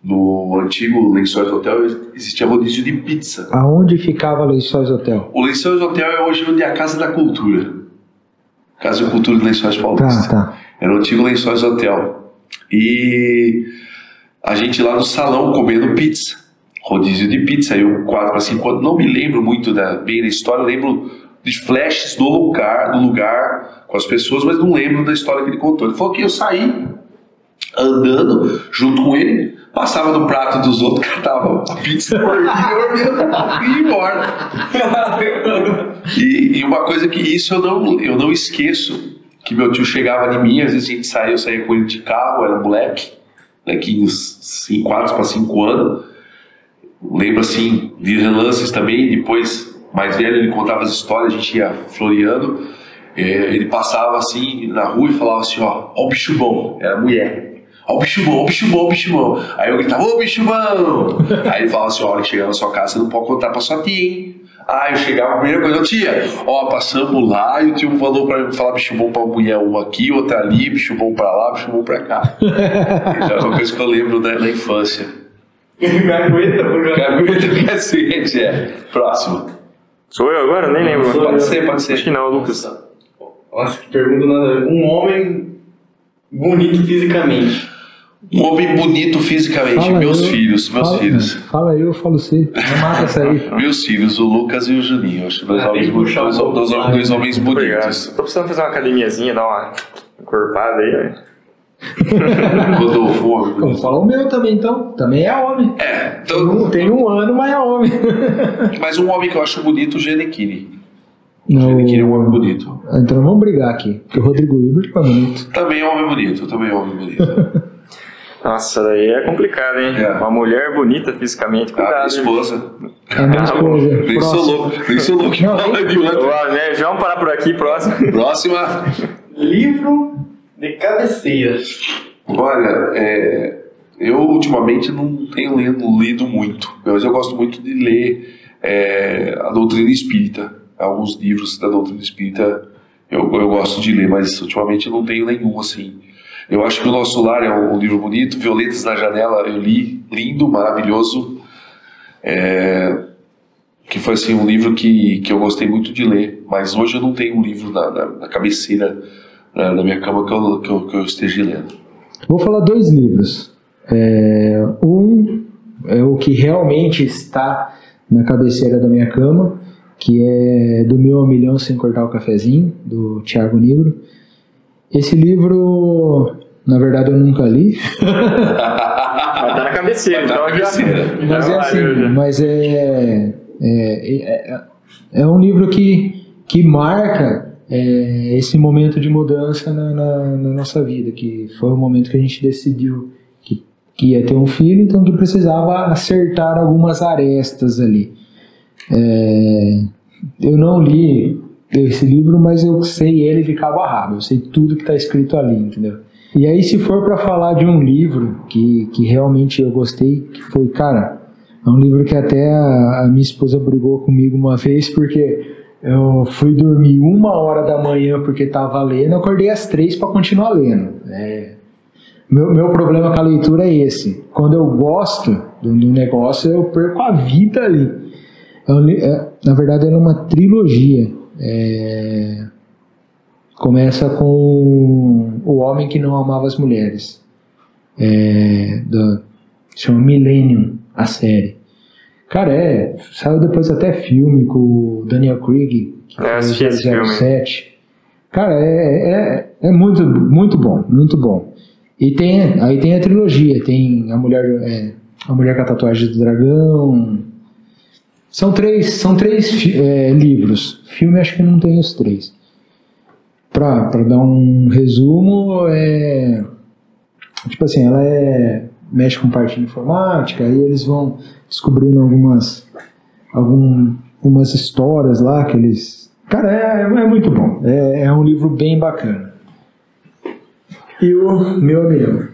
no antigo Lençóis Hotel existia rodízio de pizza. Aonde ficava Lençóis Hotel? O Lençóis Hotel é hoje onde é a Casa da Cultura. Casa de Cultura de Lençóis Paulista. Tá, tá. Era o antigo Lençóis Hotel. E a gente lá no salão comendo pizza. Rodízio de pizza. Eu, 4 para 5 anos, não me lembro muito da, bem da história, lembro de flashes do lugar, do lugar com as pessoas, mas não lembro da história que ele contou. Ele falou que eu saí andando junto com ele, passava no prato dos outros, catava a pizza, e ia embora. E, e uma coisa que isso eu não, eu não esqueço, que meu tio chegava em mim, às vezes a gente saía, eu saía com ele de carro, era moleque, molequinhos 4 para 5 anos. Lembro assim, de relances também, depois, mais velho, ele contava as histórias, a gente ia floreando. É, ele passava assim na rua e falava assim: ó, ó o bicho bom, era mulher. Ó o bicho bom, o bicho bom, o bicho bom. Aí eu gritava: ô bicho bom! Aí ele falava assim: ó, que chegar na sua casa, você não pode contar pra sua tia, hein? Aí eu chegava, a primeira coisa, tia, ó, passamos lá e o tio falou pra falar bicho bom pra mulher, uma aqui, outra ali, bicho bom pra lá, bicho bom pra cá. Então é uma coisa que eu lembro da, da infância. Cagueta, por Cagueta cacete, é. Próximo. Sou eu agora? Nem lembro. Sou Pode eu. ser, pode ser. Acho que não, Lucas. Nossa, que pergunta nada a ver. Um homem bonito fisicamente. Um homem bonito fisicamente, Fala meus eu, filhos, meus fala, filhos. Fala eu, falo você. Não mata essa aí. Meus filhos, o Lucas e o Juninho. Acho dois, Ah, homens, tem dois, dois, dois né? homens Obrigado. bonitos. Tô precisando fazer uma academiazinha, dar uma encorpada aí. velho. Rodolfo, bonito. falar o meu também, então. Também é homem. É, Tem então, um, tem um ano, mas é homem. mas um homem que eu acho bonito, o Genequini. O Não, Genequini é um homem bonito. Então vamos brigar aqui. Porque o Rodrigo Hilbert é bonito. Também é um homem bonito, também é um homem bonito. Nossa, daí é complicado, hein? É. Uma mulher bonita fisicamente, A minha cuidado. hein? esposa. É a minha esposa. Nem sou louco, nem sou louco. Não, Fala de outro. Ó, né, vamos parar por aqui, próximo. Próxima. Livro de cabeceira. Olha, é, eu ultimamente não tenho lido, lido muito, mas eu gosto muito de ler é, a doutrina espírita. Alguns livros da doutrina espírita eu, eu gosto de ler, mas ultimamente eu não tenho nenhum assim. Eu acho que o Nosso Lar é um, livro bonito, Violetas na Janela eu li, lindo, maravilhoso. É, que foi assim um livro que, que eu gostei muito de ler, mas hoje eu não tenho um livro na, na, na cabeceira na, na minha cama que eu, que, eu, que eu esteja lendo. Vou falar dois livros. É, um é o que realmente está na cabeceira da minha cama, que é do meu a milhão sem cortar o cafezinho, do Tiago Negro. Esse livro, na verdade, eu nunca li, Vai estar na cabeceira, tá então na já. cabeceira. mas é assim, mas é, é, é, é um livro que, que marca é, esse momento de mudança na, na, na nossa vida, que foi o momento que a gente decidiu que, que ia ter um filho, então que precisava acertar algumas arestas ali. É, eu não li esse livro, mas eu sei ele de cabo a rabo, eu sei tudo que está escrito ali, entendeu? E aí, se for para falar de um livro que, que realmente eu gostei, que foi, cara, é um livro que até a, a minha esposa brigou comigo uma vez, porque eu fui dormir uma hora da manhã porque estava lendo, eu acordei às três para continuar lendo. É, meu, meu problema com a leitura é esse. Quando eu gosto do, do negócio, eu perco a vida ali. É é, na verdade, era uma trilogia. É, começa com O Homem que Não Amava as Mulheres. É, da, chama Millennium, a série. Cara, é. Saiu depois até filme com o Daniel Craig, que É, assisti esse filme. 007. Cara, é, é, é muito, muito bom, muito bom. E tem, aí tem a trilogia, tem a mulher, é, a mulher com a tatuagem do dragão. São três, são três é, livros. Filme acho que não tem os três. Pra, pra dar um resumo, é. Tipo assim, ela é. mexe com parte de informática, aí eles vão descobrindo algumas. Algum, algumas histórias lá que eles. Cara, é, é muito bom. É, é um livro bem bacana. E o meu amigo.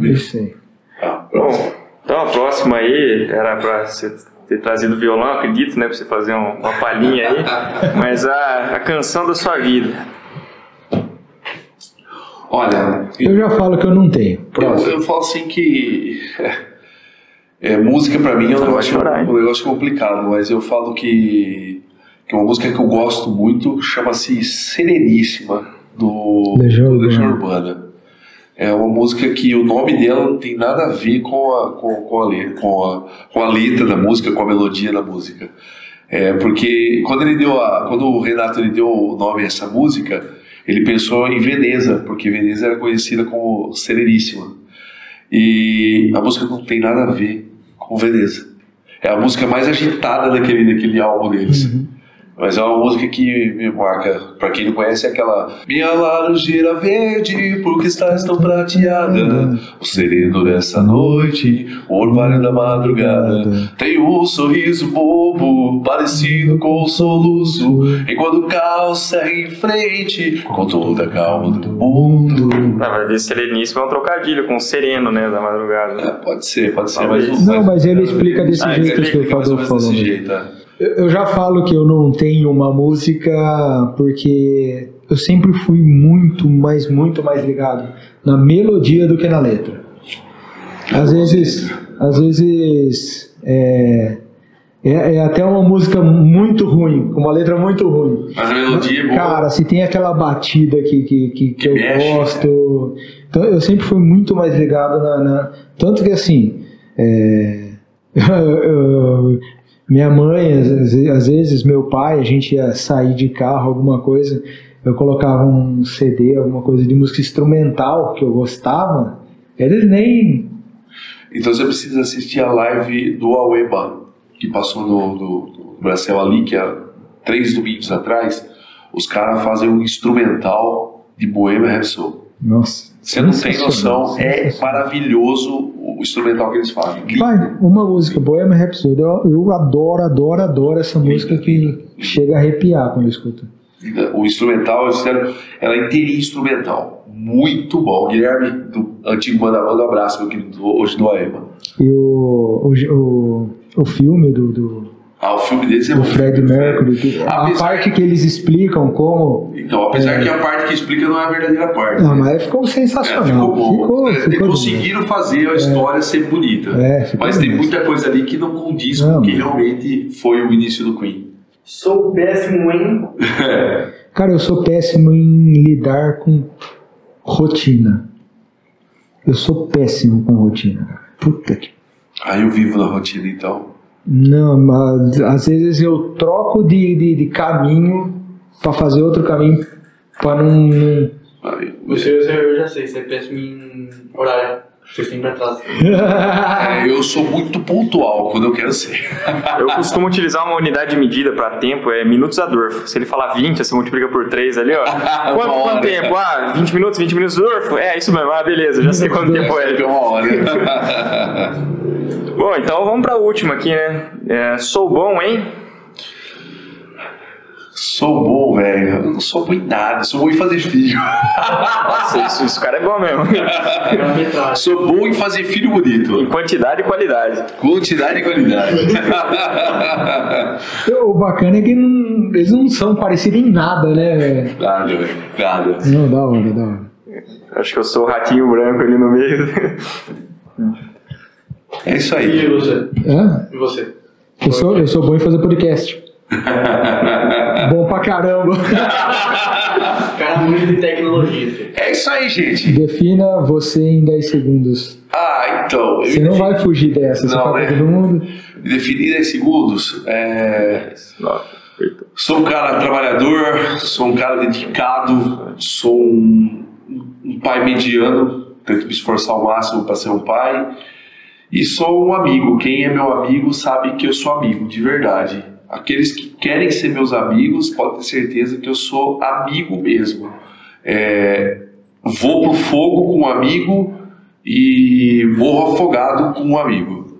Isso aí. Ah, Bom, então a próxima aí era pra você ter trazido violão, acredito, né? Pra você fazer um- uma palhinha aí. Mas a, a canção da sua vida. Olha, Eu já falo que eu não tenho. eu, Próximo. eu falo assim que é, É, música pra mim é um negócio, chorar, um negócio complicado, mas eu falo que, que uma música que eu gosto muito chama-se Sereníssima, do Legião do Legião Urbana. É uma música que o nome dela não tem nada a ver com a, com, com a, com, a, com a letra da música, com a melodia da música. É, porque quando ele deu a, quando o Renato ele deu o nome a essa música, ele pensou em Veneza, porque Veneza era conhecida como Sereníssima. E a música não tem nada a ver com Veneza. É a música mais agitada daquele, daquele álbum deles. Mas é uma música que me marca. Pra quem não conhece, é aquela Minha laranjeira verde, porque estás tão prateada O sereno dessa noite, o orvalho da madrugada Tem um sorriso bobo, parecido com um soluço Enquanto o caos segue em frente, com toda a calma do mundo Ah, vai ver Sereníssimo é um trocadilho com sereno, né, da madrugada. É, Pode ser, pode ser, Talvez. mas... Não, mas ele explica desse Ah, jeito ele que o Fador falou. desse jeito, é. Eu já falo que eu não tenho uma música porque eu sempre fui muito, mas muito mais ligado na melodia do que na letra. Às vezes, às vezes é, é, é até uma música muito ruim, com uma letra muito ruim. Mas a melodia é boa. Cara, se tem aquela batida que, que, que, que eu mexe, gosto. Então eu sempre fui muito mais ligado na. na- tanto que assim. é, eu- minha mãe, às vezes, meu pai, a gente ia sair de carro, alguma coisa, eu colocava um CD, alguma coisa de música instrumental que eu gostava, eles nem. Então você precisa assistir a live do Aueba, que passou no, no, no Brasil ali, que há três domingos atrás. Os caras fazem um instrumental de Bohemian Rhapsody. Nossa. Você não tem noção, é maravilhoso o instrumental que eles fazem. Pai, uma música, Bohemian Rhapsody, eu, eu adoro, adoro, adoro essa música que chega a arrepiar quando eu escuto. O instrumental, eles fizeram, ela é inteirinha instrumental. Muito bom. Guilherme, do antigo Manda Manda, um abraço, meu querido, do- hoje do Aema. E o, o, o, o filme do, do, Ah, o filme deles é muito Fred. Mercury, que- a Apesar- parte que eles explicam como. Então, apesar que a parte que explica não é a verdadeira parte. Não, né? mas ficou É, sensacional. ficou bom. Ficou, É, ficou conseguiram fazer a história ser bonita. É, mas tem muita coisa ali que não condiz Não, com o que realmente foi o início do Queen. Sou péssimo em. Cara, eu sou péssimo em lidar com rotina. Eu sou péssimo com rotina. Puta que. Aí eu vivo na rotina, então. Não, mas às vezes eu troco de, de, de caminho pra fazer outro caminho pra não. não- Você, eu, já sei, você péssimo em horário. Você sempre atrasa. é, eu sou muito pontual quando eu quero ser. Eu costumo utilizar uma unidade de medida para tempo, é minutos a Dorfo. Se ele falar 20, você multiplica por 3 ali, ó. Quanto, Uma hora. quanto tempo? Ah, 20 minutos, 20 minutos Dorfo? É, isso mesmo. Ah, beleza, já sei quanto tempo É uma hora. Bom, então vamos pra última aqui, né? É, sou bom, hein? Sou bom, velho. Eu não sou bom em nada. Sou bom em fazer filho. Nossa, isso, isso cara é bom mesmo. Sou bom em fazer filho em bonito. quantidade e qualidade. Quantidade e qualidade. O bacana é que não- eles não são parecidos em nada, né? velho? nada, velho. Nada. Não, da hora, da hora. Acho que eu sou o ratinho branco ali no meio. É isso E aí. você? Hã? E você? Eu sou, eu sou bom em fazer podcast. bom pra caramba. Cara muito de tecnologia. É isso aí, gente. Defina você em 10 segundos. Ah, então. Você não vai fugir dessa, você Não, fala né? pra todo mundo. Definir em segundos. É, sou um cara trabalhador, sou um cara dedicado, sou um, um pai mediano, tento me esforçar ao máximo para ser um pai. E sou um amigo. Quem é meu amigo sabe que eu sou amigo, de verdade. Aqueles que querem ser meus amigos, podem ter certeza que eu sou amigo mesmo. É, vou pro fogo com um amigo e morro afogado com um amigo.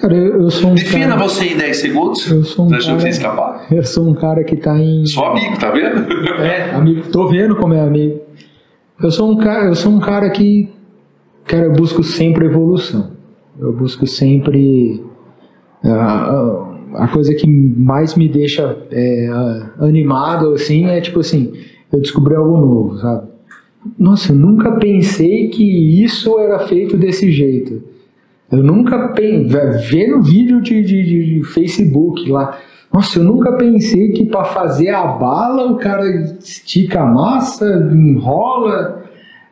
Cara, eu, eu sou um Defina cara. você em 10 segundos. Eu sou um cara- você escapar? Eu sou um cara que tá em. Sou amigo, tá vendo? É, amigo. Tô vendo como é amigo. Eu sou um cara, eu sou um cara que. Cara, eu busco sempre evolução. Eu busco sempre. Ah, a coisa que mais me deixa é, animado, assim, é tipo assim, eu descobri algo novo, sabe? Nossa, eu nunca pensei que isso era feito desse jeito. Eu nunca pensei, vendo vídeo de, de, de, Facebook lá, nossa, eu nunca pensei que para fazer a bala o cara estica a massa, enrola.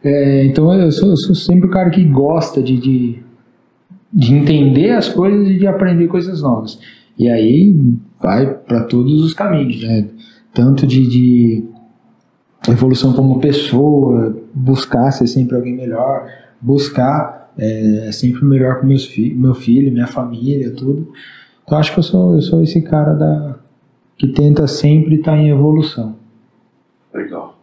É, então eu sou, eu sou, sempre o cara que gosta de, de, de entender as coisas e de aprender coisas novas. E aí vai para todos os caminhos, né? Tanto de, de evolução como pessoa, buscar ser sempre alguém melhor, buscar é, sempre melhor com meus fi meu filho, minha família, tudo. Então acho que eu sou, eu sou esse cara da, que tenta sempre estar tá em evolução. Legal.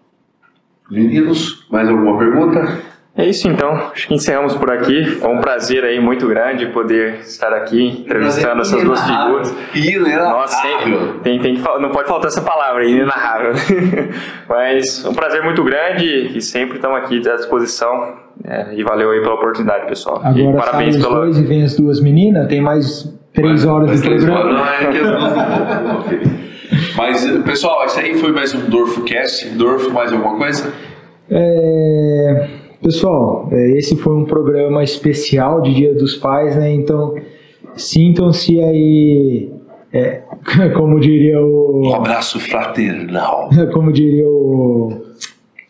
Meninos, mais alguma pergunta? É isso então, acho que encerramos por aqui. Foi um prazer aí muito grande poder estar aqui entrevistando essas duas figuras. Inenarrável. Nossa, tem, tem, tem, não pode faltar essa palavra, inenarrável. Mas um prazer muito grande e sempre estamos aqui à disposição. É, e valeu aí pela oportunidade, pessoal. Agora e parabéns pela. dois e vem as duas meninas, tem mais três horas de programa. Não, é que as duas Mas, pessoal, isso aí foi mais um Dorfcast. Dorf, mais alguma coisa? É. Pessoal, é, esse foi um programa especial de Dia dos Pais, né? Então sintam-se aí, é, como diria o. Um abraço fraternal. Como diria o,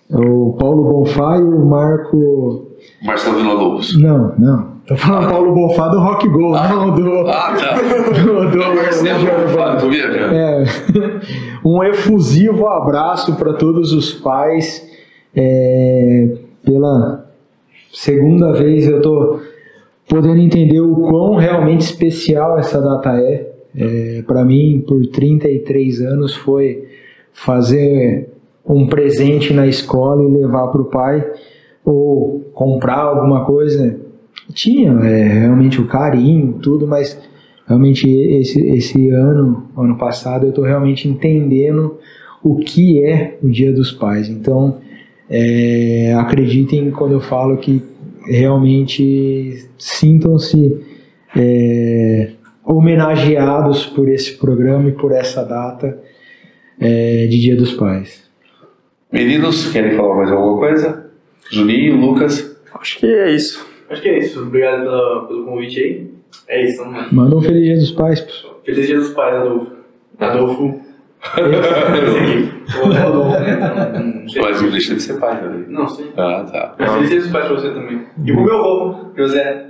o Paulo Bonfá e o Marco. Marcelo Vila Lobos. Não, não. Tô falando ah. Paulo Bonfá do Rock Go, ah. não do. Ah, tá. Do, do, do Marcelo Bonfá, tô viajando. É. Um efusivo abraço para todos os pais. É, pela segunda vez eu estou podendo entender o quão realmente especial essa data é. é Para mim, por 33 anos, foi fazer um presente na escola e levar para o pai, ou comprar alguma coisa. Tinha é, realmente o carinho, tudo, mas realmente esse, esse ano, ano passado, eu estou realmente entendendo o que é o Dia dos Pais. Então, é, acreditem quando eu falo que realmente sintam-se é, homenageados por esse programa e por essa data é, de Dia dos Pais. Meninos, querem falar mais alguma coisa? Juninho, Lucas? Acho que é isso. Acho que é isso. Obrigado pelo, pelo convite aí. É isso. Manda um Feliz Dia dos Pais, pessoal. Feliz Dia dos Pais, Adolfo. Adolfo. Aqui. Mas não deixa de ser pai também. Não, sim. Ah, tá. Mas feliz pai pra você também. E pro meu avô, José.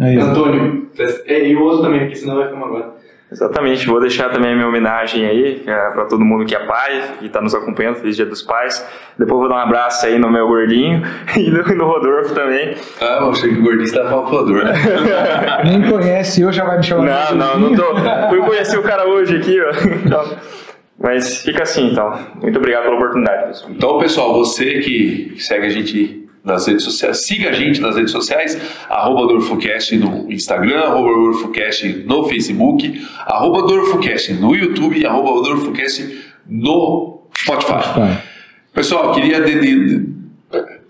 Aí, Antônio. É, e o outro também, porque senão vai ficar magoado. Exatamente, vou deixar também a minha homenagem aí é, para todo mundo que é pai e está nos acompanhando, Feliz Dia dos Pais. Depois vou dar um abraço aí no meu gordinho e no, no Rodolfo também. Ah, eu achei que o gordinho estava falando Rodolfo. Nem conhece, eu já vai me chamar Não, não, não tô. Fui conhecer o cara hoje aqui, ó. Então, mas fica assim, então. Muito obrigado pela oportunidade, pessoal. Então, pessoal, você que segue a gente nas redes sociais, siga a gente nas redes sociais, arroba Dorfocast no Instagram, arroba Dorfocast no Facebook, arroba Dorfocast no YouTube e arroba Dorfocast no Spotify. Pessoal, queria de, de, de,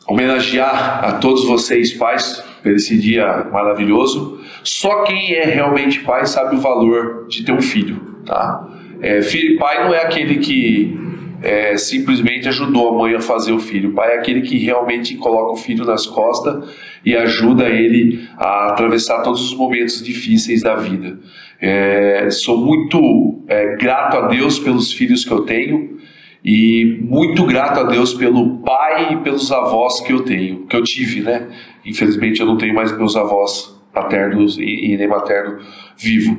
homenagear a todos vocês, pais, por esse dia maravilhoso. Só quem é realmente pai sabe o valor de ter um filho, tá? É, filho, pai não é aquele que é, simplesmente ajudou a mãe a fazer o filho. Pai é aquele que realmente coloca o filho nas costas e ajuda ele a atravessar todos os momentos difíceis da vida. É, sou muito é, grato a Deus pelos filhos que eu tenho e muito grato a Deus pelo pai e pelos avós que eu tenho, que eu tive, né? Infelizmente eu não tenho mais meus avós paternos e, e nem materno vivo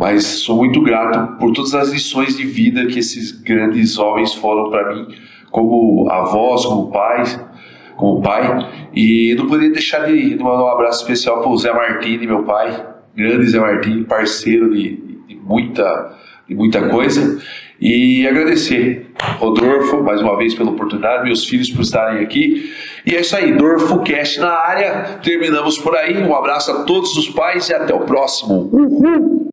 mas sou muito grato por todas as lições de vida que esses grandes homens foram para mim, como avós, como pais, como pai. E não poderia deixar de, mandar um abraço especial para o Zé Martini, meu pai, grande Zé Martini, parceiro de, de muita, de muita coisa. E agradecer Rodolfo mais uma vez pela oportunidade, meus filhos por estarem aqui. E é isso aí, Dorfo Cast na área. Terminamos por aí. Um abraço a todos os pais e até o próximo. Uhul.